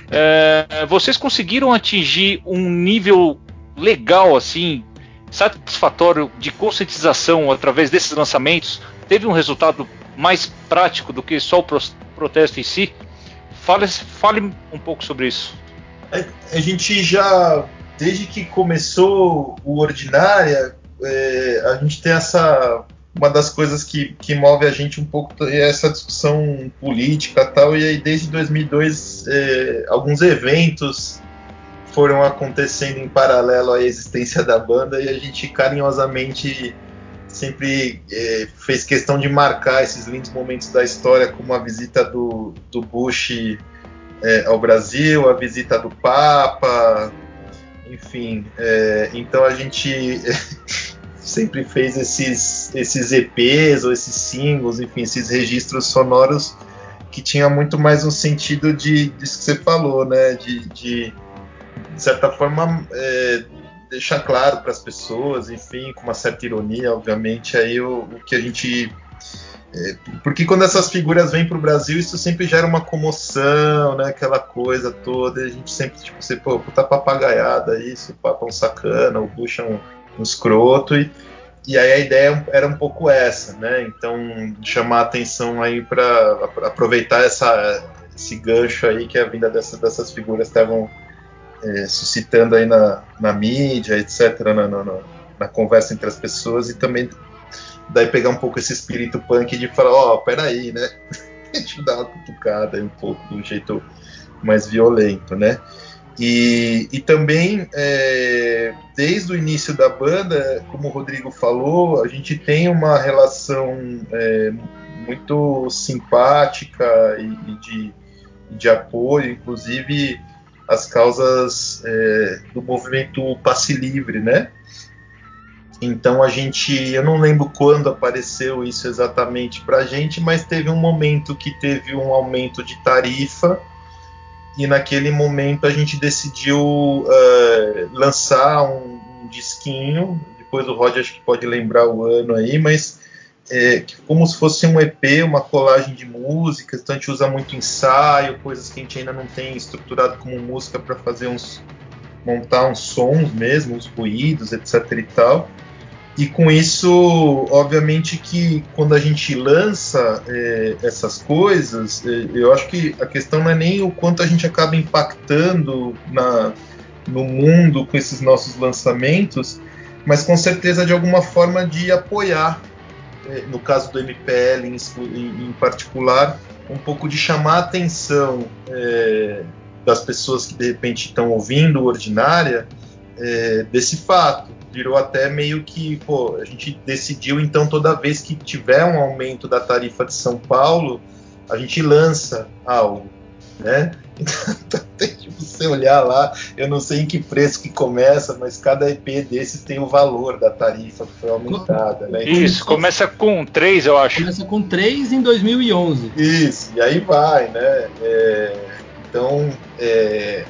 É, vocês conseguiram atingir um nível legal, assim, satisfatório de conscientização através desses lançamentos? Teve um resultado mais prático do que só o protesto em si? Fale, fale um pouco sobre isso. A, a gente já, desde que começou o Ordinária, é, a gente tem essa. Uma das coisas que, que move a gente um pouco é essa discussão política tal. E aí, desde 2002, é, alguns eventos foram acontecendo em paralelo à existência da banda e a gente carinhosamente sempre é, fez questão de marcar esses lindos momentos da história, como a visita do, do Bush é, ao Brasil, a visita do Papa, enfim. É, então a gente sempre fez esses, esses EPs ou esses singles, enfim, esses registros sonoros que tinha muito mais um sentido de disso que você falou, né? de, de de certa forma, é, deixar claro para as pessoas, enfim, com uma certa ironia, obviamente, aí o, o que a gente é, porque quando essas figuras vêm para o Brasil, isso sempre gera uma comoção, né? Aquela coisa toda. a gente sempre, tipo, você, pô, puta papagaiada isso, Papa um sacana, o Bush é um, um escroto. E, e aí a ideia era um pouco essa, né? Então, chamar a atenção aí para aproveitar essa, esse gancho aí que a vinda dessa, dessas figuras estavam é, suscitando aí na, na mídia, etc., na, na, na, conversa entre as pessoas e também daí pegar um pouco esse espírito punk de falar, ó, oh, peraí, né? A gente dá uma cutucada aí um pouco de um jeito mais violento, né? E, e também, é, desde o início da banda, como o Rodrigo falou, a gente tem uma relação é, muito simpática e, e de, de apoio, inclusive as causas é, do movimento passe livre, né? Então a gente, eu não lembro quando apareceu isso exatamente para a gente, mas teve um momento que teve um aumento de tarifa e naquele momento a gente decidiu uh, lançar um, um, disquinho. Depois o Rod acho que pode lembrar o ano aí, mas é, como se fosse um EP, uma colagem de músicas. Então a gente usa muito ensaio, coisas que a gente ainda não tem estruturado como música para fazer uns montar uns sons mesmo, uns ruídos, etc e tal. E com isso, obviamente que quando a gente lança é, essas coisas, é, eu acho que a questão não é nem o quanto a gente acaba impactando na, no mundo com esses nossos lançamentos, mas com certeza de alguma forma de apoiar, no caso do MPL em, em, particular, um pouco de chamar a atenção é, das pessoas que de repente estão ouvindo Ordinária é, desse fato. Virou até meio que, pô, a gente decidiu então toda vez que tiver um aumento da tarifa de São Paulo, a gente lança algo, né? Então, tem que você olhar lá, eu não sei em que preço que começa, mas cada EP desses tem o valor da tarifa que foi aumentada, né? Isso, começa com 3, eu acho. Começa com 3 em 2011. Isso, e aí vai, né? É, então, é,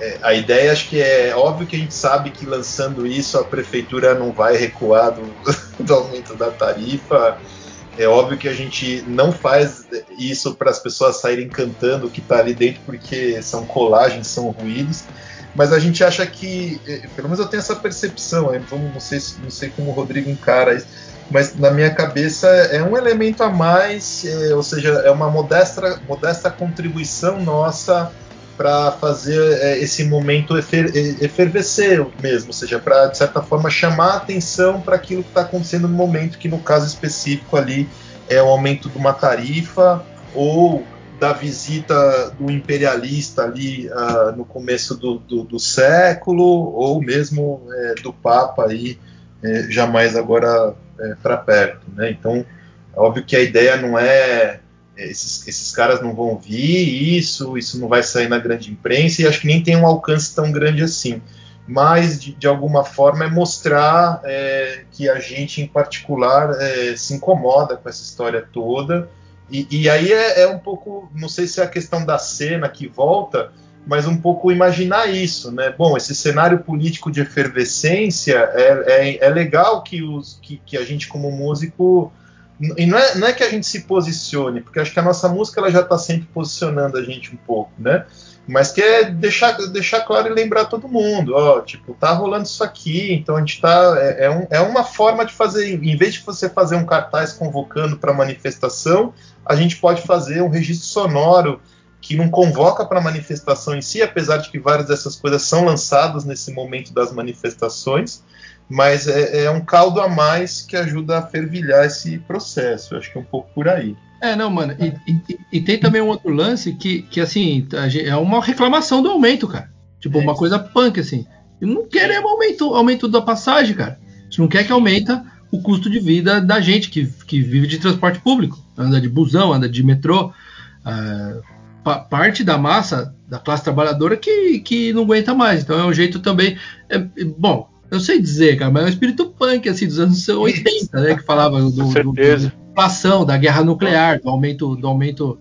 é, a ideia acho que é óbvio que a gente sabe que lançando isso a prefeitura não vai recuar do, do aumento da tarifa. É óbvio que a gente não faz isso para as pessoas saírem cantando o que está ali dentro, porque são colagens, são ruídos. Mas a gente acha que, é, pelo menos eu tenho essa percepção, não sei, não sei como o Rodrigo encara isso, mas na minha cabeça é um elemento a mais, é, ou seja, é uma modesta, modesta contribuição nossa para fazer é, esse momento efer, efervescer mesmo, ou seja, para de certa forma chamar a atenção para aquilo que está acontecendo no momento, que no caso específico ali é o aumento de uma tarifa ou da visita do imperialista ali uh, no começo do, do, do, século ou mesmo é, do Papa aí é, jamais agora é, para perto, né? Então, óbvio que a ideia não é esses, esses caras não vão vir isso, isso não vai sair na grande imprensa e acho que nem tem um alcance tão grande assim. Mas, de, de alguma forma, é mostrar é, que a gente, em particular, é, se incomoda com essa história toda. E, e aí é, é, um pouco, não sei se é a questão da cena que volta, mas um pouco imaginar isso, né? Bom, esse cenário político de efervescência é, é, é legal que, os, que, que a gente, como músico, e não é, não é que a gente se posicione, porque acho que a nossa música ela já está sempre posicionando a gente um pouco, né? Mas que é deixar, deixar claro e lembrar todo mundo, ó, tipo, tá rolando isso aqui, então a gente tá. É, é, um, é uma forma de fazer, em vez de você fazer um cartaz convocando para manifestação, a gente pode fazer um registro sonoro que não convoca para manifestação em si, apesar de que várias dessas coisas são lançadas nesse momento das manifestações, mas é, é, um caldo a mais que ajuda a fervilhar esse processo. Eu acho que é um pouco por aí. É, não, mano. E, e, e tem também um outro lance que, que assim, é uma reclamação do aumento, cara. Tipo, é. uma coisa punk, assim. Não queremos aumento, aumento da passagem, cara. A gente não quer que aumenta o custo de vida da gente que, que vive de transporte público. Anda de busão, anda de metrô. Uh, parte da massa da classe trabalhadora que, que não aguenta mais. Então é um jeito também. É, bom, eu sei dizer, cara, mas é um espírito punk, assim, dos anos 80, né? Que falava do, do, do, da inflação, da guerra nuclear, do aumento, do aumento,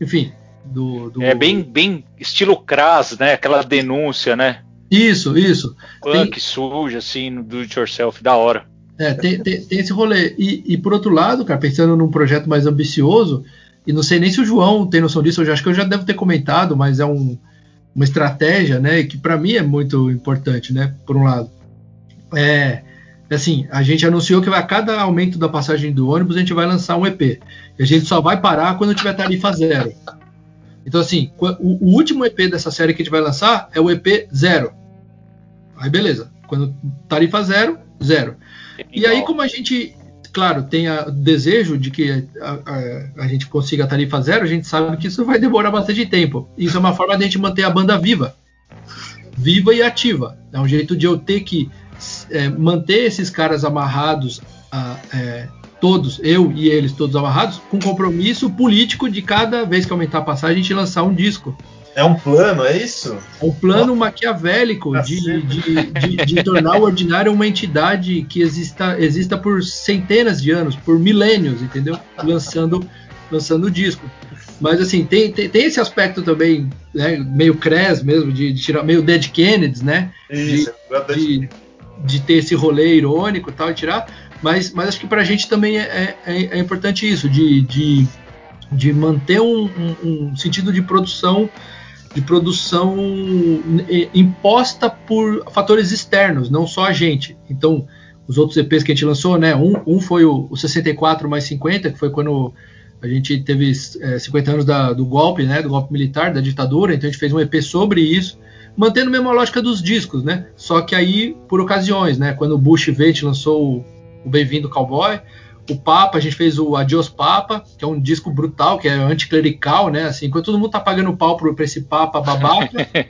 enfim. Do, do... É bem, bem estilo Kras, né? Aquela denúncia, né? Isso, isso. Punk, tem... suja, assim, no do it yourself, da hora. É, tem, tem, tem esse rolê. E, e, por outro lado, cara, pensando num projeto mais ambicioso, e não sei nem se o João tem noção disso, eu já, acho que eu já devo ter comentado, mas é um, uma estratégia, né, que para mim é muito importante, né, por um lado. É, assim, a gente anunciou que a cada aumento da passagem do ônibus a gente vai lançar um EP. E a gente só vai parar quando tiver tarifa zero. Então, assim, o, o, último EP dessa série que a gente vai lançar é o EP zero. Aí, beleza. Quando tarifa zero, zero. E aí, como a gente, claro, tem o desejo de que a, a, a, gente consiga a tarifa zero, a gente sabe que isso vai demorar bastante tempo. Isso é uma forma de a gente manter a banda viva. Viva e ativa. É um jeito de eu ter que é, manter esses caras amarrados a, é, todos, eu e eles todos amarrados, com compromisso político de cada vez que aumentar a passagem a gente lançar um disco. É um plano, é isso? É um plano maquiavélico de, de, de, de, tornar o ordinário uma entidade que exista, exista por centenas de anos, por milênios, entendeu? Lançando, lançando disco. Mas assim, tem, tem, tem esse aspecto também, né, meio Cres mesmo, de, de, tirar meio Dead Kennedys, né? Isso, de, de, de ter esse rolê irônico e tal, e tirar. Mas, mas acho que para a gente também é, é, é, importante isso, de, de, de manter um, um, um, sentido de produção de produção imposta por fatores externos, não só a gente. Então, os outros EPs que a gente lançou, né? Um, um foi o, o 64 mais 50, que foi quando a gente teve é, 50 anos da, do golpe, né? Do golpe militar, da ditadura. Então a gente fez um EP sobre isso, mantendo a mesma lógica dos discos, né? Só que aí por ocasiões, né? Quando o Bush gente lançou o Bem-vindo Cowboy. O Papa, a gente fez o Adios Papa, que é um disco brutal, que é anticlerical, né? Assim, enquanto todo mundo tá pagando pau pra esse Papa babaca,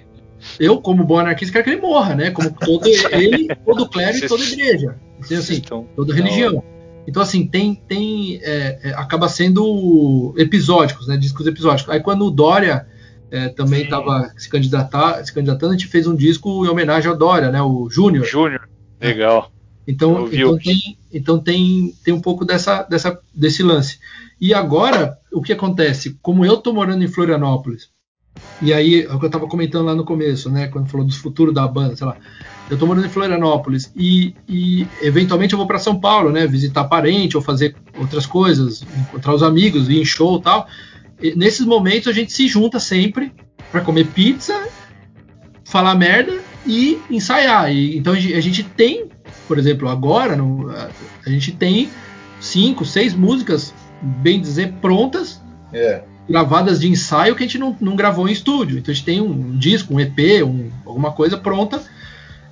eu, como bom anarquista, quero que ele morra, né? Como todo ele, todo clero e toda igreja. Assim, assim toda religião. Então, assim, tem. tem é, é, acaba sendo episódicos, né? Discos episódicos. Aí quando o Dória é, também estava se, candidatar, se candidatando, a gente fez um disco em homenagem ao Dória, né? O Júnior. Júnior, legal. Então, então, tem, então tem, tem um pouco dessa, dessa, desse lance. E agora, o que acontece? Como eu estou morando em Florianópolis, e aí, é o que eu estava comentando lá no começo, né? Quando falou do futuro da banda, sei lá. Eu estou morando em Florianópolis e, e eventualmente eu vou para São Paulo, né? Visitar parente ou fazer outras coisas, encontrar os amigos, ir em show e tal. E nesses momentos a gente se junta sempre para comer pizza, falar merda e ensaiar. E, então a gente tem por exemplo, agora no, a, gente tem cinco, seis músicas, bem dizer, prontas, é. gravadas de ensaio que a gente não, não gravou em estúdio. Então a gente tem um, um disco, um EP, um, alguma coisa pronta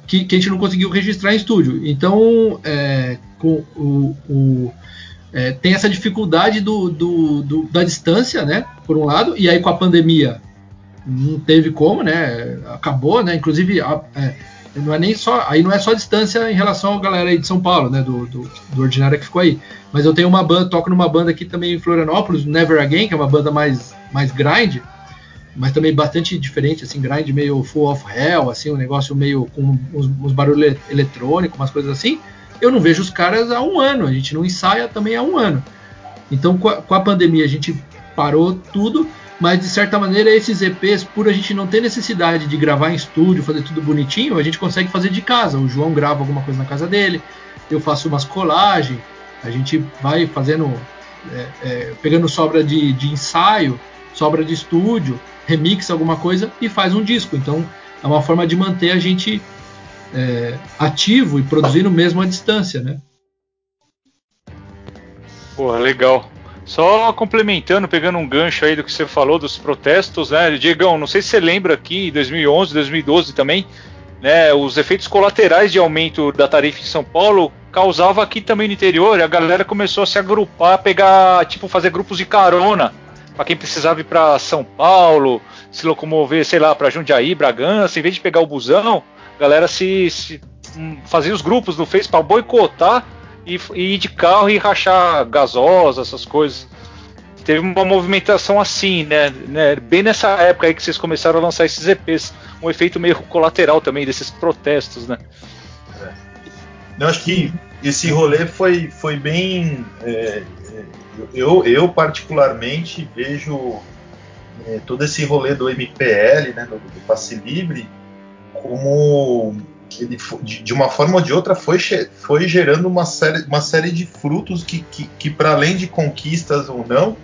que, que, a gente não conseguiu registrar em estúdio. Então, é, com o, o é, tem essa dificuldade do, do, do, da distância, né? Por um lado, e aí com a pandemia não teve como, né? Acabou, né? Inclusive, a, é, não é nem só. Aí não é só distância em relação à galera aí de São Paulo, né? Do, do, do Ordinária que ficou aí. Mas eu tenho uma banda, toco numa banda aqui também em Florianópolis, Never Again, que é uma banda mais, mais grind, mas também bastante diferente, assim, grind meio full of hell, assim, um negócio meio com uns, uns barulhos eletrônicos, umas coisas assim. Eu não vejo os caras há um ano, a gente não ensaia também há um ano. Então, com a, com a pandemia, a gente parou tudo mas de certa maneira esses EPs, por a gente não ter necessidade de gravar em estúdio, fazer tudo bonitinho, a gente consegue fazer de casa. O João grava alguma coisa na casa dele, eu faço umas colagens, a gente vai fazendo, é, é, pegando sobra de, de ensaio, sobra de estúdio, remixa alguma coisa e faz um disco. Então é uma forma de manter a gente é, ativo e produzindo mesmo à distância, né? Porra, legal. Só complementando, pegando um gancho aí do que você falou dos protestos, né, Diegão, não sei se você lembra aqui, em 2011, 2012 também, né, os efeitos colaterais de aumento da tarifa em São Paulo causava aqui também no interior, a galera começou a se agrupar, pegar, tipo, fazer grupos de carona, para quem precisava ir para São Paulo, se locomover, sei lá, para Jundiaí, Bragança, em vez de pegar o busão, galera se, se hum, fazia os grupos no Face para boicotar e, e ir de carro e rachar gasosa, essas coisas. Teve uma movimentação assim, né, né? Bem nessa época aí que vocês começaram a lançar esses EPs. Um efeito meio colateral também desses protestos, né? É. Eu acho que esse rolê foi, foi bem. É, é eu, eu, particularmente, vejo é, todo esse rolê do MPL, né, do, do passe livre, como ele de uma forma ou de outra foi, foi gerando uma série, uma série de frutos que, que, que para além de conquistas ou não,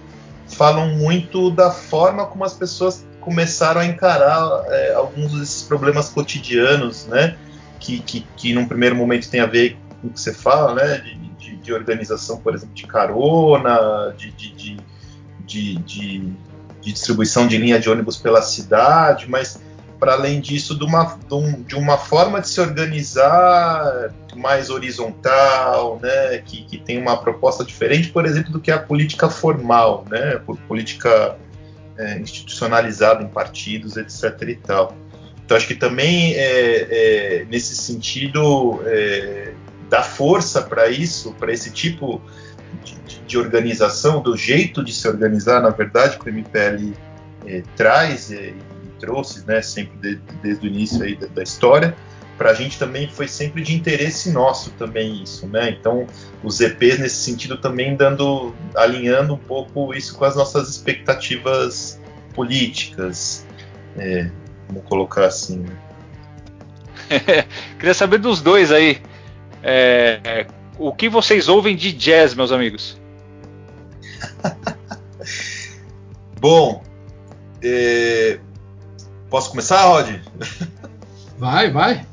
falam muito da forma como as pessoas começaram a encarar é, alguns desses problemas cotidianos, né? Que, que, que num primeiro momento tem a ver com o que você fala, né? De, de, de organização, por exemplo, de carona, de, de, de, de distribuição de linha de ônibus pela cidade, mas para além disso, de uma, de uma forma de se organizar mais horizontal, né, que, que tem uma proposta diferente, por exemplo, do que a política formal, né, política é, institucionalizada em partidos, etc. e tal. Então, acho que também, é, é, nesse sentido, é, dá força para isso, para esse tipo de, de, organização, do jeito de se organizar, na verdade, que o MPL é, traz e trouxe, né, sempre de, desde o início aí da, da história, para a gente também foi sempre de interesse nosso também isso, né? Então os EPs nesse sentido também dando, alinhando um pouco isso com as nossas expectativas políticas, é, vamos colocar assim. Né? Queria saber dos dois aí, é, o que vocês ouvem de jazz, meus amigos? Bom, é, Posso começar, Rod? Vai, vai.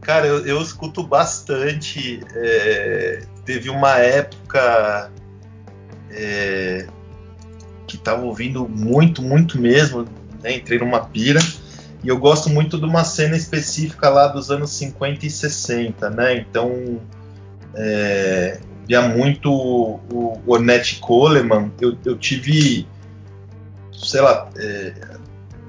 Cara, eu, eu escuto bastante. É, teve uma época é, que tava ouvindo muito, muito mesmo. Né, entrei numa pira. E eu gosto muito de uma cena específica lá dos anos 50 e 60, né? Então, é, via muito o, o Ornette Coleman. Eu, eu tive, sei lá, é,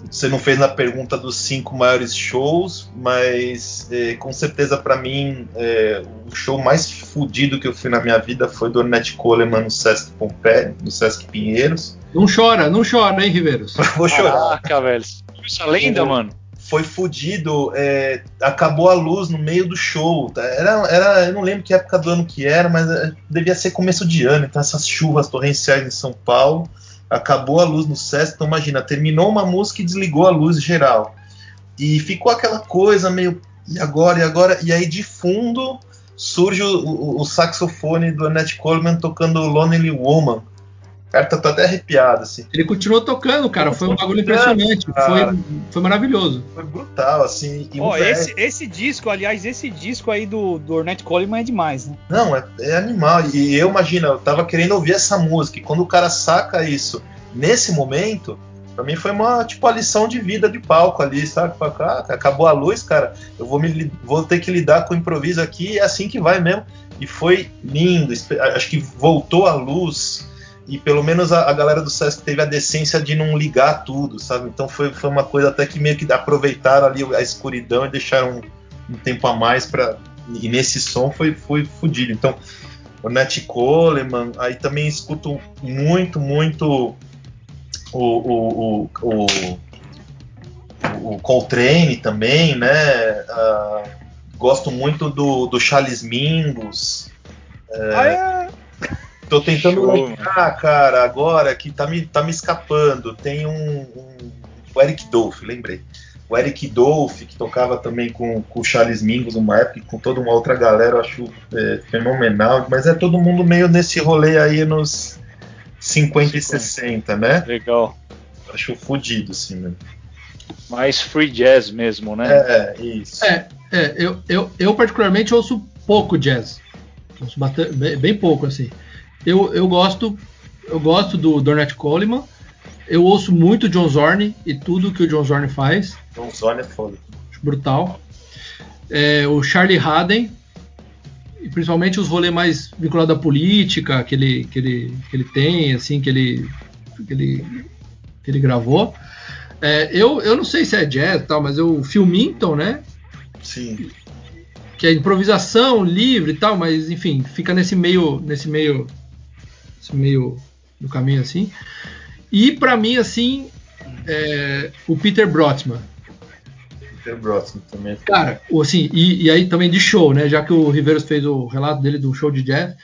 você não fez na pergunta dos cinco maiores shows, mas é, com certeza para mim é, o show mais fodido que eu fui na minha vida foi do Ornette Coleman no Sesc Pompeia, no Sesc Pinheiros. Não chora, não chora, hein, Riveiros? Vou chorar. Caraca, velho. Essa lenda, mano. Foi fudido, é, acabou a luz no meio do show. Era, era, eu não lembro que época do ano que era, mas é, devia ser começo de ano. Então essas chuvas torrenciais em São Paulo acabou a luz no SESC, então imagina, terminou uma música e desligou a luz geral. E ficou aquela coisa meio, e agora, e agora? E aí de fundo surge o, o, o saxofone do Annette Coleman tocando Lonely Woman. Cara, tá, tá até arrepiado, assim. Ele continuou tocando, cara. Foi um bagulho impressionante. Foi, foi maravilhoso. Foi brutal, assim. oh, esse, esse disco, aliás, esse disco aí do, do Ornette Coleman é demais, né? Não, é, é animal. E eu imagino, eu tava querendo ouvir essa música. E quando o cara saca isso nesse momento, Pra mim foi uma, tipo, a lição de vida de palco ali, sabe? Ah, acabou a luz, cara, eu vou, me, vou ter que lidar com o improviso aqui, é assim que vai mesmo. E foi lindo, acho que voltou a luz e pelo menos a, a, galera do Sesc teve a decência de não ligar tudo, sabe? Então foi, foi uma coisa até que meio que aproveitaram ali a escuridão e deixaram um, um tempo a mais para e nesse som foi foi fudido. Então o Nat Coleman, aí também escuto muito muito o, o, o, o, o Coltrane também, né? Uh, gosto muito do, do Charles Mingus. Uh, ah, é? Tô tentando Show, lembrar, cara, agora que tá me, tá me escapando. Tem um, um o Eric Dolph, lembrei. O Eric Dolph, que tocava também com, com o Charles Mingus uma época, com toda uma outra galera, eu acho é, fenomenal. Mas é todo mundo meio nesse rolê aí nos 50 e 60, né? Legal. Acho fodido, assim, né? Mais free jazz mesmo, né? É, isso. É, é eu, eu, eu particularmente ouço pouco jazz. Ouço bastante, bem pouco, assim. Eu, eu gosto eu gosto do Dornet Coleman. Eu ouço muito John Zorn e tudo que o John Zorn faz. John Zorn é foda. Brutal. É, o Charlie Haden, e principalmente os rolês mais vinculados à política que ele, que ele, que ele tem, assim, que ele, que ele, que ele gravou. É, eu, eu não sei se é jazz tal, mas o Phil Minton, né? Sim que é improvisação livre e tal, mas enfim, fica nesse meio, nesse meio meio do caminho assim. E para mim, assim, é, o Peter Brotman. Peter Brotman também. É Cara, assim, e, e, aí também de show, né? Já que o Riveiros fez o relato dele do show de jazz.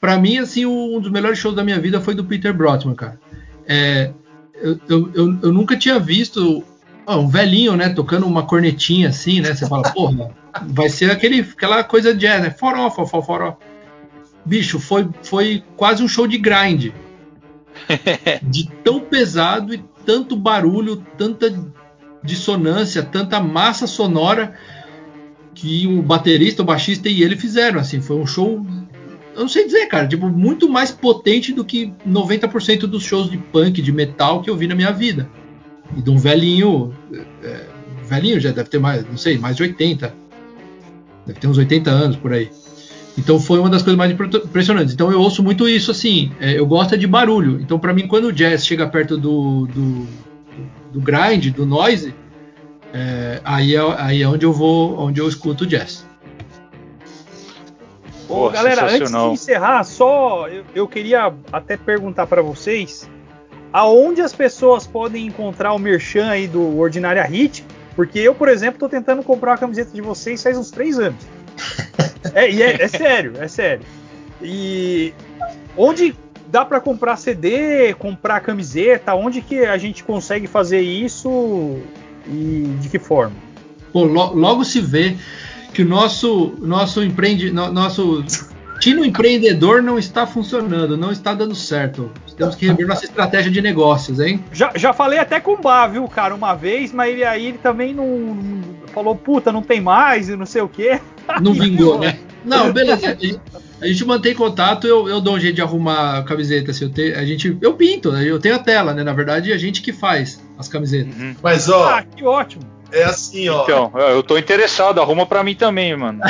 Para mim, assim, um dos melhores shows da minha vida foi do Peter Brotman, cara. É, eu, eu, eu, eu, nunca tinha visto um velhinho, né, tocando uma cornetinha assim, né? Você fala, porra, vai ser aquele, aquela coisa de jazz, né? Foró, foró, foró. Bicho, foi, foi quase um show de grind. de tão pesado e tanto barulho, tanta dissonância, tanta massa sonora que o baterista, o baixista e ele fizeram. Assim, foi um show, eu não sei dizer, cara, tipo, muito mais potente do que 90% dos shows de punk, de metal que eu vi na minha vida. E de um velhinho, é, velhinho já deve ter mais, não sei, mais de 80. Deve ter uns 80 anos por aí. Então foi uma das coisas mais impressionantes. Então eu ouço muito isso assim. É, eu gosto de barulho. Então para mim quando o jazz chega perto do, do, do grind, do noise, é, aí, é, aí é onde eu vou, onde eu escuto jazz. Pô, galera, antes de encerrar, só eu, eu queria até perguntar para vocês aonde as pessoas podem encontrar o merchan aí do Ordinária Hit, porque eu, por exemplo, estou tentando comprar a camiseta de vocês faz uns três anos. É, e é, é sério, é sério. E onde dá para comprar CD, comprar camiseta? Onde que a gente consegue fazer isso e de que forma? Pô, lo, logo se vê que o nosso nosso empreende, no, nosso tino empreendedor não está funcionando, não está dando certo. Temos que rever nossa estratégia de negócios, hein? Já, já falei até com o Bá, viu, cara, uma vez, mas ele aí ele também não falou, puta, não tem mais e não sei o quê. Não vingou, né? Não, beleza. A gente mantém contato, eu, eu dou um jeito de arrumar a camiseta. Assim, eu, te, a gente, eu pinto, né? eu tenho a tela, né? Na verdade, a gente que faz as camisetas. Uhum. Mas, ó. Ah, que ótimo. É assim, ó. Então, eu tô interessado, arruma pra mim também, mano.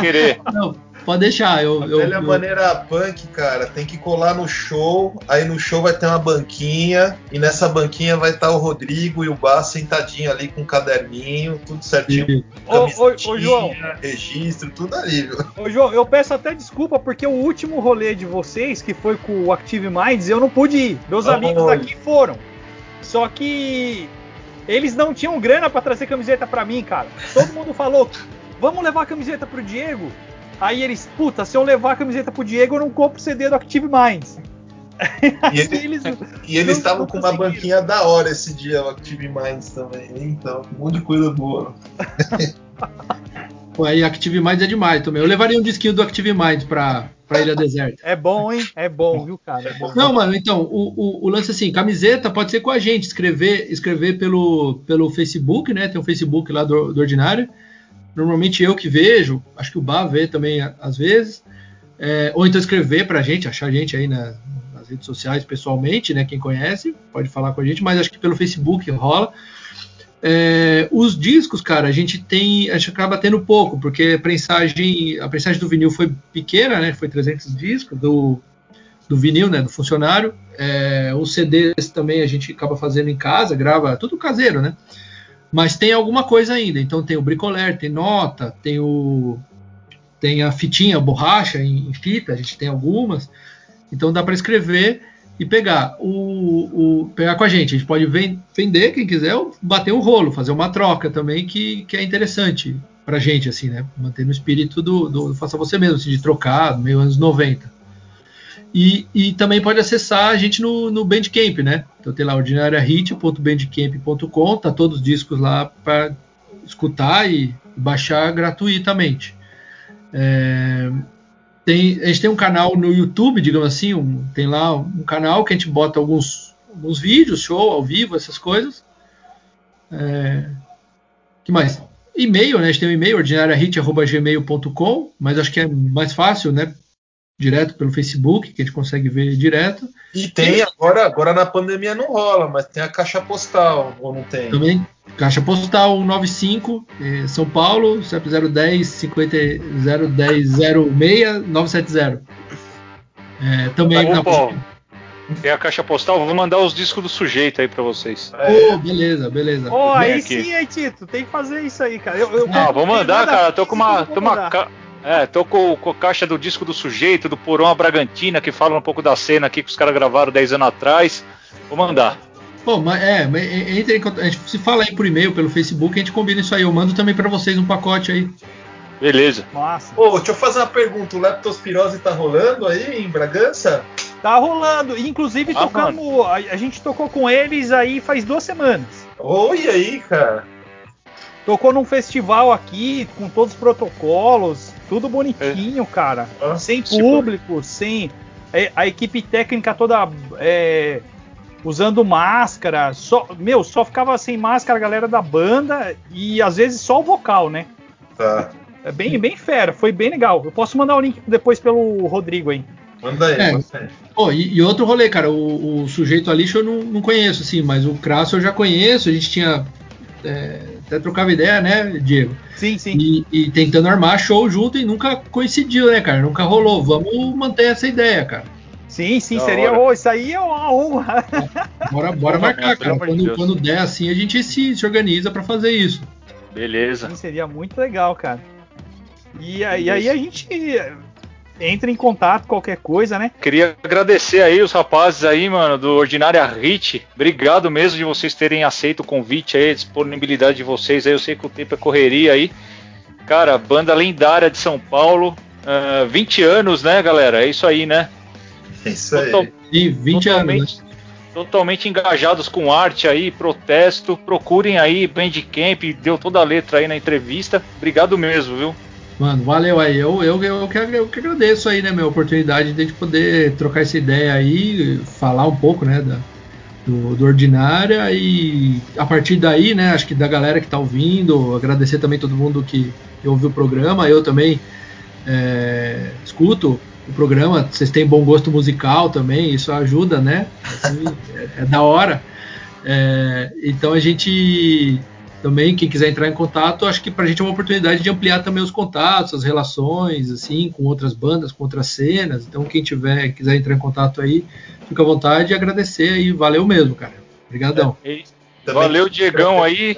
querer. Não, Pode deixar, eu. A eu, velha eu... maneira punk, cara, tem que colar no show. Aí no show vai ter uma banquinha. E nessa banquinha vai estar o Rodrigo e o Bar sentadinho ali com um caderninho, tudo certinho. Ô, ô, ô, João. Registro, tudo ali, viu? Ô, João, eu peço até desculpa porque o último rolê de vocês, que foi com o Active Minds, eu não pude ir. Meus oh, amigos daqui foram. Só que eles não tinham grana para trazer camiseta para mim, cara. Todo mundo falou: vamos levar a camiseta pro Diego. Aí eles, puta, se eu levar a camiseta pro Diego, eu não compro o CD do Active Minds. E, ele, eles, e eles estavam com uma banquinha da hora esse dia, o Active Minds também. Então, um monte de coisa boa. Pô, aí Active Minds é demais também. Eu levaria um disquinho do Active Minds pra, pra Ilha Deserta. É bom, hein? É bom, viu, cara? É bom. Não, mano, então, o, o, o, lance assim, camiseta pode ser com a gente, escrever, escrever pelo, pelo Facebook, né? Tem um Facebook lá do, do Ordinário normalmente eu que vejo, acho que o Bá vê também às vezes, é, ou então escrever para a gente, achar a gente aí na, nas redes sociais pessoalmente, né? Quem conhece pode falar com a gente, mas acho que pelo Facebook rola. É, os discos, cara, a gente tem, a gente acaba tendo pouco, porque a prensagem, a prensagem do vinil foi pequena, né? Foi 300 discos do, do vinil, né? Do funcionário. É, os CDs também a gente acaba fazendo em casa, grava tudo caseiro, né? Mas tem alguma coisa ainda. Então tem o bricoler, tem nota, tem o tem a fitinha, a borracha em, em fita, a gente tem algumas. Então dá para escrever e pegar o, o, pegar com a gente. A gente pode vender quem quiser, ou bater um rolo, fazer uma troca também que, que é interessante pra gente assim, né? Manter no espírito do, do faça você mesmo, assim, de trocar, meio anos 90. E, e também pode acessar a gente no, no Bandcamp, né? Então tem lá ordinariahit.bandcamp.com, tá todos os discos lá para escutar e baixar gratuitamente. É, tem, a gente tem um canal no YouTube, digamos assim, um, tem lá um canal que a gente bota alguns, alguns vídeos, show ao vivo, essas coisas. É, que mais? E-mail, né? A gente tem um e-mail, ordinariahit.gmail.com, mas acho que é mais fácil, né? Direto pelo Facebook, que a gente consegue ver direto. E tem agora, agora na pandemia não rola, mas tem a caixa postal, ou não tem? Também, caixa postal 195, eh, São Paulo, CEP 010 50 010 06 970. É, também tá bom, Tem a caixa postal, vou mandar os discos do sujeito aí pra vocês. É. Oh, beleza, beleza. Oh, aí aqui. sim, aí, Tito, tem que fazer isso aí, cara. Eu, eu, ah, vou mandar, cara. Tô com uma. Tô uma é, tô com, com, a caixa do disco do sujeito, do Porão a Bragantina, que fala um pouco da cena aqui que os caras gravaram 10 anos atrás. Vou mandar. Bom, mas é, entre em contato, a gente se fala aí por e-mail, pelo Facebook, a gente combina isso aí. Eu mando também para vocês um pacote aí. Beleza. Massa. Ô, deixa eu fazer uma pergunta. O leptospirose tá rolando aí em Bragança? Tá rolando. Inclusive, ah, tocamos. A, a, gente tocou com eles aí faz duas semanas. Oi aí, cara. Tocou num festival aqui, com todos os protocolos, tudo bonitinho, é. cara. Ah, sem público, sem. É, a equipe técnica toda é, usando máscara. Só, meu, só ficava sem máscara a galera da banda e às vezes só o vocal, né? Tá. É bem, bem fera, foi bem legal. Eu posso mandar o link depois pelo Rodrigo aí. Manda aí, é. Oh, e, e, outro rolê, cara, o, o sujeito ali eu não, não conheço, assim, mas o Crasso eu já conheço, a gente tinha. É, até trocava ideia, né, Diego? Sim, sim. E, e, tentando armar show junto e nunca coincidiu, né, cara? Nunca rolou. Vamos manter essa ideia, cara. Sim, sim, da seria. Oh, isso aí é uma honra. Bora, bora marcar, cara. Quando, quando der assim, a gente se, se organiza para fazer isso. Beleza. Sim, seria muito legal, cara. E, e aí a gente entra em contato, qualquer coisa, né? Queria agradecer aí os rapazes aí, mano, do Ordinária Hit. Obrigado mesmo de vocês terem aceito o convite aí, a disponibilidade de vocês aí. Eu sei que o tempo é correria aí. Cara, banda lendária de São Paulo. Uh, ah, 20 anos, né, galera? É isso aí, né? É isso aí. Total, e 20 totalmente, anos. Né? Totalmente engajados com arte aí, protesto. Procurem aí, Bandcamp, deu toda a letra aí na entrevista. Obrigado mesmo, viu? Mano, valeu aí. Eu, eu, eu, que, eu que agradeço aí, né, minha oportunidade de poder trocar essa ideia aí, falar um pouco, né, da, do, do Ordinária e a partir daí, né, acho que da galera que tá ouvindo, agradecer também todo mundo que, que ouviu o programa. Eu também é, escuto o programa, vocês têm bom gosto musical também, isso ajuda, né? Assim, é, é, da hora. É, então a gente também, quem quiser entrar em contato, acho que para a gente é uma oportunidade de ampliar também os contatos, as relações, assim, com outras bandas, com outras cenas. Então, quem tiver, quiser entrar em contato aí, fica à vontade e agradecer aí. Valeu mesmo, cara. Obrigadão. É, Valeu, Diegão aí.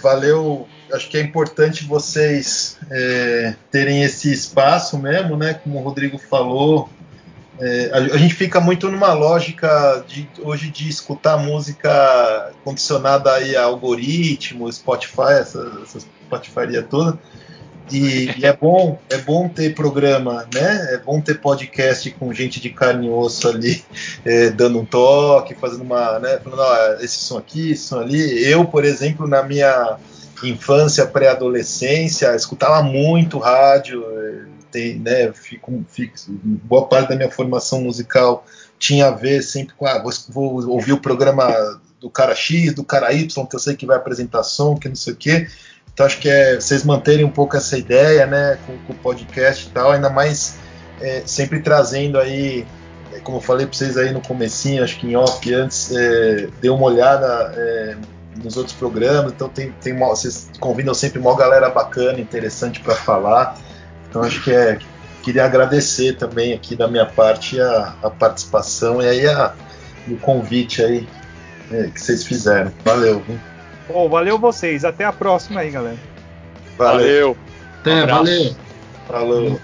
Valeu. Acho que é importante vocês é, terem esse espaço mesmo, né? Como o Rodrigo falou, é, a, a, gente fica muito numa lógica de hoje de escutar música condicionada aí a algoritmo, Spotify, essa, essa Spotify toda. E, e, é bom, é bom ter programa, né? É bom ter podcast com gente de carne e osso ali, é, dando um toque, fazendo uma, né? Falando, ó, esse som aqui, esse som ali. Eu, por exemplo, na minha infância, pré-adolescência, escutava muito rádio, tem, né, fico, boa parte da minha formação musical tinha a ver sempre com, ah, vou, vou, ouvir o programa do cara X, do cara Y, que eu sei que vai apresentar som, que não sei o quê. Então acho que é vocês manterem um pouco essa ideia, né, com, com o podcast e tal, ainda mais é, sempre trazendo aí, é, como eu falei para vocês aí no comecinho, acho que em off antes, é, deu uma olhada é, nos outros programas, então tem, tem uma, vocês convidam sempre uma galera bacana, interessante para falar. Então acho que é queria agradecer também aqui da minha parte a, a participação e aí a, o convite aí é, que vocês fizeram. Valeu. Viu? Bom, valeu vocês. Até a próxima aí, galera. Valeu. Valeu. Um Até, valeu. Falou.